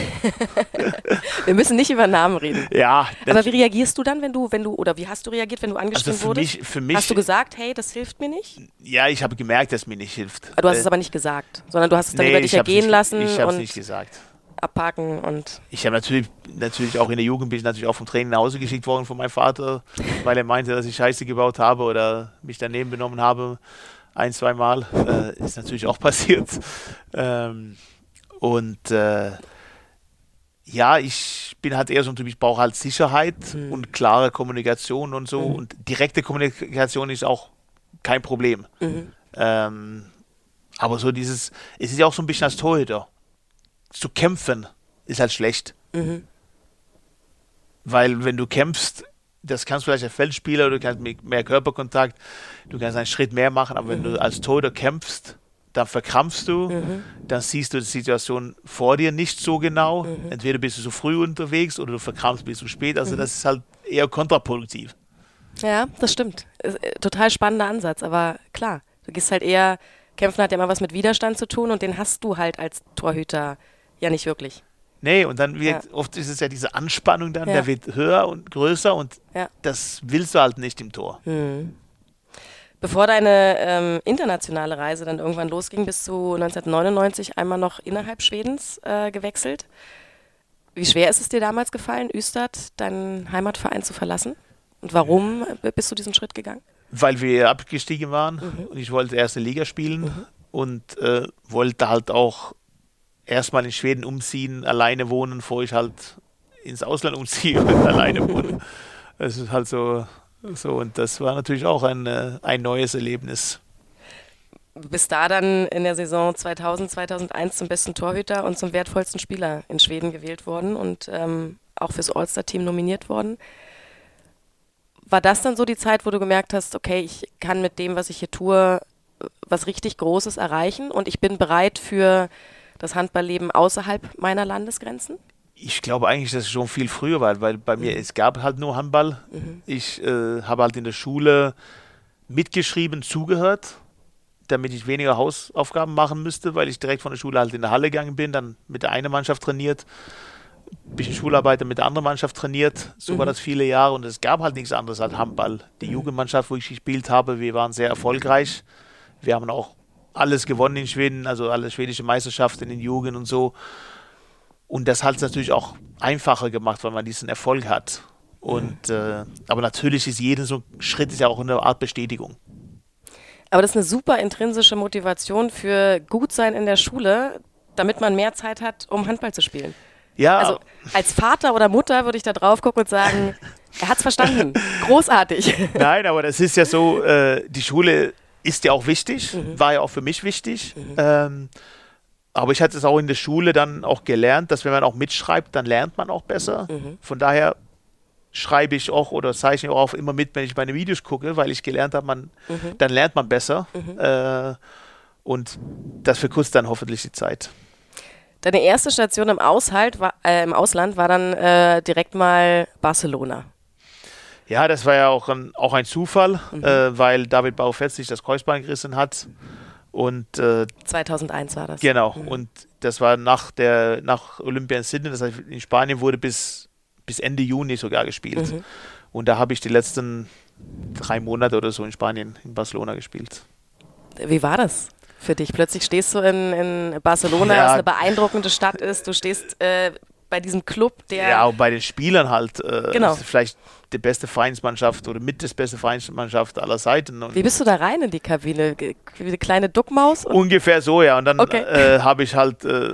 *laughs* Wir müssen nicht über Namen reden. Ja. Aber wie reagierst du dann, wenn du, wenn du, oder wie hast du reagiert, wenn du angeschrien also für wurdest? Mich, für mich, hast du gesagt, hey, das hilft mir nicht? Ja, ich habe gemerkt, dass mir nicht hilft. Du hast äh, es aber nicht gesagt, sondern du hast es dann nee, über dich ergehen nicht, lassen. Ich habe es nicht gesagt. Abhaken und. Ich habe natürlich, natürlich auch in der Jugend bin ich natürlich auch vom Training nach Hause geschickt worden von meinem Vater, *laughs* weil er meinte, dass ich Scheiße gebaut habe oder mich daneben benommen habe ein, zwei Mal. Äh, ist natürlich auch *laughs* passiert. Ähm, und äh, ja, ich bin halt eher so ein Typ, ich brauche halt Sicherheit mhm. und klare Kommunikation und so. Mhm. Und direkte Kommunikation ist auch kein Problem. Mhm. Ähm, aber so dieses, es ist ja auch so ein bisschen als Torhüter. Zu kämpfen ist halt schlecht. Mhm. Weil wenn du kämpfst, das kannst du vielleicht als Feldspieler, du kannst mit mehr Körperkontakt, du kannst einen Schritt mehr machen, aber wenn du als Torhüter kämpfst, dann verkrampfst du, mhm. dann siehst du die Situation vor dir nicht so genau. Mhm. Entweder bist du zu früh unterwegs oder du verkrampfst bis zu spät. Also mhm. das ist halt eher kontraproduktiv. Ja, das stimmt. Äh, total spannender Ansatz, aber klar, du gehst halt eher, Kämpfen hat ja immer was mit Widerstand zu tun und den hast du halt als Torhüter ja nicht wirklich. Nee, und dann wird, ja. oft ist es ja diese Anspannung dann, ja. der wird höher und größer und ja. das willst du halt nicht im Tor. Hm. Bevor deine ähm, internationale Reise dann irgendwann losging, bist du 1999 einmal noch innerhalb Schwedens äh, gewechselt. Wie schwer ist es dir damals gefallen, Üstad, deinen Heimatverein zu verlassen? Und warum bist du diesen Schritt gegangen? Weil wir abgestiegen waren mhm. und ich wollte erste Liga spielen mhm. und äh, wollte halt auch erstmal in Schweden umziehen, alleine wohnen, bevor ich halt ins Ausland umziehe und *laughs* alleine wohne. Es ist halt so So, und das war natürlich auch ein, äh, ein neues Erlebnis. Du bist da dann in der Saison 2000, 2001 zum besten Torhüter und zum wertvollsten Spieler in Schweden gewählt worden und ähm, auch fürs All-Star-Team nominiert worden. War das dann so die Zeit, wo du gemerkt hast, okay, ich kann mit dem, was ich hier tue, was richtig Großes erreichen und ich bin bereit für das Handballleben außerhalb meiner Landesgrenzen? Ich glaube eigentlich, dass es schon viel früher war, weil bei mir, es gab halt nur Handball. Mhm. Ich äh, habe halt in der Schule mitgeschrieben, zugehört, damit ich weniger Hausaufgaben machen müsste, weil ich direkt von der Schule halt in der Halle gegangen bin, dann mit der einen Mannschaft trainiert, ein bisschen Schularbeit mit der anderen Mannschaft trainiert. So war das viele Jahre und es gab halt nichts anderes als Handball. Die Jugendmannschaft, wo ich gespielt habe, wir waren sehr erfolgreich. Wir haben auch alles gewonnen in Schweden, also alle schwedische Meisterschaften in Jugend und so. Und das hat es natürlich auch einfacher gemacht, weil man diesen Erfolg hat. Und äh, aber natürlich ist jeden so Schritt ist ja auch eine Art Bestätigung. Aber das ist eine super intrinsische Motivation für Gutsein in der Schule, damit man mehr Zeit hat, um Handball zu spielen. Ja, Also als Vater oder Mutter würde ich da drauf gucken und sagen, er hat's verstanden. *laughs* Großartig. Nein, aber das ist ja so, äh, die Schule ist ja auch wichtig, war ja auch für mich wichtig. Ähm, aber ich hatte es auch in der Schule dann auch gelernt, dass wenn man auch mitschreibt, dann lernt man auch besser. Von daher schreibe ich auch oder zeichne auch auf immer mit, wenn ich meine Videos gucke, weil ich gelernt habe, man, dann lernt man besser. Äh, und das verkürzt dann hoffentlich die Zeit. Deine erste Station im, Aushalt war, äh, im Ausland war dann äh, direkt mal Barcelona. Ja, das war ja auch ein, auch ein Zufall, äh, weil David Baufetz sich das Kreuzbein gerissen hat. Und äh, 2001 war das. Genau, und das war nach der nach Olympia in Sydney, das heißt in Spanien wurde bis, bis Ende Juni sogar gespielt. Und da habe ich die letzten drei Monate oder so in Spanien, in Barcelona gespielt. Wie war das für dich? Plötzlich stehst du in, in Barcelona, Ja. was eine beeindruckende Stadt ist. Du stehst äh, bei diesem Club, der Ja, und bei den Spielern halt, äh, Genau. ist vielleicht die beste Vereinsmannschaft oder mit das beste Vereinsmannschaft aller Seiten. Und Wie bist du da rein in die Kabine? Wie eine kleine Duckmaus? Ungefähr so, ja. Und dann Okay. äh, habe ich halt ein äh,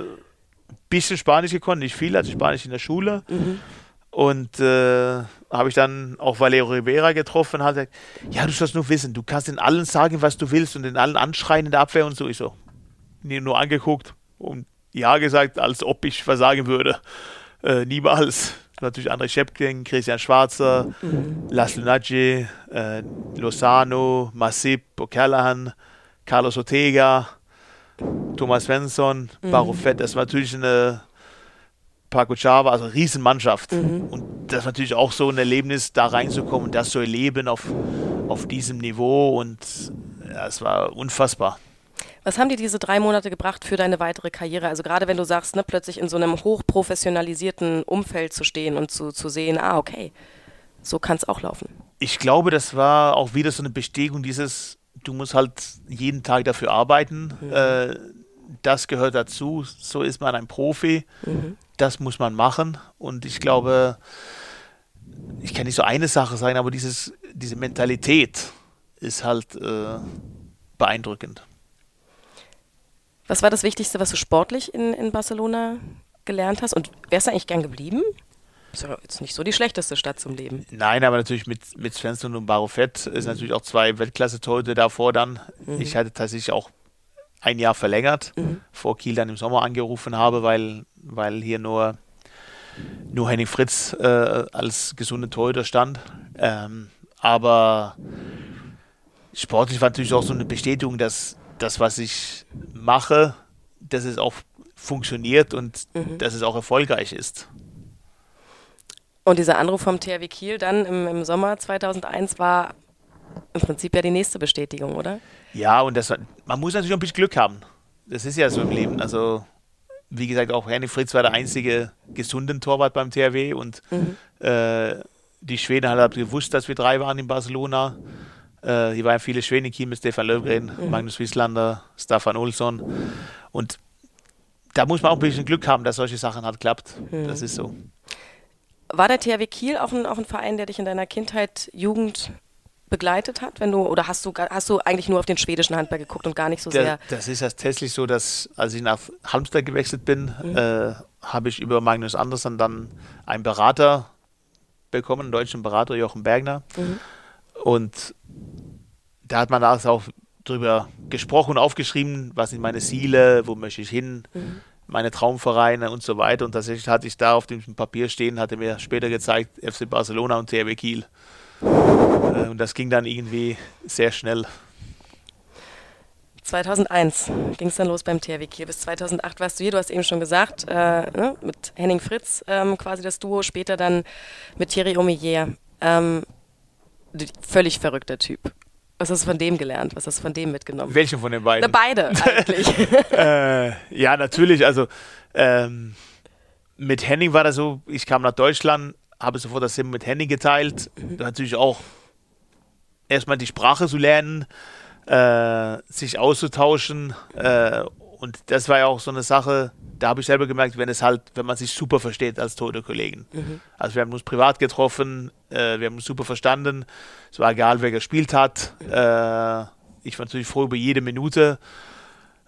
bisschen Spanisch gekonnt, nicht viel, also Spanisch in der Schule. Und äh, habe ich dann auch Valero Rivera getroffen und hat gesagt, ja, du sollst nur wissen, du kannst den allen sagen, was du willst und den allen anschreien in der Abwehr und so. Ich so, nur angeguckt und ja gesagt, als ob ich versagen würde. Äh, niemals. Natürlich André Schepking, Christian Schwarzer, Laszlo Nagy, äh, Lozano, Masip, O'Callaghan, Carlos Ortega, Thomas Svensson, Barofett. Das war natürlich eine Paco Chava, also eine Riesenmannschaft. Und das ist natürlich auch so ein Erlebnis, da reinzukommen und das zu erleben auf, auf diesem Niveau. Und ja, es war unfassbar. Was haben dir diese drei Monate gebracht für deine weitere Karriere? Also gerade wenn du sagst, ne, plötzlich in so einem hochprofessionalisierten Umfeld zu stehen und zu, zu sehen, ah, okay, so kann es auch laufen. Ich glaube, das war auch wieder so eine Bestätigung dieses, du musst halt jeden Tag dafür arbeiten. Äh, das gehört dazu. So ist man ein Profi. Das muss man machen. Und ich glaube, ich kann nicht so eine Sache sagen, aber dieses, diese Mentalität ist halt äh, beeindruckend. Was war das Wichtigste, was du sportlich in, in Barcelona gelernt hast? Und wärst du eigentlich gern geblieben? Ist ja jetzt nicht so die schlechteste Stadt zum Leben. Nein, aber natürlich mit, mit Svensson und Barofett ist natürlich auch zwei Weltklasse-Torhüter davor dann. Ich hatte tatsächlich auch ein Jahr verlängert, vor Kiel dann im Sommer angerufen habe, weil, weil hier nur, nur Henning Fritz äh, als gesunde Torhüter stand. Ähm, aber sportlich war natürlich auch so eine Bestätigung, dass das, was ich mache, dass es auch funktioniert und dass es auch erfolgreich ist. Und dieser Anruf vom THW Kiel dann im, im Sommer 2001 war im Prinzip ja die nächste Bestätigung, oder? Ja, und das, man muss natürlich auch ein bisschen Glück haben. Das ist ja so im Leben. Also, wie gesagt, auch Henning Fritz war der einzige gesunden Torwart beim THW und äh, die Schweden haben halt gewusst, dass wir drei waren in Barcelona. Äh, hier waren viele Schweden in Kiel mit Stefan Löfgren, Magnus Wieslander, Staffan Olsson. Und da muss man auch ein bisschen Glück haben, dass solche Sachen halt klappt. Das ist so. War der THW Kiel auch ein, auch ein Verein, der dich in deiner Kindheit, Jugend begleitet hat? Wenn du, oder hast du, hast du eigentlich nur auf den schwedischen Handball geguckt und gar nicht so sehr? das ist ja tatsächlich so, dass als ich nach Halmstad gewechselt bin, äh, habe ich über Magnus Andersson dann einen Berater bekommen, einen deutschen Berater, Jochen Bergner. Und da hat man auch drüber gesprochen und aufgeschrieben, was sind meine Ziele, wo möchte ich hin, mhm. meine Traumvereine und so weiter. Und tatsächlich hatte ich da auf dem Papier stehen, hatte mir später gezeigt, FC Barcelona und THW Kiel. Äh, und das ging dann irgendwie sehr schnell. 2001 ging es dann los beim THW Kiel. Bis 2008 warst du hier, du hast eben schon gesagt, äh, ne, mit Henning Fritz ähm, quasi das Duo, später dann mit Thierry Omeyer. Ähm, völlig verrückter Typ. Was hast du von dem gelernt? Was hast du von dem mitgenommen? Welchen von den beiden? Na, beide eigentlich. *laughs* äh, ja, natürlich. Also ähm, mit Henning war das so, ich kam nach Deutschland, habe sofort das Sim mit Henning geteilt. Mhm. Natürlich auch erstmal die Sprache zu lernen, äh, sich auszutauschen. Äh, und das war ja auch so eine Sache, da habe ich selber gemerkt, wenn es halt, wenn man sich super versteht als tote Kollegen. Mhm. Also wir haben uns privat getroffen, äh, wir haben uns super verstanden. Es war egal, wer gespielt hat. Äh, ich war natürlich froh über jede Minute,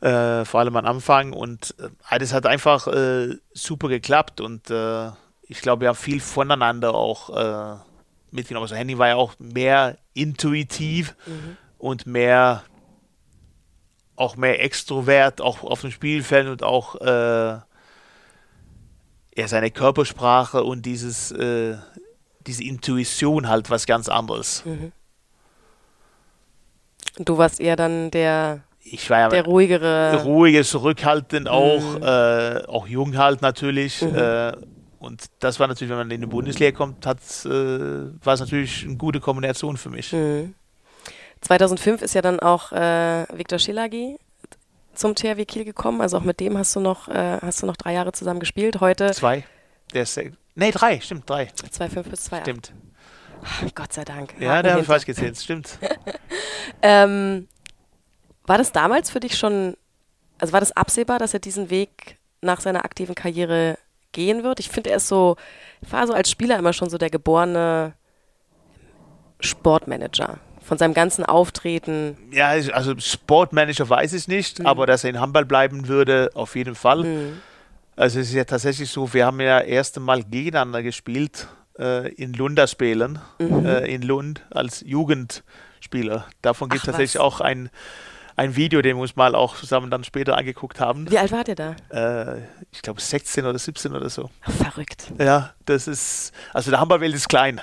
äh, vor allem am Anfang. Und alles hat einfach äh, super geklappt und äh, ich glaube, wir haben viel voneinander auch äh, mitgenommen. Also Handy war ja auch mehr intuitiv mhm. und mehr auch mehr Extrovert, auch auf dem Spielfeld und auch äh, ja, seine Körpersprache und dieses, äh, diese Intuition halt was ganz anderes. Mhm. Du warst eher dann der, ich war ja der ruhigere. Ruhige, zurückhaltend auch, mhm. äh, auch jung halt natürlich. Mhm. Äh, und das war natürlich, wenn man in die Bundesliga kommt, hat, äh, war es natürlich eine gute Kombination für mich. Mhm. 2005 ist ja dann auch äh, Viktor Schilagi zum THW Kiel gekommen. Also auch mit dem hast du noch, äh, hast du noch drei Jahre zusammen gespielt. Heute. Zwei. Der ist, nee, drei, stimmt, drei. 2,5 bis 2,8. Stimmt. Ach, Gott sei Dank. Ja, der habe ich falsch gezählt, stimmt. *laughs* ähm, war das damals für dich schon, also war das absehbar, dass er diesen Weg nach seiner aktiven Karriere gehen wird? Ich finde, er ist so, war so als Spieler immer schon so der geborene Sportmanager von seinem ganzen Auftreten? Ja, also Sportmanager weiß ich nicht, mhm. aber dass er in Handball bleiben würde, auf jeden Fall. Mhm. Also es ist ja tatsächlich so, wir haben ja erste Mal gegeneinander gespielt äh, in Lunderspielen mhm. äh, in Lund als Jugendspieler. Davon gibt es tatsächlich was? auch ein, ein Video, den wir uns mal auch zusammen dann später angeguckt haben. Wie alt war der da? Äh, ich glaube 16 oder 17 oder so. Ach, verrückt. Ja, das ist, also der Handballwelt ist klein.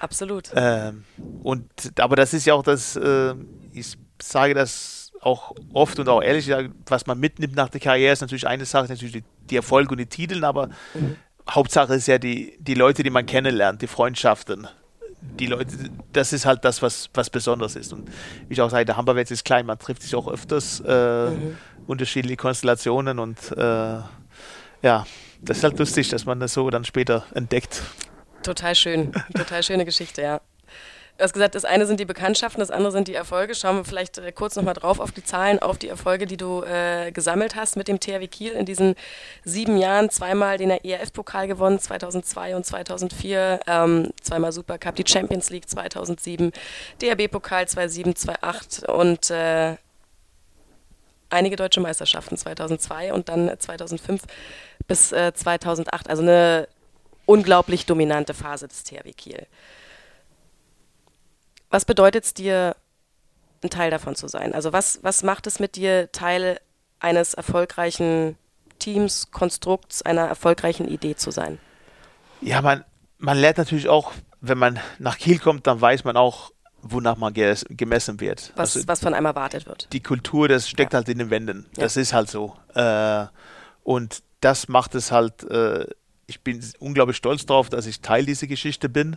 Absolut. Ähm, und, aber das ist ja auch das, äh, ich sage das auch oft und auch ehrlich, was man mitnimmt nach der Karriere, ist natürlich eine Sache, natürlich die, die Erfolge und die Titel, aber mhm. Hauptsache ist ja die, die Leute, die man kennenlernt, die Freundschaften. Die Leute, das ist halt das, was, was besonders ist. Und wie ich auch sage, der Hamburg ist klein, man trifft sich auch öfters, äh, mhm. unterschiedliche Konstellationen und äh, ja, das ist halt lustig, dass man das so dann später entdeckt. Total schön, total schöne Geschichte, ja. Du hast gesagt, das eine sind die Bekanntschaften, das andere sind die Erfolge. Schauen wir vielleicht äh, kurz nochmal drauf auf die Zahlen, auf die Erfolge, die du äh, gesammelt hast mit dem THW Kiel in diesen sieben Jahren. Zweimal den ERF-Pokal gewonnen, 2002 und 2004. Ähm, zweimal Supercup, die Champions League 2007, DRB-Pokal 2007, 2008 und äh, einige deutsche Meisterschaften 2002 und dann 2005 bis äh, 2008. Also eine unglaublich dominante Phase des THW Kiel. Was bedeutet es dir, ein Teil davon zu sein? Also was, was macht es mit dir, Teil eines erfolgreichen Teams, Konstrukts, einer erfolgreichen Idee zu sein? Ja, man, man lernt natürlich auch, wenn man nach Kiel kommt, dann weiß man auch, wonach man gemessen wird. Was, also was von einem erwartet wird. Die Kultur, das steckt ja. halt in den Wänden. Das ja. ist halt so. Äh, und das macht es halt äh, ich bin unglaublich stolz darauf, dass ich Teil dieser Geschichte bin.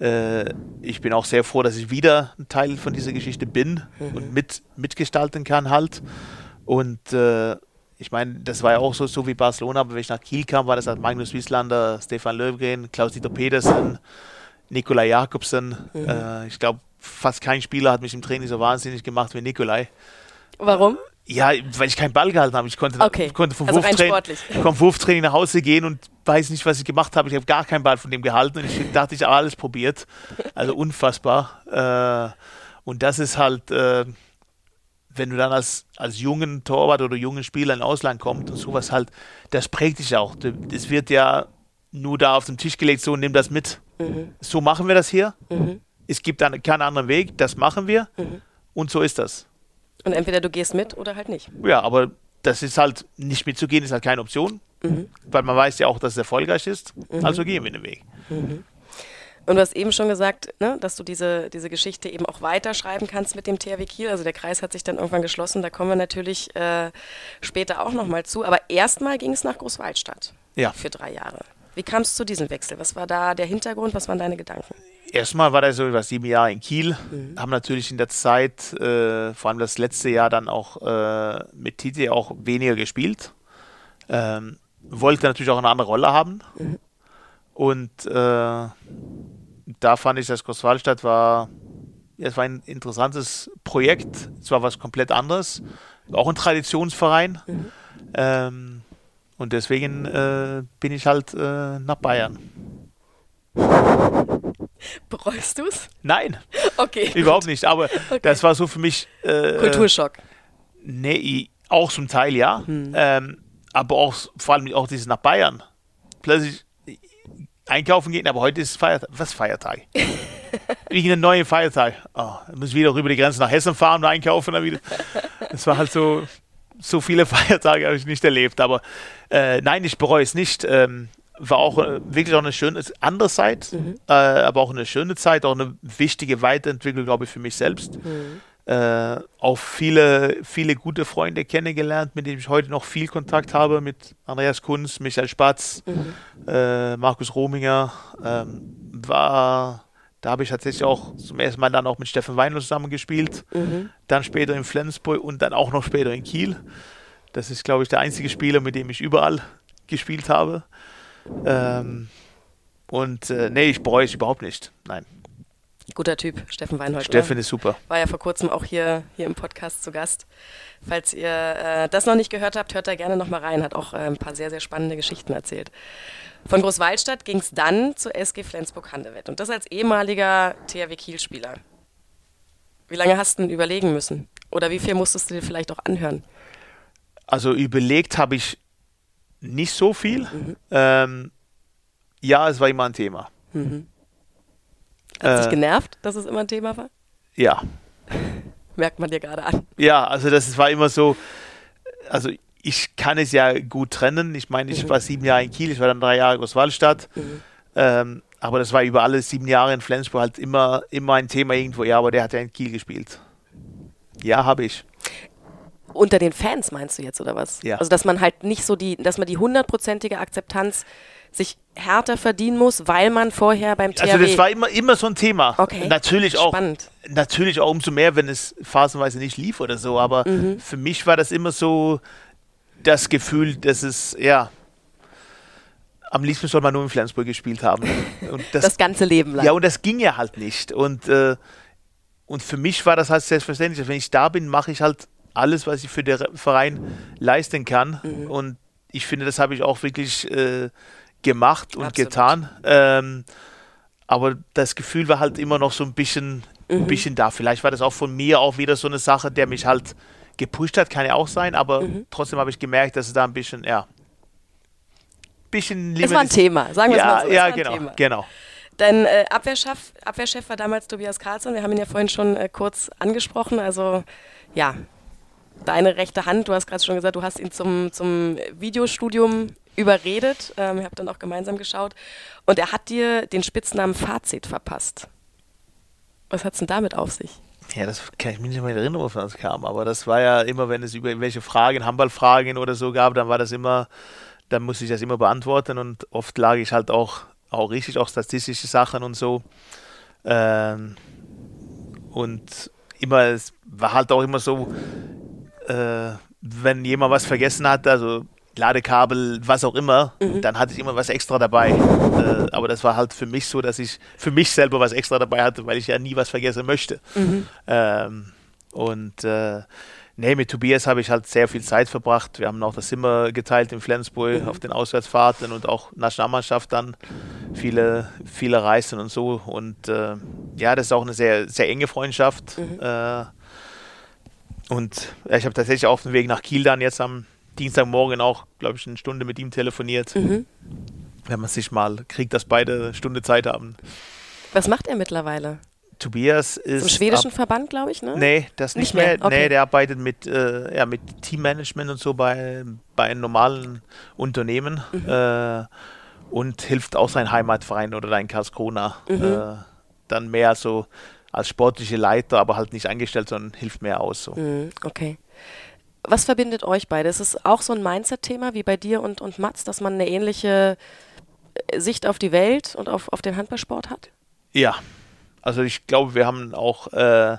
Äh, ich bin auch sehr froh, dass ich wieder ein Teil von dieser Geschichte bin mhm. und mit, mitgestalten kann halt. Und äh, ich meine, das war ja auch so, so wie Barcelona, aber wenn ich nach Kiel kam, war das halt Magnus Wieslander, Stefan Löwgren, Klaus-Dieter Petersen, Nikolai Jakobsen. Mhm. Äh, ich glaube, fast kein Spieler hat mich im Training so wahnsinnig gemacht wie Nikolai. Warum? Ja, weil ich keinen Ball gehalten habe. Ich konnte, okay. konnte vom, also Wurftraining, *laughs* vom Wurftraining nach Hause gehen und weiß nicht, was ich gemacht habe. Ich habe gar keinen Ball von dem gehalten und ich dachte, ich habe alles probiert. Also unfassbar. Äh, und das ist halt, äh, wenn du dann als, als jungen Torwart oder jungen Spieler in Ausland kommst und sowas halt, das prägt dich auch. Das wird ja nur da auf den Tisch gelegt, so nimm das mit. Mhm. So machen wir das hier. Mhm es gibt dann keinen anderen Weg, das machen wir und so ist das. Und entweder du gehst mit oder halt nicht. Ja, aber das ist halt, nicht mitzugehen, ist halt keine Option, weil man weiß ja auch, dass es erfolgreich ist, also gehen wir den Weg. Und du hast eben schon gesagt, ne, dass du diese, diese Geschichte eben auch weiterschreiben kannst mit dem THW Kiel. Also der Kreis hat sich dann irgendwann geschlossen, da kommen wir natürlich äh, später auch nochmal zu. Aber erstmal ging es nach Großwaldstadt Ja. für drei Jahre. Wie kam es zu diesem Wechsel? Was war da der Hintergrund? Was waren deine Gedanken? Erstmal war der so über sieben Jahre in Kiel, haben natürlich in der Zeit, äh, vor allem das letzte Jahr dann auch äh, mit Titi auch weniger gespielt. Ähm, wollte natürlich auch eine andere Rolle haben. Und äh, da fand ich, dass Großwaldstadt war, ja, es war ein interessantes Projekt. Es war was komplett anderes. Auch ein Traditionsverein. Ähm, und deswegen äh, bin ich halt äh, nach Bayern. *laughs* *laughs* Bereust du es? Nein, Okay. Überhaupt nicht, aber das war so für mich. Äh, Kulturschock. Nee, auch zum Teil ja. Hm. Ähm, aber auch vor allem auch dieses nach Bayern. Plötzlich äh, einkaufen gehen, aber heute ist Feiertag. Was Feiertag? *laughs* Irgendein neuer Feiertag. Oh, muss wieder rüber die Grenze nach Hessen fahren und einkaufen. Dann wieder. Das war halt so, so viele *laughs* Feiertage habe ich nicht erlebt. Aber äh, nein, ich bereue es nicht. Ähm, war auch äh, wirklich auch eine schöne andere Zeit, äh, aber auch eine schöne Zeit, auch eine wichtige Weiterentwicklung, glaube ich, für mich selbst. Äh, auch viele, viele gute Freunde kennengelernt, mit denen ich heute noch viel Kontakt habe, mit Andreas Kunz, Michael Spatz, äh, Markus Rominger. Ähm, war, da habe ich tatsächlich auch zum ersten Mal dann auch mit Steffen Weinl zusammengespielt, dann später in Flensburg und dann auch noch später in Kiel. Das ist, glaube ich, der einzige Spieler, mit dem ich überall gespielt habe. Ähm, und äh, nee, ich bereue es überhaupt nicht. Nein, Guter Typ, Steffen Weinhold. Steffen ne? ist super. War ja vor kurzem auch hier, hier im Podcast zu Gast. Falls ihr äh, das noch nicht gehört habt, hört da gerne nochmal rein. Hat auch äh, ein paar sehr, sehr spannende Geschichten erzählt. Von Großwaldstadt ging es dann zur SG Flensburg-Handewitt. Und das als ehemaliger THW Kiel-Spieler. Wie lange hast du denn überlegen müssen? Oder wie viel musstest du dir vielleicht auch anhören? Also überlegt habe ich nicht so viel. Ähm, ja, es war immer ein Thema. Hat Äh. dich genervt, dass es immer ein Thema war? Ja, *laughs* Merkt man dir gerade an. ja, also das war immer so. Also ich kann es ja gut trennen. Ich meine, ich war sieben Jahre in Kiel, ich war dann drei Jahre in Großwaldstadt. Ähm, aber das war über alle sieben Jahre in Flensburg halt immer, immer ein Thema irgendwo. Ja, aber der hat ja in Kiel gespielt. Ja, habe ich. Unter den Fans meinst du jetzt, oder was? Ja. Also, dass man halt nicht so die, dass man die hundertprozentige Akzeptanz sich härter verdienen muss, weil man vorher beim THW... Also das war immer, immer so ein Thema. Okay. Natürlich auch, Spannend. natürlich auch umso mehr, wenn es phasenweise nicht lief oder so. Aber Mhm. für mich war das immer so das Gefühl, dass es, ja, am liebsten soll man nur in Flensburg gespielt haben. *laughs* Das, das ganze Leben lang. ja, und das ging ja halt nicht. Und, äh, und für mich war das halt selbstverständlich. Wenn ich da bin, mache ich halt alles, was ich für den Verein leisten kann. Mhm. Und ich finde, das habe ich auch wirklich äh, gemacht und Absolut. getan. Ähm, aber das Gefühl war halt immer noch so ein bisschen, Mhm. ein bisschen da. Vielleicht war das auch von mir auch wieder so eine Sache, der mich halt gepusht hat, kann ja auch sein, aber Mhm. trotzdem habe ich gemerkt, dass es da ein bisschen, ja, bisschen es war ein Thema, sagen wir es ja, mal so. es ja, genau, Thema. genau. Dein äh, Abwehrchef, Abwehrchef war damals Tobias Karlsson. Wir haben ihn ja vorhin schon äh, kurz angesprochen. Also ja, deine rechte Hand, du hast gerade schon gesagt, du hast ihn zum, zum Videostudium überredet. Ähm, ihr habt dann auch gemeinsam geschaut. Und er hat dir den Spitznamen Fazit verpasst. Was hat's denn damit auf sich? Ja, das kann ich mich nicht mehr erinnern, wovon das kam, aber das war ja immer, wenn es über irgendwelche Fragen, Handballfragen oder so gab, dann war das immer, dann musste ich das immer beantworten und oft lag ich halt auch, auch richtig, auch statistische Sachen und so. Ähm, und immer, es war halt auch immer so, äh, wenn jemand was vergessen hat, also Ladekabel, was auch immer, dann hatte ich immer was extra dabei. Äh, aber das war halt für mich so, dass ich für mich selber was extra dabei hatte, weil ich ja nie was vergessen möchte. Ähm, und äh, nee, mit Tobias habe ich halt sehr viel Zeit verbracht. Wir haben auch das Zimmer geteilt in Flensburg auf den Auswärtsfahrten und auch Nationalmannschaft dann viele, viele Reisen und so. Und äh, ja, das ist auch eine sehr, sehr enge Freundschaft. Äh, und ja, ich habe tatsächlich auf dem Weg nach Kiel dann jetzt am Dienstagmorgen auch, glaube ich, eine Stunde mit ihm telefoniert. Wenn man sich mal kriegt, dass beide eine Stunde Zeit haben. Was macht er mittlerweile? Tobias ist. Zum schwedischen ab, Verband, glaube ich, ne? Nee, das nicht, nicht mehr. mehr. Okay. Nee, der arbeitet mit, äh, ja, mit Teammanagement und so bei, bei einem normalen Unternehmen mhm. äh, und hilft auch seinem Heimatverein oder dein Karlskrona. Mhm. Äh, dann mehr so als sportliche Leiter, aber halt nicht angestellt, sondern hilft mehr aus. So. Mhm, okay. Was verbindet euch beide? Ist es auch so ein Mindset-Thema wie bei dir und, und Mats, dass man eine ähnliche äh, Sicht auf die Welt und auf, auf den Handballsport hat? Ja, also ich glaube, wir haben auch äh,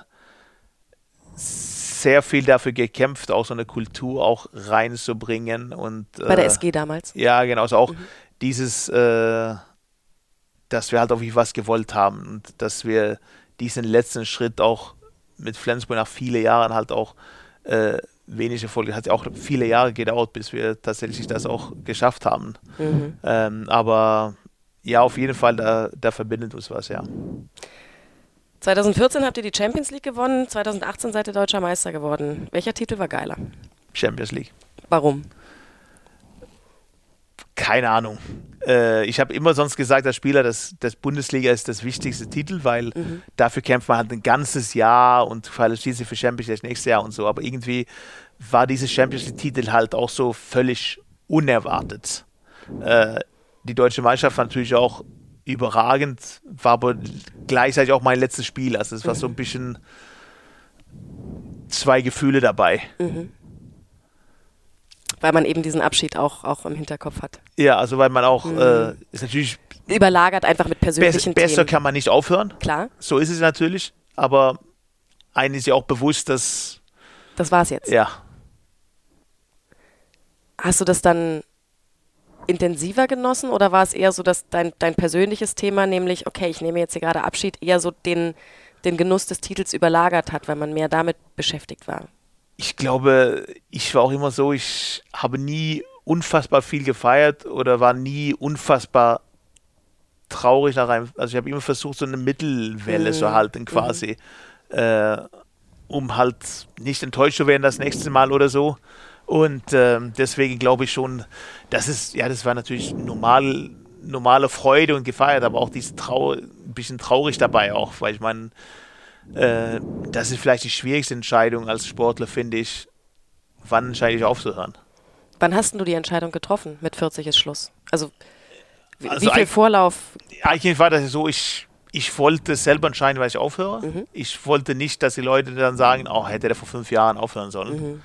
sehr viel dafür gekämpft, auch so eine Kultur auch reinzubringen. Und, äh, Bei der SG damals? Ja, genau. Also auch mhm. dieses, äh, dass wir halt auch was gewollt haben und dass wir diesen letzten Schritt auch mit Flensburg nach vielen Jahren halt auch äh, wenig Erfolg. Hat ja auch viele Jahre gedauert, bis wir tatsächlich das auch geschafft haben. Mhm. Ähm, aber ja, auf jeden Fall, da, da verbindet uns was, ja. 2014 habt ihr die Champions League gewonnen, 2018 seid ihr deutscher Meister geworden. Welcher Titel war geiler? Champions League. Warum? Keine Ahnung. Äh, ich habe immer sonst gesagt, als Spieler, dass das Bundesliga ist das wichtigste Titel, weil mhm. dafür kämpft man halt ein ganzes Jahr und qualifiziert sich für Champions League nächstes Jahr und so. Aber irgendwie war dieses Champions League-Titel halt auch so völlig unerwartet. Äh, die deutsche Meisterschaft war natürlich auch überragend, war aber gleichzeitig auch mein letztes Spiel. Also es war so ein bisschen zwei Gefühle dabei. Mhm. Weil man eben diesen Abschied auch, auch im Hinterkopf hat. Ja, also weil man auch, mhm. äh, ist natürlich. Überlagert einfach mit persönlichen Themen. Besser kann man nicht aufhören. Klar. So ist es natürlich. Aber einem ist ja auch bewusst, dass. Das war's jetzt. Ja. Hast du das dann intensiver genossen oder war es eher so, dass dein, dein persönliches Thema, nämlich, okay, ich nehme jetzt hier gerade Abschied, eher so den, den Genuss des Titels überlagert hat, weil man mehr damit beschäftigt war? Ich glaube, ich war auch immer so, ich habe nie unfassbar viel gefeiert oder war nie unfassbar traurig nach einem, also ich habe immer versucht, so eine Mittelwelle mhm. zu halten quasi, mhm. äh, um halt nicht enttäuscht zu werden das nächste Mal oder so. Und ähm, deswegen glaube ich schon, das ist, ja, das war natürlich normal, normale Freude und gefeiert, aber auch diese Trau ein bisschen traurig dabei auch, weil ich meine, äh, das ist vielleicht die schwierigste Entscheidung als Sportler, finde ich, wann entscheide ich aufzuhören. Wann hast du die Entscheidung getroffen? Mit 40 ist Schluss. Also, wie, also wie viel Vorlauf? Eigentlich war das so, ich, ich wollte selber entscheiden, weil ich aufhöre. Mhm. Ich wollte nicht, dass die Leute dann sagen, oh, hätte der vor fünf Jahren aufhören sollen. Mhm.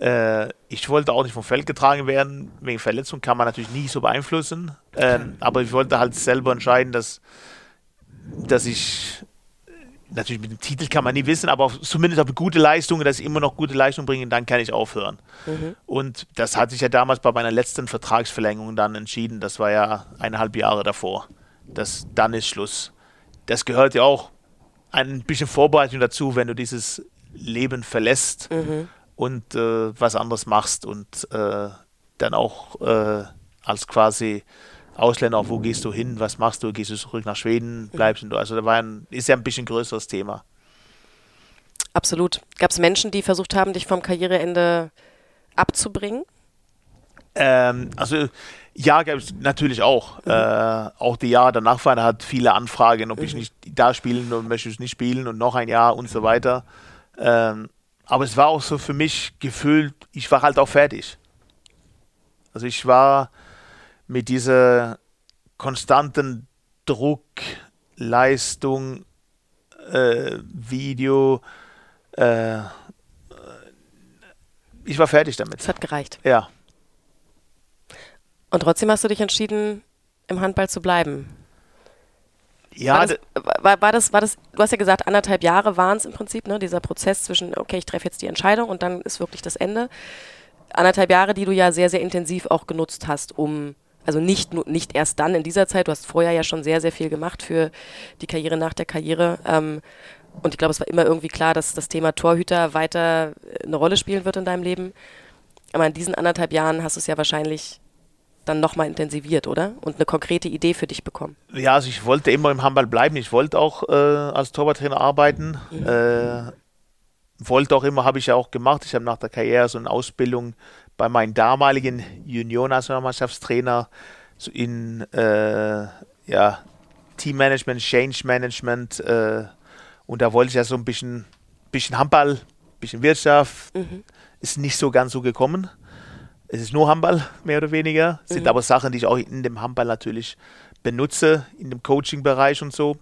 Äh, ich wollte auch nicht vom Feld getragen werden. Wegen Verletzung kann man natürlich nie so beeinflussen. Ähm, aber ich wollte halt selber entscheiden, dass, dass ich natürlich mit dem Titel kann man nie wissen, aber auf, zumindest auf gute Leistung, dass ich immer noch gute Leistung bringe, dann kann ich aufhören. Mhm. Und das hat sich ja damals bei meiner letzten Vertragsverlängerung dann entschieden. Das war ja eineinhalb Jahre davor. Das, dann ist Schluss. Das gehört ja auch ein bisschen Vorbereitung dazu, wenn du dieses Leben verlässt. Mhm und äh, was anderes machst und äh, dann auch äh, als quasi Ausländer, wo gehst du hin, was machst du, gehst du zurück nach Schweden, bleibst du, also da war ein, ist ja ein bisschen größeres Thema. Absolut. Gab es Menschen, die versucht haben, dich vom Karriereende abzubringen? Ähm, also ja, gab es natürlich auch. Mhm. Äh, auch die Jahre danach waren hat viele Anfragen, ob mhm. ich nicht da spielen oder möchte ich nicht spielen und noch ein Jahr und so weiter. Ähm, aber es war auch so für mich gefühlt, ich war halt auch fertig. Also ich war mit dieser konstanten Druck, Leistung, äh, Video, äh, ich war fertig damit. Es hat gereicht. Ja. Und trotzdem hast du dich entschieden, im Handball zu bleiben. Ja, war das, war, war, das, war das, du hast ja gesagt, anderthalb Jahre waren es im Prinzip, ne, dieser Prozess zwischen, okay, ich treffe jetzt die Entscheidung und dann ist wirklich das Ende. Anderthalb Jahre, die du ja sehr, sehr intensiv auch genutzt hast, um, also nicht, nicht erst dann in dieser Zeit, du hast vorher ja schon sehr, sehr viel gemacht für die Karriere nach der Karriere. Ähm, und ich glaube, es war immer irgendwie klar, dass das Thema Torhüter weiter eine Rolle spielen wird in deinem Leben. Aber in diesen anderthalb Jahren hast du es ja wahrscheinlich dann nochmal intensiviert, oder? Und eine konkrete Idee für dich bekommen. Ja, also ich wollte immer im Handball bleiben. Ich wollte auch äh, als Torwarttrainer arbeiten. Mhm. Äh, wollte auch immer, habe ich ja auch gemacht. Ich habe nach der Karriere so eine Ausbildung bei meinem damaligen Juniorennationalmannschaftstrainer in äh, ja, Teammanagement, Change Management äh, Und da wollte ich ja so ein bisschen, bisschen Handball, bisschen Wirtschaft. Mhm. Ist nicht so ganz so gekommen. Es ist nur Handball, mehr oder weniger. Sind Mhm. aber Sachen, die ich auch in dem Handball natürlich benutze, in dem Coaching-Bereich und so.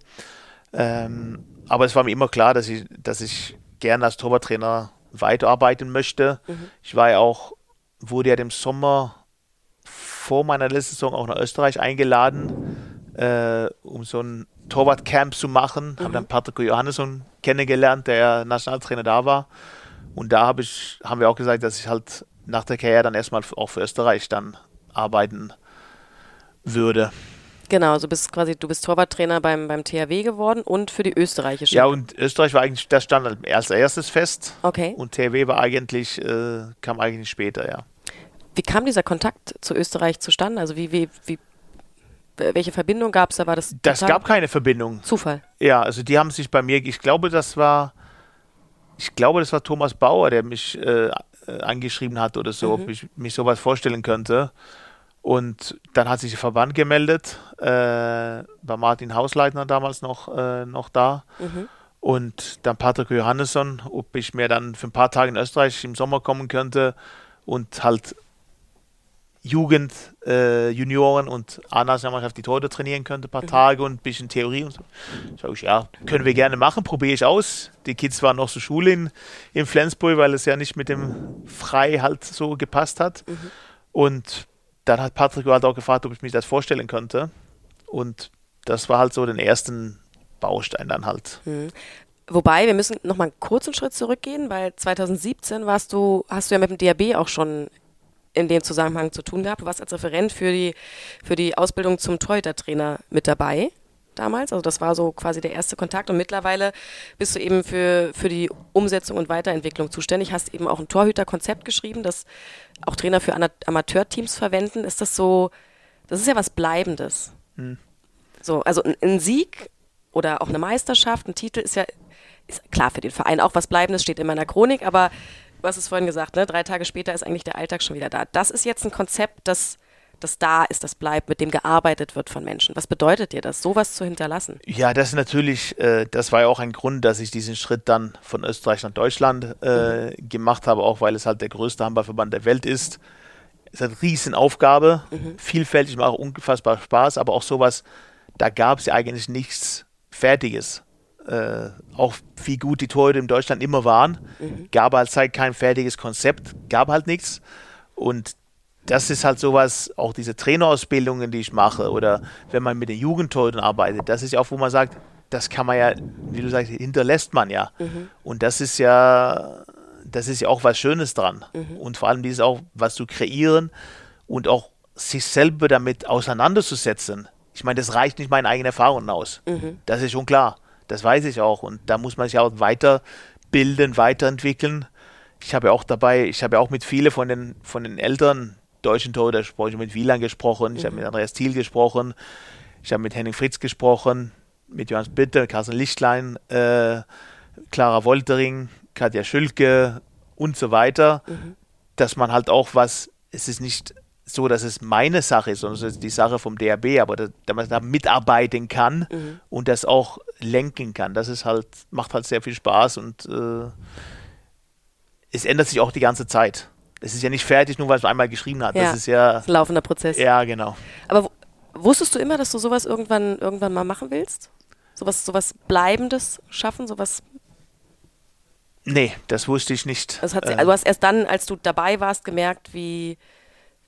Ähm, aber es war mir immer klar, dass ich, dass ich gerne als Torwarttrainer weiterarbeiten möchte. Mhm. Ich war ja auch, wurde ja im Sommer vor meiner letzten Saison auch nach Österreich eingeladen, äh, um so ein Torwartcamp zu machen. Habe dann Patrick Johannesson kennengelernt, der Nationaltrainer da war. Und da hab ich, haben wir auch gesagt, dass ich halt nach der Karriere dann erstmal auch für Österreich dann arbeiten würde. Genau, also bist quasi, du bist Torwarttrainer beim, beim THW geworden und für die österreichische. Ja, und Österreich war eigentlich, das stand als erstes fest. Okay. Und TW war eigentlich, äh, kam eigentlich später, ja. Wie kam dieser Kontakt zu Österreich zustande? Also wie, wie, wie welche Verbindung gab es da? War das Das gab keine Verbindung. Zufall? Ja, also die haben sich bei mir, ich glaube, das war, ich glaube, das war Thomas Bauer, der mich äh, angeschrieben hat oder so, ob ich mich sowas vorstellen könnte. Und dann hat sich der Verband gemeldet, äh, war Martin Hausleitner damals noch, äh, noch da. Und dann Patrick Johannesson, ob ich mir dann für ein paar Tage in Österreich im Sommer kommen könnte und halt Jugend, äh, Junioren und A-Nationalmannschaft die Torhüter trainieren könnte, ein paar Tage und ein bisschen Theorie und so. Sag ich, ja, können wir gerne machen, probiere ich aus. Die Kids waren noch zur Schule in, in Flensburg, weil es ja nicht mit dem Frei halt so gepasst hat. Und dann hat Patrick halt auch gefragt, ob ich mich das vorstellen könnte. Und das war halt so den ersten Baustein dann halt. Wobei, wir müssen noch mal einen kurzen Schritt zurückgehen, weil 2017 warst du, hast du ja mit dem DAB auch schon in dem Zusammenhang zu tun gehabt. Du warst als Referent für die, für die Ausbildung zum Torhütertrainer mit dabei damals. Also das war so quasi der erste Kontakt. Und mittlerweile bist du eben für, für die Umsetzung und Weiterentwicklung zuständig. Hast eben auch ein Torhüterkonzept geschrieben, das auch Trainer für Amateurteams verwenden. Ist das so, das ist ja was Bleibendes. So, also ein, ein Sieg oder auch eine Meisterschaft, ein Titel ist ja ist klar für den Verein auch was Bleibendes, steht immer in der Chronik, aber du hast es vorhin gesagt, ne? drei Tage später ist eigentlich der Alltag schon wieder da. Das ist jetzt ein Konzept, das, das da ist, das bleibt, mit dem gearbeitet wird von Menschen. Was bedeutet dir das, sowas zu hinterlassen? Ja, das ist natürlich, äh, das war ja auch ein Grund, dass ich diesen Schritt dann von Österreich nach Deutschland äh, gemacht habe, auch weil es halt der größte Handballverband der Welt ist. Es ist eine Riesenaufgabe, vielfältig, macht auch unfassbar Spaß, aber auch sowas, da gab es ja eigentlich nichts Fertiges. Äh, auch wie gut die Torhüter in Deutschland immer waren, gab halt halt kein fertiges Konzept, gab halt nichts. Und das ist halt sowas, auch diese Trainerausbildungen, die ich mache, oder wenn man mit den Jugendtorhütern arbeitet, das ist ja auch, wo man sagt, das kann man ja, wie du sagst, hinterlässt man ja. Und das ist ja, das ist ja auch was Schönes dran. Und vor allem dieses auch, was zu kreieren und auch sich selber damit auseinanderzusetzen. Ich meine, das reicht nicht meinen eigenen Erfahrungen aus. Das ist schon klar. Das weiß ich auch. Und da muss man sich auch weiterbilden, weiterentwickeln. Ich habe ja auch dabei, ich habe ja auch mit vielen von den, von den Eltern deutschen Torhüter gesprochen. Ich habe mit Wieland gesprochen, ich habe mit Andreas Thiel gesprochen, ich habe mit Henning Fritz gesprochen, mit Johannes Bitter, Carsten Lichtlein, äh, Clara Woltering, Katja Schülke und so weiter, dass man halt auch was, es ist nicht so, dass es meine Sache ist, sondern es ist die Sache vom DRB, aber da, dass man da mitarbeiten kann und das auch lenken kann. Das ist halt, macht halt sehr viel Spaß und äh, es ändert sich auch die ganze Zeit. Es ist ja nicht fertig, nur weil es einmal geschrieben hat. Ja. Das ist ja, Das ist ein laufender Prozess. ja genau. Aber wusstest du immer, dass du sowas irgendwann, irgendwann mal machen willst? Sowas, sowas Bleibendes schaffen, sowas. Nee, das wusste ich nicht. Das hat, sie- Äh, also du hast erst dann, als du dabei warst, gemerkt, wie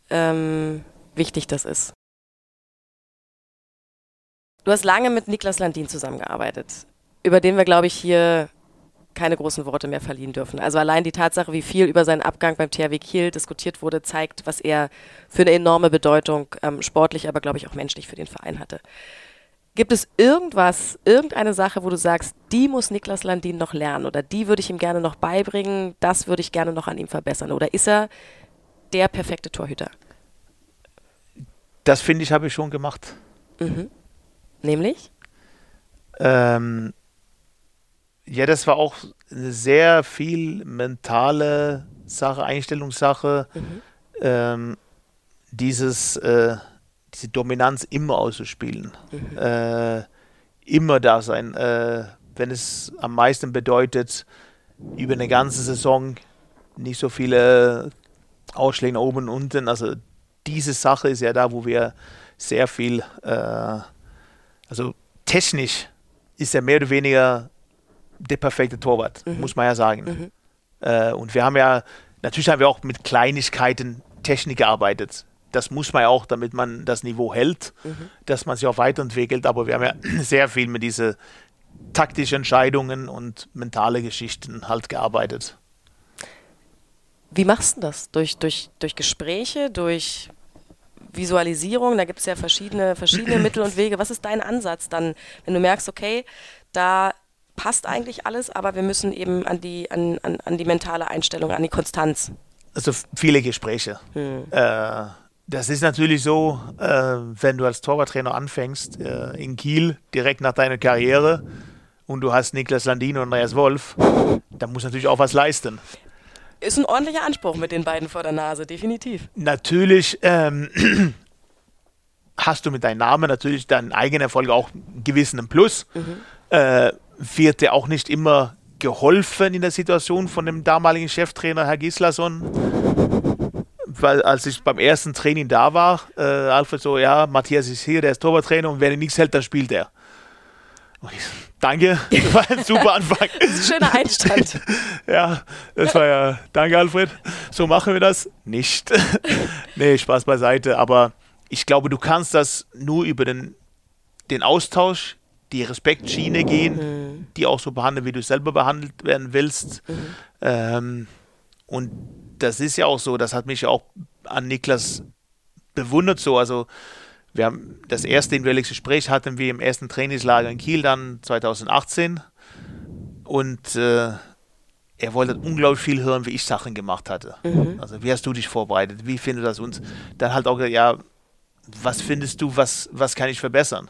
ähm, wichtig das ist. Du hast lange mit Niklas Landin zusammengearbeitet, über den wir, glaube ich, hier keine großen Worte mehr verliehen dürfen. Also allein die Tatsache, wie viel über seinen Abgang beim THW Kiel diskutiert wurde, zeigt, was er für eine enorme Bedeutung ähm, sportlich, aber glaube ich auch menschlich für den Verein hatte. Gibt es irgendwas, irgendeine Sache, wo du sagst, die muss Niklas Landin noch lernen oder die würde ich ihm gerne noch beibringen, das würde ich gerne noch an ihm verbessern? Oder ist er der perfekte Torhüter? das finde ich, habe ich schon gemacht. Nämlich? Ähm, ja, das war auch eine sehr viel mentale Sache, Einstellungssache. Ähm, dieses, äh, diese Dominanz immer auszuspielen. Äh, immer da sein. Äh, wenn es am meisten bedeutet, über eine ganze Saison nicht so viele Ausschläge nach oben und unten. Also diese Sache ist ja da, wo wir sehr viel, äh, also technisch ist er mehr oder weniger der perfekte Torwart, mhm. muss man ja sagen. Mhm. Äh, und wir haben ja, natürlich haben wir auch mit Kleinigkeiten Technik gearbeitet. Das muss man ja auch, damit man das Niveau hält, mhm. dass man sich auch weiterentwickelt. Aber wir haben ja *clears throat* sehr viel mit diesen taktischen Entscheidungen und mentale Geschichten halt gearbeitet. Wie machst du das? Durch, durch, durch Gespräche, durch Visualisierung? Da gibt es ja verschiedene, verschiedene *clears throat* Mittel und Wege. Was ist dein Ansatz dann, wenn du merkst, okay, da passt eigentlich alles, aber wir müssen eben an die, an, an, an die mentale Einstellung, an die Konstanz? Also viele Gespräche. Hm. Äh, das ist natürlich so, äh, wenn du als Torwarttrainer anfängst äh, in Kiel direkt nach deiner Karriere und du hast Niklas Landin und Andreas Wolf, dann musst du natürlich auch was leisten. Ist ein ordentlicher Anspruch mit den beiden vor der Nase, definitiv. Natürlich ähm, hast du mit deinem Namen natürlich deinen eigenen Erfolg auch einen gewissen Plus. Mhm. Äh, wird dir auch nicht immer geholfen in der Situation von dem damaligen Cheftrainer Herr Gislason. Weil als ich beim ersten Training da war, äh, Alfred so, ja, Matthias ist hier, der ist Torwarttrainer und wenn er nichts hält, dann spielt er. Und ich, danke, das war ein super *laughs* Anfang. das ist ein schöner Einstand. *laughs* ja, das war ja, danke Alfred, so machen wir das. Nicht. *laughs* nee, Spaß beiseite, aber ich glaube, du kannst das nur über den, den Austausch, die Respektschiene gehen, mhm. die auch so behandeln, wie du selber behandelt werden willst. Mhm. Ähm, und das ist ja auch so, das hat mich auch an Niklas bewundert so. Also wir haben das erste individuelle Gespräch hatten wir im ersten Trainingslager in Kiel dann 2018 und äh, er wollte unglaublich viel hören, wie ich Sachen gemacht hatte. Mhm. Also wie hast du dich vorbereitet? Wie findest du das? Und dann halt auch ja, was findest du, was, was kann ich verbessern?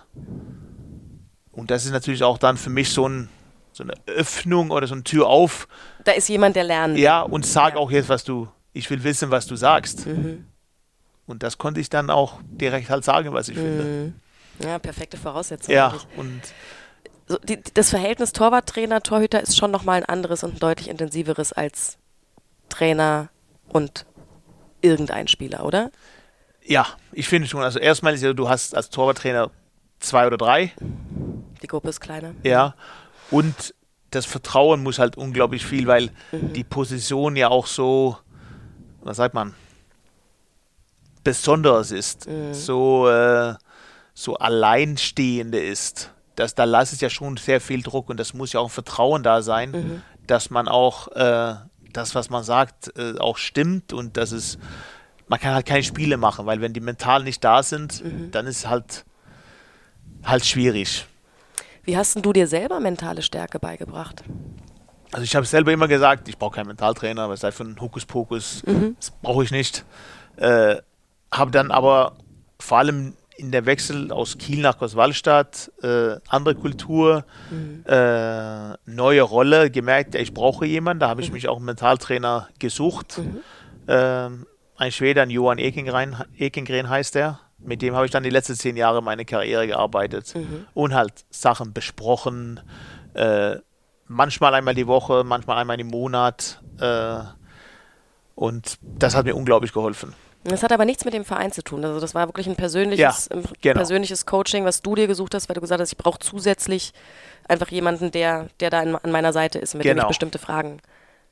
Und das ist natürlich auch dann für mich so, ein, so eine Öffnung oder so eine Tür auf. Da ist jemand, der lernt. Ja, und sag ja. auch jetzt, was du, ich will wissen, was du sagst. Mhm. Und das konnte ich dann auch direkt halt sagen, was ich mhm. finde. Ja, perfekte Voraussetzung. Ja, eigentlich. und so, die, das Verhältnis Torwarttrainer, Torhüter ist schon nochmal ein anderes und ein deutlich intensiveres als Trainer und irgendein Spieler, oder? Ja, ich finde schon. Also erstmal ist ja, du hast als Torwarttrainer zwei oder drei. Die Gruppe ist kleiner. Ja. Und das Vertrauen muss halt unglaublich viel, weil mhm. die Position ja auch so, was sagt man, Besonderes ist, mhm. so, äh, so alleinstehende ist. Das, da lasst es ja schon sehr viel Druck und das muss ja auch Vertrauen da sein, mhm. dass man auch äh, das, was man sagt, äh, auch stimmt und dass es, man kann halt keine Spiele machen, weil wenn die mental nicht da sind, mhm. dann ist es halt, halt schwierig. Wie hast du dir selber mentale Stärke beigebracht? Also ich habe selber immer gesagt, ich brauche keinen Mentaltrainer, weil es halt von Hokuspokus, mhm. das brauche ich nicht. Äh, habe dann aber vor allem in der Wechsel aus Kiel nach Großwallstadt, äh, andere Kultur, mhm. äh, neue Rolle, gemerkt, ich brauche jemanden. Da habe ich mhm. mich auch einen Mentaltrainer gesucht. Mhm. Ähm, ein Schwede, ein Johann Ekengren, heißt er. Mit dem habe ich dann die letzten zehn Jahre meine Karriere gearbeitet mhm. und halt Sachen besprochen. Äh, manchmal einmal die Woche, manchmal einmal im Monat. Äh, und das hat mir unglaublich geholfen. Das hat aber nichts mit dem Verein zu tun. Also das war wirklich ein persönliches, ja, genau. persönliches Coaching, was du dir gesucht hast, weil du gesagt hast, ich brauche zusätzlich einfach jemanden, der, der da an meiner Seite ist, mit genau. dem ich genau. bestimmte Fragen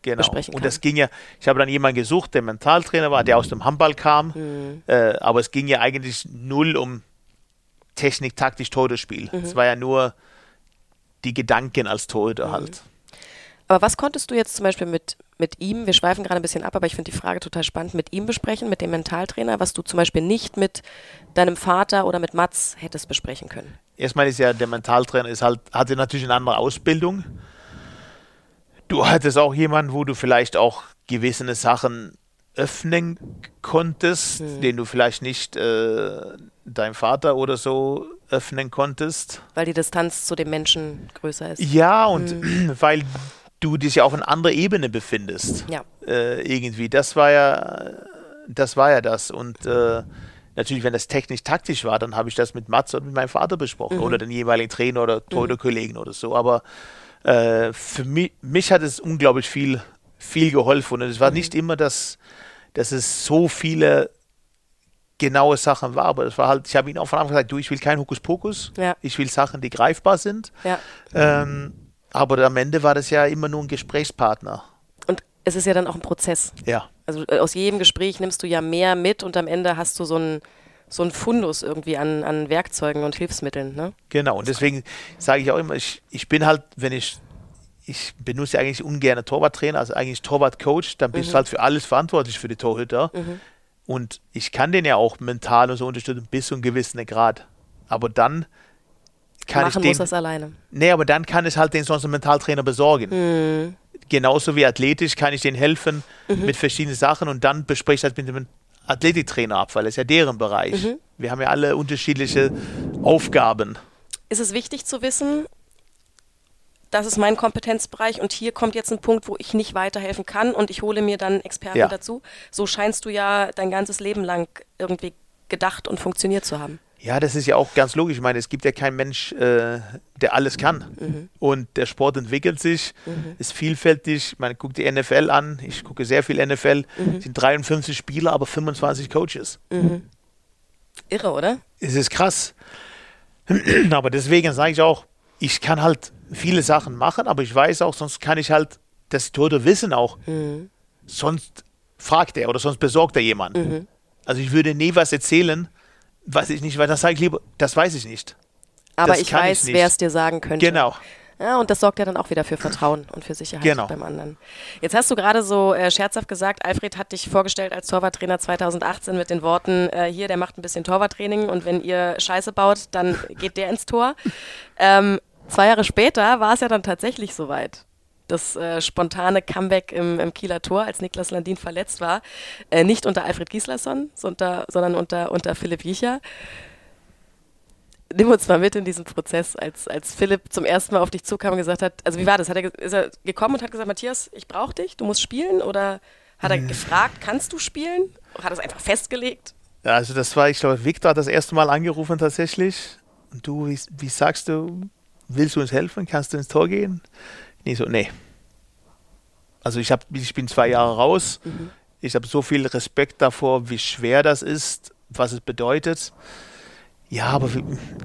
genau. besprechen kann. Und das ging ja, ich habe dann jemanden gesucht, der Mentaltrainer war, der aus dem Handball kam, mhm. äh, aber es ging ja eigentlich null um Technik, taktisch, Torhüterspiel. Mhm. Es war ja nur die Gedanken als Torhüter mhm. halt. Aber was konntest du jetzt zum Beispiel mit, mit ihm, wir schweifen gerade ein bisschen ab, aber ich finde die Frage total spannend, mit ihm besprechen, mit dem Mentaltrainer, was du zum Beispiel nicht mit deinem Vater oder mit Mats hättest besprechen können? Erstmal ist ja der Mentaltrainer ist halt, hatte natürlich eine andere Ausbildung. Du hattest auch jemanden, wo du vielleicht auch gewisse Sachen öffnen konntest, hm. den du vielleicht nicht äh, deinem Vater oder so öffnen konntest. Weil die Distanz zu dem Menschen größer ist. Ja, und hm. *clears throat* weil du dich ja auf einer anderen Ebene befindest. Ja. Äh, irgendwie. Das war ja, das war ja das. Und äh, natürlich, wenn das technisch taktisch war, dann habe ich das mit Mats und mit meinem Vater besprochen mhm. oder den jeweiligen Trainer oder Torhüter-Kollegen mhm. oder so. Aber äh, für mich, mich hat es unglaublich viel, viel geholfen. Und es war nicht immer, dass, dass es so viele genaue Sachen war, aber es war halt, ich habe ihm auch von Anfang gesagt, du, ich will kein Hokuspokus, Ja. ich will Sachen, die greifbar sind. Ja. Ähm, aber am Ende war das ja immer nur ein Gesprächspartner. Und es ist ja dann auch ein Prozess. Ja. Also äh, aus jedem Gespräch nimmst du ja mehr mit und am Ende hast du so einen so einen Fundus irgendwie an, an Werkzeugen und Hilfsmitteln. Ne? Genau, und deswegen sage ich auch immer, ich, ich bin halt, wenn ich, ich benutze eigentlich ungern Torwarttrainer, also eigentlich Torwartcoach, dann bist du halt für alles verantwortlich für die Torhüter. Und ich kann den ja auch mental und so unterstützen, bis zu einem gewissen Grad. Aber dann kann Machen ich muss den, das alleine. nee, aber dann kann ich halt den sonst einen Mentaltrainer besorgen. Genauso wie athletisch kann ich denen helfen mit verschiedenen Sachen und dann bespreche ich das mit dem Athletiktrainer ab, weil das ist ja deren Bereich. Wir haben ja alle unterschiedliche Aufgaben. Ist es wichtig zu wissen, das ist mein Kompetenzbereich und hier kommt jetzt ein Punkt, wo ich nicht weiterhelfen kann und ich hole mir dann Experten Ja. dazu. So scheinst du ja dein ganzes Leben lang irgendwie gedacht und funktioniert zu haben. Ja, das ist ja auch ganz logisch. Ich meine, es gibt ja keinen Mensch, äh, der alles kann. Und der Sport entwickelt sich, ist vielfältig. Man guckt die NFL an. Ich gucke sehr viel NFL. Es sind 53 Spieler, aber 25 Coaches. Irre, oder? Es ist krass. *clears throat* aber deswegen sage ich auch, ich kann halt viele Sachen machen, aber ich weiß auch, sonst kann ich halt das Tote wissen auch. Sonst fragt er oder sonst besorgt er jemand. Also ich würde nie was erzählen, was ich nicht weiß. Das sage ich lieber, das weiß ich nicht. Aber Das ich weiß, wer es dir sagen könnte. Genau. Ja, und das sorgt ja dann auch wieder für Vertrauen und für Sicherheit Genau. beim anderen. Jetzt hast du gerade so äh, scherzhaft gesagt, Alfred hat dich vorgestellt als Torwarttrainer 2018 mit den Worten, äh, hier, der macht ein bisschen Torwarttraining und wenn ihr Scheiße baut, dann geht der ins Tor. *laughs* Ähm, zwei Jahre später war es ja dann tatsächlich soweit. Das äh, spontane Comeback im, im Kieler Tor, als Niklas Landin verletzt war. Äh, nicht unter Alfred Gislason, sondern, unter, unter Philipp Jicher. Nimm uns mal mit in diesen Prozess, als, als Philipp zum ersten Mal auf dich zukam und gesagt hat, also wie war das? Hat er, ist er gekommen und hat gesagt, Matthias, ich brauche dich, du musst spielen? Oder hat er gefragt, kannst du spielen? Oder hat er es einfach festgelegt? Ja, also das war, ich glaube, Victor hat das erste Mal angerufen tatsächlich. Und du, wie, wie sagst du, willst du uns helfen? Kannst du ins Tor gehen? Nee, so, nee. Also ich, hab, ich bin zwei Jahre raus. Ich habe so viel Respekt davor, wie schwer das ist, was es bedeutet. Ja, aber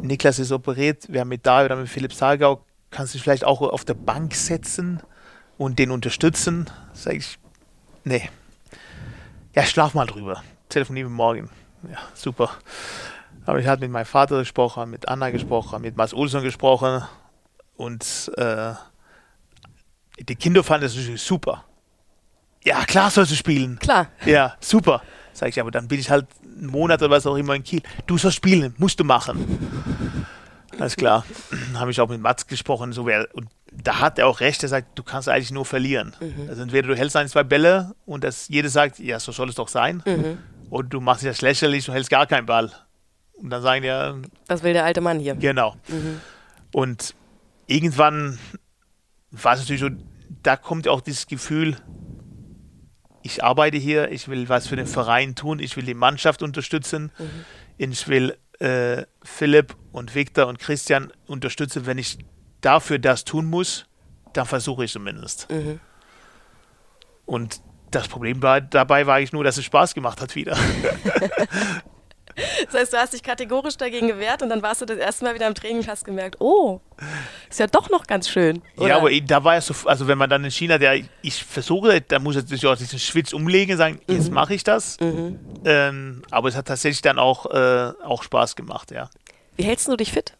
Niklas ist operiert, wir haben mit David oder mit Philipp Sargau, kannst du dich vielleicht auch auf der Bank setzen und den unterstützen? Sag ich, nee. Ja, schlaf mal drüber. Telefonieren wir morgen. Ja, super. Aber ich hatte mit meinem Vater gesprochen, mit Anna gesprochen, mit Mats Olsson gesprochen und äh, die Kinder fanden das natürlich super. Ja, klar sollst du spielen. Klar. Ja, super. Sag ich, aber dann bin ich halt einen Monat oder was auch immer in Kiel. Du sollst spielen, musst du machen. Alles klar. *clears throat* Habe ich auch mit Mats gesprochen. So wär, und da hat er auch recht. Er sagt, du kannst eigentlich nur verlieren. Also entweder du hältst ein, zwei Bälle und das jeder sagt, ja, so soll es doch sein. Und du machst dich das lächerlich und hältst gar keinen Ball. Und dann sagen die ja, Was will der alte Mann hier? Genau. Und irgendwann war es natürlich so, da kommt auch dieses Gefühl, ich arbeite hier, ich will was für den Verein tun, ich will die Mannschaft unterstützen, ich will äh, Philipp und Victor und Christian unterstützen. Wenn ich dafür das tun muss, dann versuche ich zumindest. Und das Problem war, dabei war ich nur, dass es Spaß gemacht hat wieder. *laughs* *laughs* *laughs* Das heißt, du hast dich kategorisch dagegen gewehrt und dann warst du das erste Mal wieder im Training und hast gemerkt, oh, ist ja doch noch ganz schön. Oder? Ja, aber da war es so, also wenn man dann in China, der ich versuche, da muss ich natürlich auch diesen Schwitz umlegen, sagen, jetzt Mhm. mache ich das. Ähm, aber es hat tatsächlich dann auch, äh, auch Spaß gemacht, ja. Wie hältst du dich fit?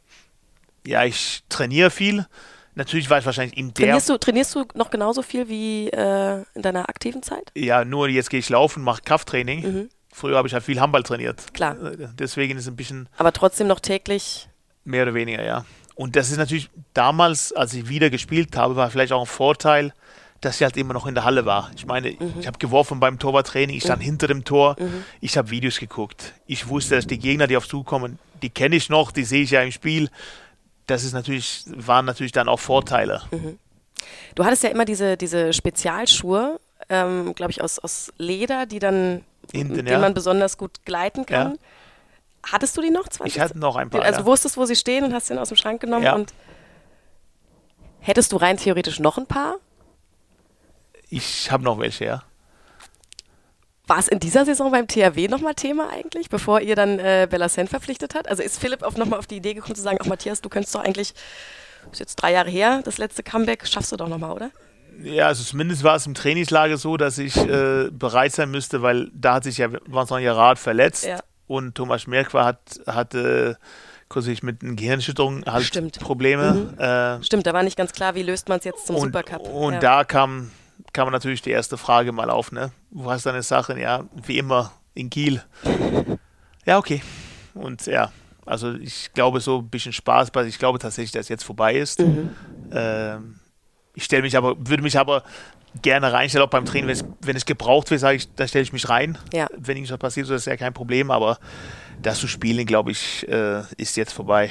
Ja, ich trainiere viel. Natürlich war ich wahrscheinlich in der, Trainierst du, trainierst du noch genauso viel wie äh, in deiner aktiven Zeit? ja, nur jetzt gehe ich laufen, mache Krafttraining. Früher habe ich halt viel Handball trainiert. Mhm. Klar. Äh, Deswegen ist es ein bisschen Aber trotzdem noch täglich. mehr oder weniger, ja. Und das ist natürlich damals, als ich wieder gespielt habe, war vielleicht auch ein Vorteil, dass ich halt immer noch in der Halle war. Ich meine, ich habe geworfen beim Torwarttraining, ich stand hinter dem Tor, ich habe Videos geguckt. Ich wusste, dass die Gegner, die auf zukommen, die kenne ich noch, die sehe ich ja im Spiel. Das ist natürlich, waren natürlich dann auch Vorteile. Du hattest ja immer diese, diese Spezialschuhe, ähm, glaube ich, aus, aus Leder, die dann, Hinten, mit ja. man besonders gut gleiten kann. Hattest du die noch? 20? Ich hatte noch ein paar. also ja. wusstest, wo sie stehen und hast den aus dem Schrank genommen Ja. und Hättest du rein theoretisch noch ein paar? Ich habe noch welche, ja. War es in dieser Saison beim THW nochmal Thema eigentlich, bevor ihr dann äh, Bellasen verpflichtet habt? Also ist Philipp auch nochmal auf die Idee gekommen zu sagen, ach Matthias, du könntest doch eigentlich, ist jetzt drei Jahre her, das letzte Comeback, schaffst du doch nochmal, oder? Ja, also zumindest war es im Trainingslager so, dass ich äh, bereit sein müsste, weil da hat sich ja Vincent Gerard verletzt Ja. und Thomas Merkwa hat, hatte kürzlich mit einer Gehirnerschütterung halt Stimmt. Probleme. Äh, Stimmt, da war nicht ganz klar, wie löst man es jetzt zum und Supercup. und ja. da kam, kam natürlich die erste Frage mal auf, ne? Wo hast du deine Sachen? Ja, wie immer in Kiel. Ja, okay. Und ja, also ich glaube so ein bisschen Spaß, weil ich glaube tatsächlich, dass es jetzt vorbei ist. Mhm. Ähm, ich stelle mich aber, würde mich aber gerne reinstellen, auch beim Training, wenn es, wenn es gebraucht wird, sage ich, da stelle ich mich rein. Ja. Wenn irgendwas passiert, so ist ja kein Problem, aber das zu spielen, glaube ich, äh, ist jetzt vorbei.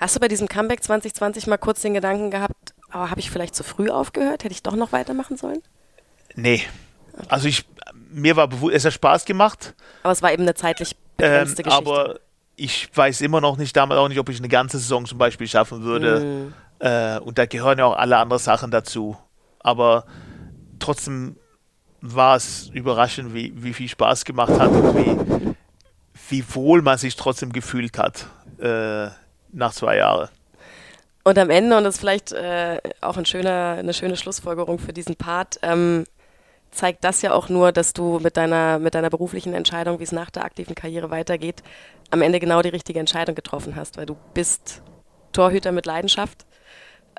Hast du bei diesem Comeback 2020 mal kurz den Gedanken gehabt, aber habe ich vielleicht zu früh aufgehört? Hätte ich doch noch weitermachen sollen? Nee. Also ich, mir war bewusst, es hat Spaß gemacht. Aber es war eben eine zeitlich Ähm, begrenzte Geschichte. aber ich weiß immer noch nicht, damals auch nicht, ob ich eine ganze Saison zum Beispiel schaffen würde. Mhm. Äh, und da gehören ja auch alle anderen Sachen dazu. Aber trotzdem war es überraschend, wie, wie viel Spaß gemacht hat und wie, wie wohl man sich trotzdem gefühlt hat äh, nach zwei Jahren. Und am Ende, und das ist vielleicht äh, auch ein schöner, eine schöne Schlussfolgerung für diesen Part, ähm, zeigt das ja auch nur, dass du mit deiner, mit deiner beruflichen Entscheidung, wie es nach der aktiven Karriere weitergeht, am Ende genau die richtige Entscheidung getroffen hast, weil du bist Torhüter mit Leidenschaft.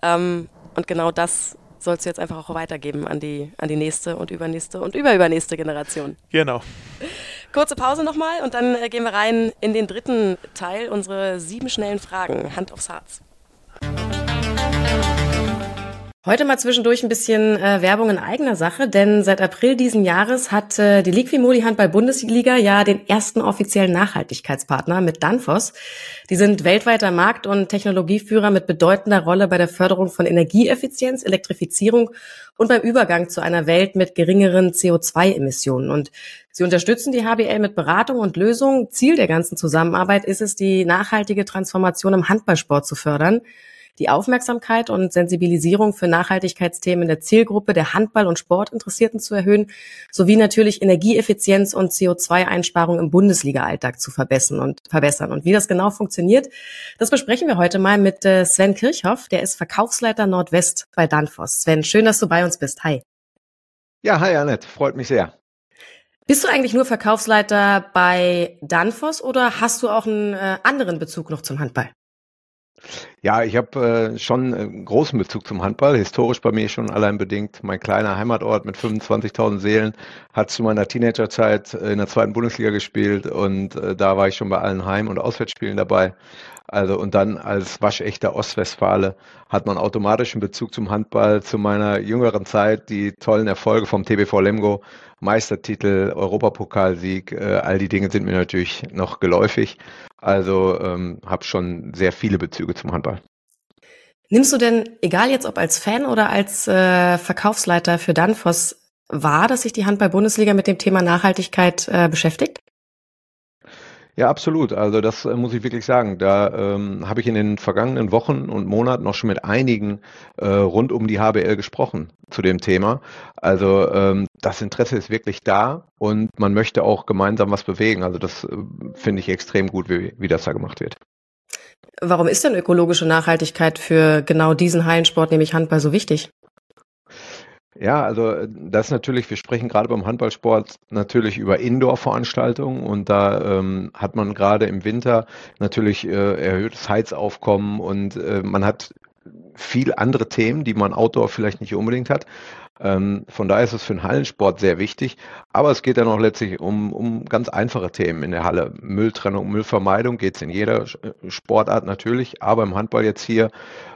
Ähm, und genau das sollst du jetzt einfach auch weitergeben an die, an die nächste und übernächste und überübernächste Generation. Genau. Kurze Pause nochmal und dann äh, gehen wir rein in den dritten Teil, unsere sieben schnellen Fragen. Hand aufs Herz. Heute mal zwischendurch ein bisschen äh, Werbung in eigener Sache, denn seit April diesen Jahres hat äh, die Liquimoli Handball Bundesliga ja den ersten offiziellen Nachhaltigkeitspartner mit Danfoss. Die sind weltweiter Markt- und Technologieführer mit bedeutender Rolle bei der Förderung von Energieeffizienz, Elektrifizierung und beim Übergang zu einer Welt mit geringeren CO2-Emissionen. Und sie unterstützen die HBL mit Beratung und Lösung. Ziel der ganzen Zusammenarbeit ist es, die nachhaltige Transformation im Handballsport zu fördern die Aufmerksamkeit und Sensibilisierung für Nachhaltigkeitsthemen der Zielgruppe der Handball- und Sportinteressierten zu erhöhen, sowie natürlich Energieeffizienz und CO2-Einsparung im Bundesliga-Alltag zu verbessern und verbessern. Und wie das genau funktioniert, das besprechen wir heute mal mit äh, Sven Kirchhoff, der ist Verkaufsleiter Nordwest bei Danfoss. Sven, schön, dass du bei uns bist. Hi. Ja, hi Annette, freut mich sehr. Bist du eigentlich nur Verkaufsleiter bei Danfoss oder hast du auch einen äh, anderen Bezug noch zum Handball? Ja, ich habe äh, schon einen großen Bezug zum Handball, historisch bei mir schon allein bedingt. Mein kleiner Heimatort mit 25.000 Seelen hat zu meiner Teenagerzeit in der zweiten Bundesliga gespielt und äh, da war ich schon bei allen Heim- und Auswärtsspielen dabei. Also und dann als waschechter Ostwestfale hat man automatisch einen Bezug zum Handball, zu meiner jüngeren Zeit, die tollen Erfolge vom TBV Lemgo, Meistertitel, Europapokalsieg, äh, all die Dinge sind mir natürlich noch geläufig. Also ähm, habe schon sehr viele Bezüge zum Handball. Nimmst du denn, egal jetzt ob als Fan oder als äh, Verkaufsleiter für Danfoss, wahr, dass sich die Handball-Bundesliga mit dem Thema Nachhaltigkeit äh, beschäftigt? Ja, absolut. Also das äh, muss ich wirklich sagen. Da ähm, habe ich in den vergangenen Wochen und Monaten noch schon mit einigen äh, rund um die HBL gesprochen zu dem Thema. Also ähm, das Interesse ist wirklich da und man möchte auch gemeinsam was bewegen. Also das äh, finde ich extrem gut, wie, wie das da gemacht wird. Warum ist denn ökologische Nachhaltigkeit für genau diesen Hallensport, nämlich Handball, so wichtig? Ja, also äh, das natürlich, wir sprechen gerade beim Handballsport natürlich über Indoor-Veranstaltungen und da ähm, hat man gerade im Winter natürlich äh, erhöhtes Heizaufkommen und äh, man hat viel andere Themen, die man Outdoor vielleicht nicht unbedingt hat. Ähm, von daher ist es für den Hallensport sehr wichtig, aber es geht dann auch letztlich um, um ganz einfache Themen in der Halle. Mülltrennung, Müllvermeidung geht es in jeder Sportart natürlich, aber im Handball jetzt hier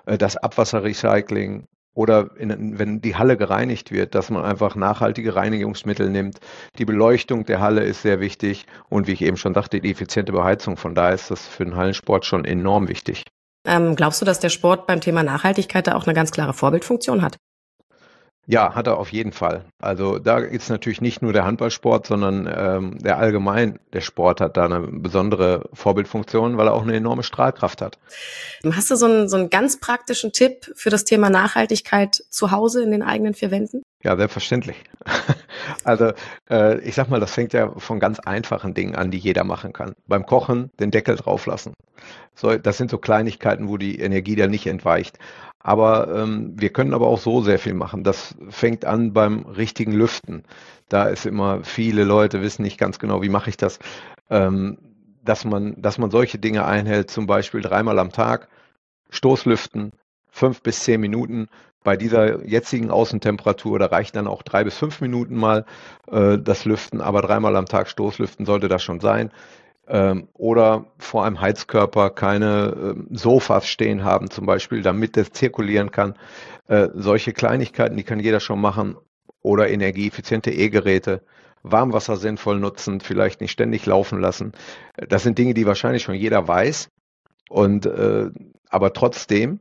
äh, das Abwasserrecycling, oder in, wenn die Halle gereinigt wird, dass man einfach nachhaltige Reinigungsmittel nimmt. Die Beleuchtung der Halle ist sehr wichtig und wie ich eben schon sagte, die effiziente Beheizung. Von daher ist das für den Hallensport schon enorm wichtig. Ähm, glaubst du, dass der Sport beim Thema Nachhaltigkeit da auch eine ganz klare Vorbildfunktion hat? Ja, hat er auf jeden Fall. Also da ist natürlich nicht nur der Handballsport, sondern ähm, der allgemein, der Sport hat da eine besondere Vorbildfunktion, weil er auch eine enorme Strahlkraft hat. Hast du so einen, so einen ganz praktischen Tipp für das Thema Nachhaltigkeit zu Hause in den eigenen vier Wänden? Ja, selbstverständlich. *laughs* Also äh, ich sag mal, das fängt ja von ganz einfachen Dingen an, die jeder machen kann. Beim Kochen den Deckel drauflassen. So, das sind so Kleinigkeiten, wo die Energie dann nicht entweicht. Aber ähm, wir können aber auch so sehr viel machen. Das fängt an beim richtigen Lüften. Da ist immer, viele Leute wissen nicht ganz genau, wie mache ich das. Ähm, dass man, dass man solche Dinge einhält, zum Beispiel dreimal am Tag, Stoßlüften, fünf bis zehn Minuten. Bei dieser jetzigen Außentemperatur, da reicht dann auch drei bis fünf Minuten mal äh, das Lüften, aber dreimal am Tag Stoßlüften sollte das schon sein ähm, oder vor einem Heizkörper keine äh, Sofas stehen haben, zum Beispiel, damit das zirkulieren kann. Äh, solche Kleinigkeiten, die kann jeder schon machen. Oder energieeffiziente E-Geräte, Warmwasser sinnvoll nutzen, vielleicht nicht ständig laufen lassen. Das sind Dinge, die wahrscheinlich schon jeder weiß. Und äh, aber trotzdem,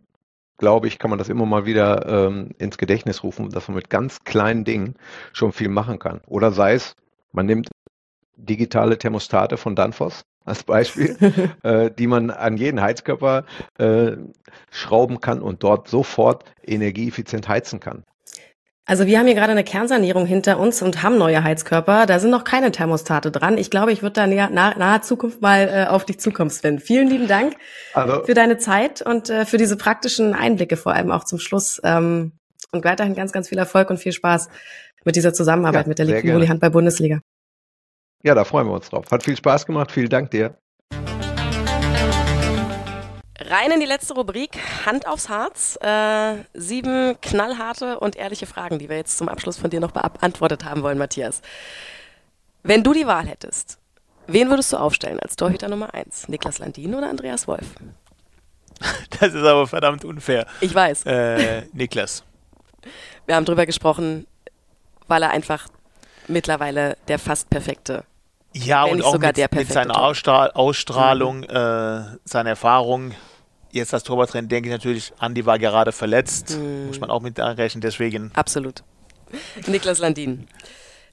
glaube ich, kann man das immer mal wieder ähm, ins Gedächtnis rufen, dass man mit ganz kleinen Dingen schon viel machen kann. Oder sei es, man nimmt digitale Thermostate von Danfoss als Beispiel, *laughs* äh, die man an jeden Heizkörper äh, schrauben kann und dort sofort energieeffizient heizen kann. Also wir haben hier gerade eine Kernsanierung hinter uns und haben neue Heizkörper. Da sind noch keine Thermostate dran. Ich glaube, ich würde da näher, nah, nahe Zukunft mal äh, auf dich zukommen, Sven. Vielen lieben Dank also, für deine Zeit und äh, für diese praktischen Einblicke, vor allem auch zum Schluss. Ähm, und weiterhin ganz, ganz viel Erfolg und viel Spaß mit dieser Zusammenarbeit ja, mit der Liquimoli Handball-Bundesliga. Ja, da freuen wir uns drauf. Hat viel Spaß gemacht. Vielen Dank dir. Rein in die letzte Rubrik, Hand aufs Harz. Äh, sieben knallharte und ehrliche Fragen, die wir jetzt zum Abschluss von dir noch beantwortet haben wollen, Matthias. Wenn du die Wahl hättest, wen würdest du aufstellen als Torhüter Nummer eins? Niklas Landin oder Andreas Wolf? *laughs* Das ist aber verdammt unfair. Ich weiß. Äh, Niklas. Wir haben drüber gesprochen, weil er einfach mittlerweile der fast perfekte ja, und auch mit, mit, seiner Ausstrahl Ausstrahlung, mhm. äh, seiner Erfahrung. Jetzt als Torwarttrainer denke ich natürlich, Andi war gerade verletzt. Mhm. Muss man auch mit rechnen, deswegen. Absolut. *laughs* Niklas Landin.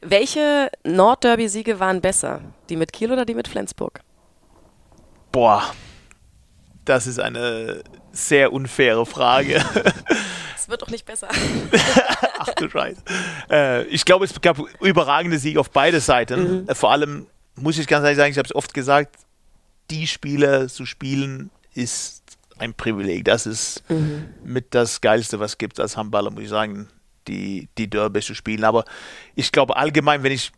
Welche Nordderby-Siege waren besser? Die mit Kiel oder die mit Flensburg? Boah, das ist eine sehr unfaire Frage. *laughs* Es wird doch nicht besser. *laughs* Ach du Scheiße. Äh, ich glaube, es gab überragende Siege auf beide Seiten. Mhm. Äh, vor allem muss ich ganz ehrlich sagen, ich habe es oft gesagt, die Spiele zu spielen ist ein Privileg. Das ist mhm. mit das Geilste, was es gibt als Handballer, muss ich sagen, die, die Derby zu spielen. Aber ich glaube allgemein, wenn ich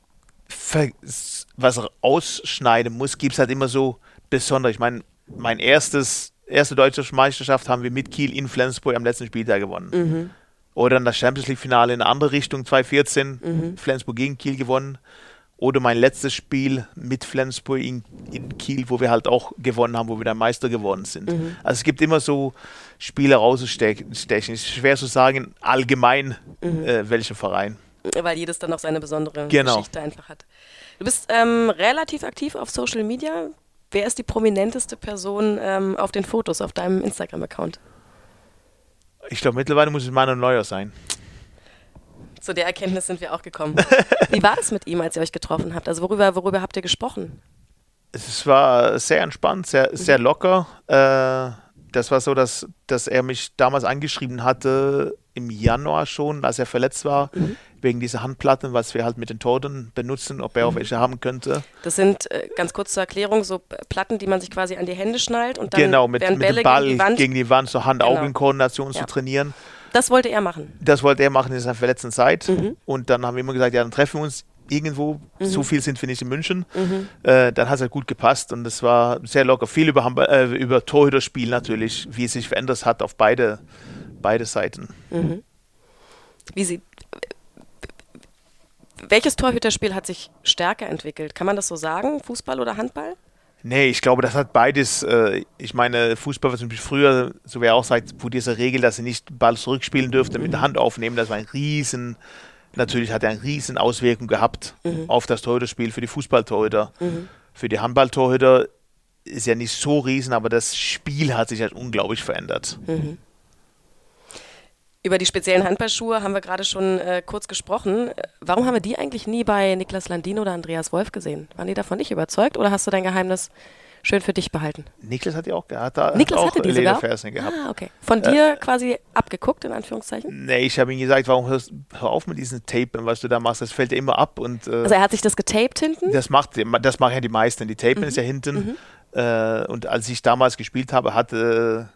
was ausschneiden muss, gibt es halt immer so besonders. Ich meine, mein erstes erste deutsche Meisterschaft haben wir mit Kiel in Flensburg am letzten Spieltag gewonnen. Mhm. Oder dann das Champions League-Finale in eine andere Richtung, 2014, mhm. Flensburg gegen Kiel gewonnen. Oder mein letztes Spiel mit Flensburg in, in, Kiel, wo wir halt auch gewonnen haben, wo wir dann Meister geworden sind. Mhm. Also es gibt immer so Spiele rauszustechen. Es ist schwer zu sagen, allgemein, mhm. äh, welcher Verein. Weil jedes dann noch seine besondere genau. Geschichte einfach hat. Du bist ähm, relativ aktiv auf Social Media. Wer ist die prominenteste Person ähm, auf den Fotos auf deinem Instagram-Account? Ich glaube, mittlerweile muss es Manuel Neuer sein. Zu der Erkenntnis sind wir auch gekommen. Wie war es mit ihm, als ihr euch getroffen habt? Also worüber, worüber habt ihr gesprochen? Es war sehr entspannt, sehr, sehr locker. Äh, das war so, dass, dass er mich damals angeschrieben hatte, im Januar schon, als er verletzt war, mhm. wegen dieser Handplatten, was wir halt mit den Toten benutzen, ob er auch mhm. welche haben könnte. Das sind, äh, ganz kurz zur Erklärung, so Platten, die man sich quasi an die Hände schnallt und dann genau, mit, mit dem Ball gegen die Wand, gegen die Wand so Hand-Augen-Koordination genau. zu trainieren. Das wollte er machen. Das wollte er machen in seiner verletzten Zeit. Mhm. Und dann haben wir immer gesagt, ja, dann treffen wir uns irgendwo. Mhm. So viel sind wir nicht in München. Mhm. Äh, dann hat es halt gut gepasst und es war sehr locker. Viel über, äh, über Torhüterspiel natürlich, wie es sich verändert hat auf beide, beide Seiten. Mhm. Wie sie, welches Torhüterspiel hat sich stärker entwickelt? Kann man das so sagen? Fußball oder Handball? Nee, ich glaube, das hat beides. Äh, ich meine, Fußball, was früher, so wie er auch sagt, wo diese Regel, dass sie nicht Ball zurückspielen dürfte, mit der Hand aufnehmen, das war ein riesen, natürlich hat er eine riesen Auswirkung gehabt mhm. auf das Torhüterspiel für die Fußballtorhüter. Mhm. Für die Handballtorhüter ist ja nicht so riesen, aber das Spiel hat sich halt unglaublich verändert. Mhm. Über die speziellen Handballschuhe haben wir gerade schon äh, kurz gesprochen. Warum haben wir die eigentlich nie bei Niklas Landin oder Andreas Wolf gesehen? Waren die davon nicht überzeugt oder hast du dein Geheimnis schön für dich behalten? Niklas hat die auch gehabt. Da Niklas auch hatte die sogar? Gehabt. Ah, okay. Von dir quasi abgeguckt, in Anführungszeichen? Nee, ich habe ihm gesagt, warum hörst, hör auf mit diesen Tapen, was du da machst, das fällt dir immer ab. Und, äh, Also er hat sich das getaped hinten? das, macht, das machen ja die meisten. Die Tapen ist ja hinten. Mhm. Äh, und als ich damals gespielt habe, hatte,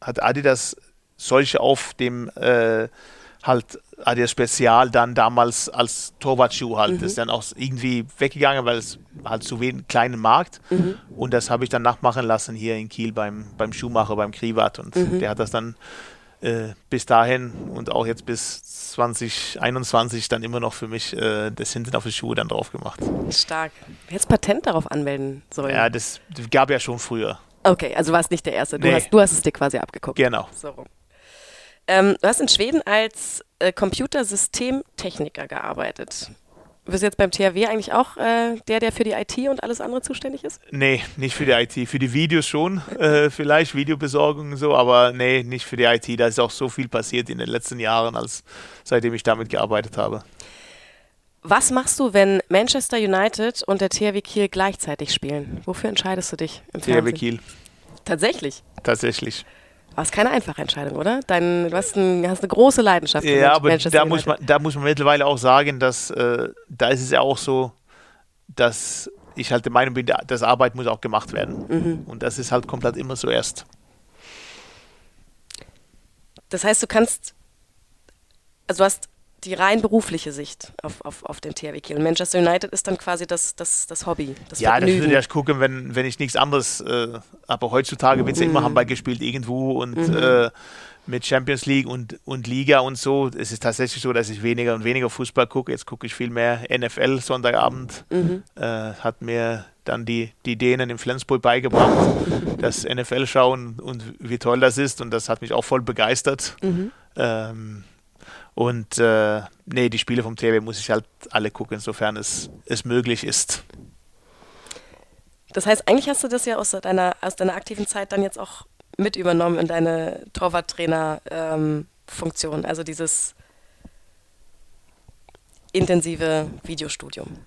hat Adidas solche auf dem äh, halt Adidas Spezial dann damals als Torwartschuh halt. Mhm. Das ist dann auch irgendwie weggegangen, weil es halt zu wenig kleinen Markt. Mhm. Und das habe ich dann nachmachen lassen hier in Kiel beim, beim Schuhmacher, beim Krivat. Und Mhm. der hat das dann äh, bis dahin und auch jetzt bis 2021 dann immer noch für mich äh, das hinten auf die Schuhe dann drauf gemacht. Stark. Jetzt Patent darauf anmelden sollen. Ja, das gab ja schon früher. Okay, also warst nicht der Erste. Du, Nee. hast, du hast es dir quasi abgeguckt. Genau. So rum. Ähm, du hast in Schweden als äh, Computersystemtechniker gearbeitet. Bist du jetzt beim THW eigentlich auch äh, der, der für die IT und alles andere zuständig ist? Nee, nicht für die IT. Für die Videos schon, äh, vielleicht Videobesorgung und so, aber nee, nicht für die IT. Da ist auch so viel passiert in den letzten Jahren, als seitdem ich damit gearbeitet habe. Was machst du, wenn Manchester United und der THW Kiel gleichzeitig spielen? Wofür entscheidest du dich im THW? Kiel, Tatsächlich. tatsächlich. Aber es keine einfache Entscheidung, oder? Dein, du hast, ein, hast eine große Leidenschaft Ja, aber Manchester da muss, man, da muss man mittlerweile auch sagen, dass äh, da ist es ja auch so, dass ich halt der Meinung bin, das Arbeit muss auch gemacht werden. Mhm. Und das ist halt komplett immer so erst. Das heißt, du kannst, also du hast die rein berufliche Sicht auf, auf, auf den THW Kiel. Und Manchester United ist dann quasi das, das, das Hobby, das Ja, das Vergnügen. würde ich gucken, wenn, wenn ich nichts anderes. Äh, aber heutzutage wird ja Mhm. immer Handball gespielt irgendwo und äh, mit Champions League und, und Liga und so. Es ist tatsächlich so, dass ich weniger und weniger Fußball gucke. Jetzt gucke ich viel mehr NFL Sonntagabend. Mhm. Äh, hat mir dann die, die Dänen in Flensburg beigebracht, *laughs* das NFL schauen und wie toll das ist. Und das hat mich auch voll begeistert. Mhm. Ähm, und äh, nee, die Spiele vom TW muss ich halt alle gucken, insofern es, es möglich ist. Das heißt, eigentlich hast du das ja aus deiner, aus deiner aktiven Zeit dann jetzt auch mit übernommen in deine Torwarttrainer-Funktion, also dieses intensive Videostudium.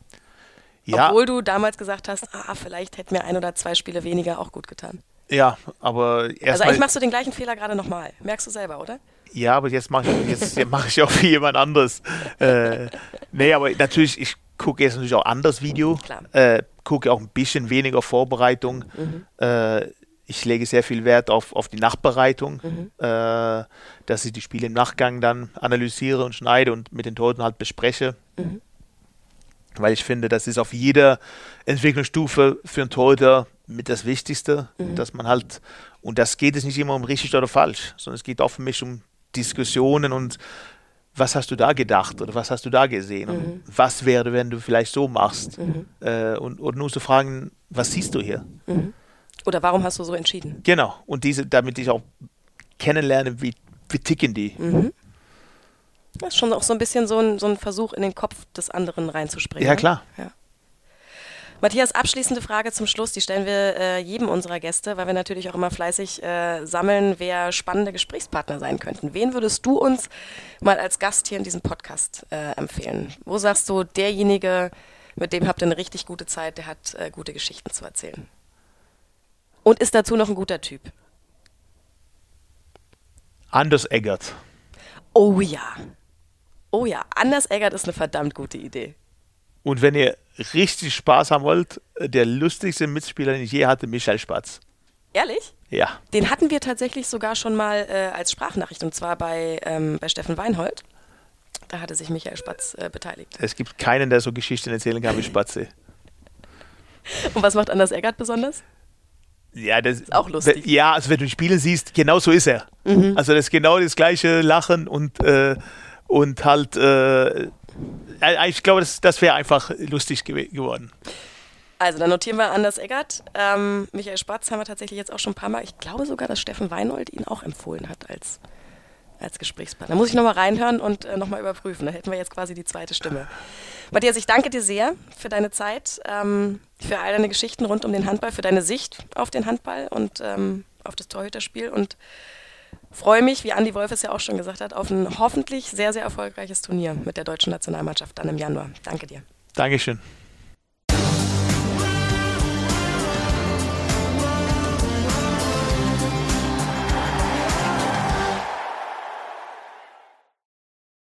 Ja, Obwohl du damals gesagt hast, ah, vielleicht hätten mir ein oder zwei Spiele weniger auch gut getan. ja, aber Also erstmal. eigentlich machst du den gleichen Fehler gerade nochmal. Merkst du selber, oder? Ja, aber jetzt mache ich, jetzt mach ich auch wie jemand anderes. Äh, nee, aber natürlich, ich gucke jetzt natürlich auch anders Video. Äh, gucke auch ein bisschen weniger Vorbereitung. Äh, ich lege sehr viel Wert auf, auf die Nachbereitung, äh, dass ich die Spiele im Nachgang dann analysiere und schneide und mit den Toten halt bespreche. Weil ich finde, das ist auf jeder Entwicklungsstufe für einen Torhüter mit das Wichtigste, dass man halt, und das geht es nicht immer um richtig oder falsch, sondern es geht auch für mich um Diskussionen und was hast du da gedacht oder was hast du da gesehen und was wäre, wenn du vielleicht so machst äh, und, und nur zu fragen, was siehst du hier? Oder warum hast du so entschieden? Genau, und diese, damit ich auch kennenlerne, wie, wie ticken die. Das ist schon auch so ein bisschen so ein, so ein Versuch, in den Kopf des anderen reinzuspringen. Ja, ne? klar. Ja. Matthias, abschließende Frage zum Schluss, die stellen wir äh, jedem unserer Gäste, weil wir natürlich auch immer fleißig äh, sammeln, wer spannende Gesprächspartner sein könnten. Wen würdest du uns mal als Gast hier in diesem Podcast äh, empfehlen? Wo sagst du, derjenige, mit dem habt ihr eine richtig gute Zeit, der hat äh, gute Geschichten zu erzählen? Und ist dazu noch ein guter Typ? Anders Eggert. Oh ja. Oh ja, Anders Eggert ist eine verdammt gute Idee. Und wenn ihr richtig Spaß haben wollt, der lustigste Mitspieler, den ich je hatte, Michael Spatz. Ehrlich? Ja, Den hatten wir tatsächlich sogar schon mal äh, als Sprachnachricht und zwar bei, ähm, bei Steffen Weinhold. Da hatte sich Michael Spatz äh, beteiligt. es gibt keinen, der so Geschichten erzählen kann wie Spatze. *laughs* Und was macht Anders Eggert besonders? Ja, das ist auch lustig. Ja, also wenn du die Spiele siehst, genau so ist er. Also das ist genau das gleiche Lachen und, äh, und halt, äh, ich glaube, das, das wäre einfach lustig gew geworden. Also, dann notieren wir Anders Eggert. Ähm, Michael Spatz haben wir tatsächlich jetzt auch schon ein paar Mal. Ich glaube sogar, dass Steffen Weinhold ihn auch empfohlen hat als, als Gesprächspartner. Da muss ich nochmal reinhören und äh, nochmal überprüfen. Da hätten wir jetzt quasi die zweite Stimme. Matthias, ich danke dir sehr für deine Zeit, ähm, für all deine Geschichten rund um den Handball, für deine Sicht auf den Handball und ähm, auf das Torhüterspiel und freue mich, wie Andi Wolf es ja auch schon gesagt hat, auf ein hoffentlich sehr, sehr erfolgreiches Turnier mit der deutschen Nationalmannschaft dann im Januar. Danke dir. Dankeschön.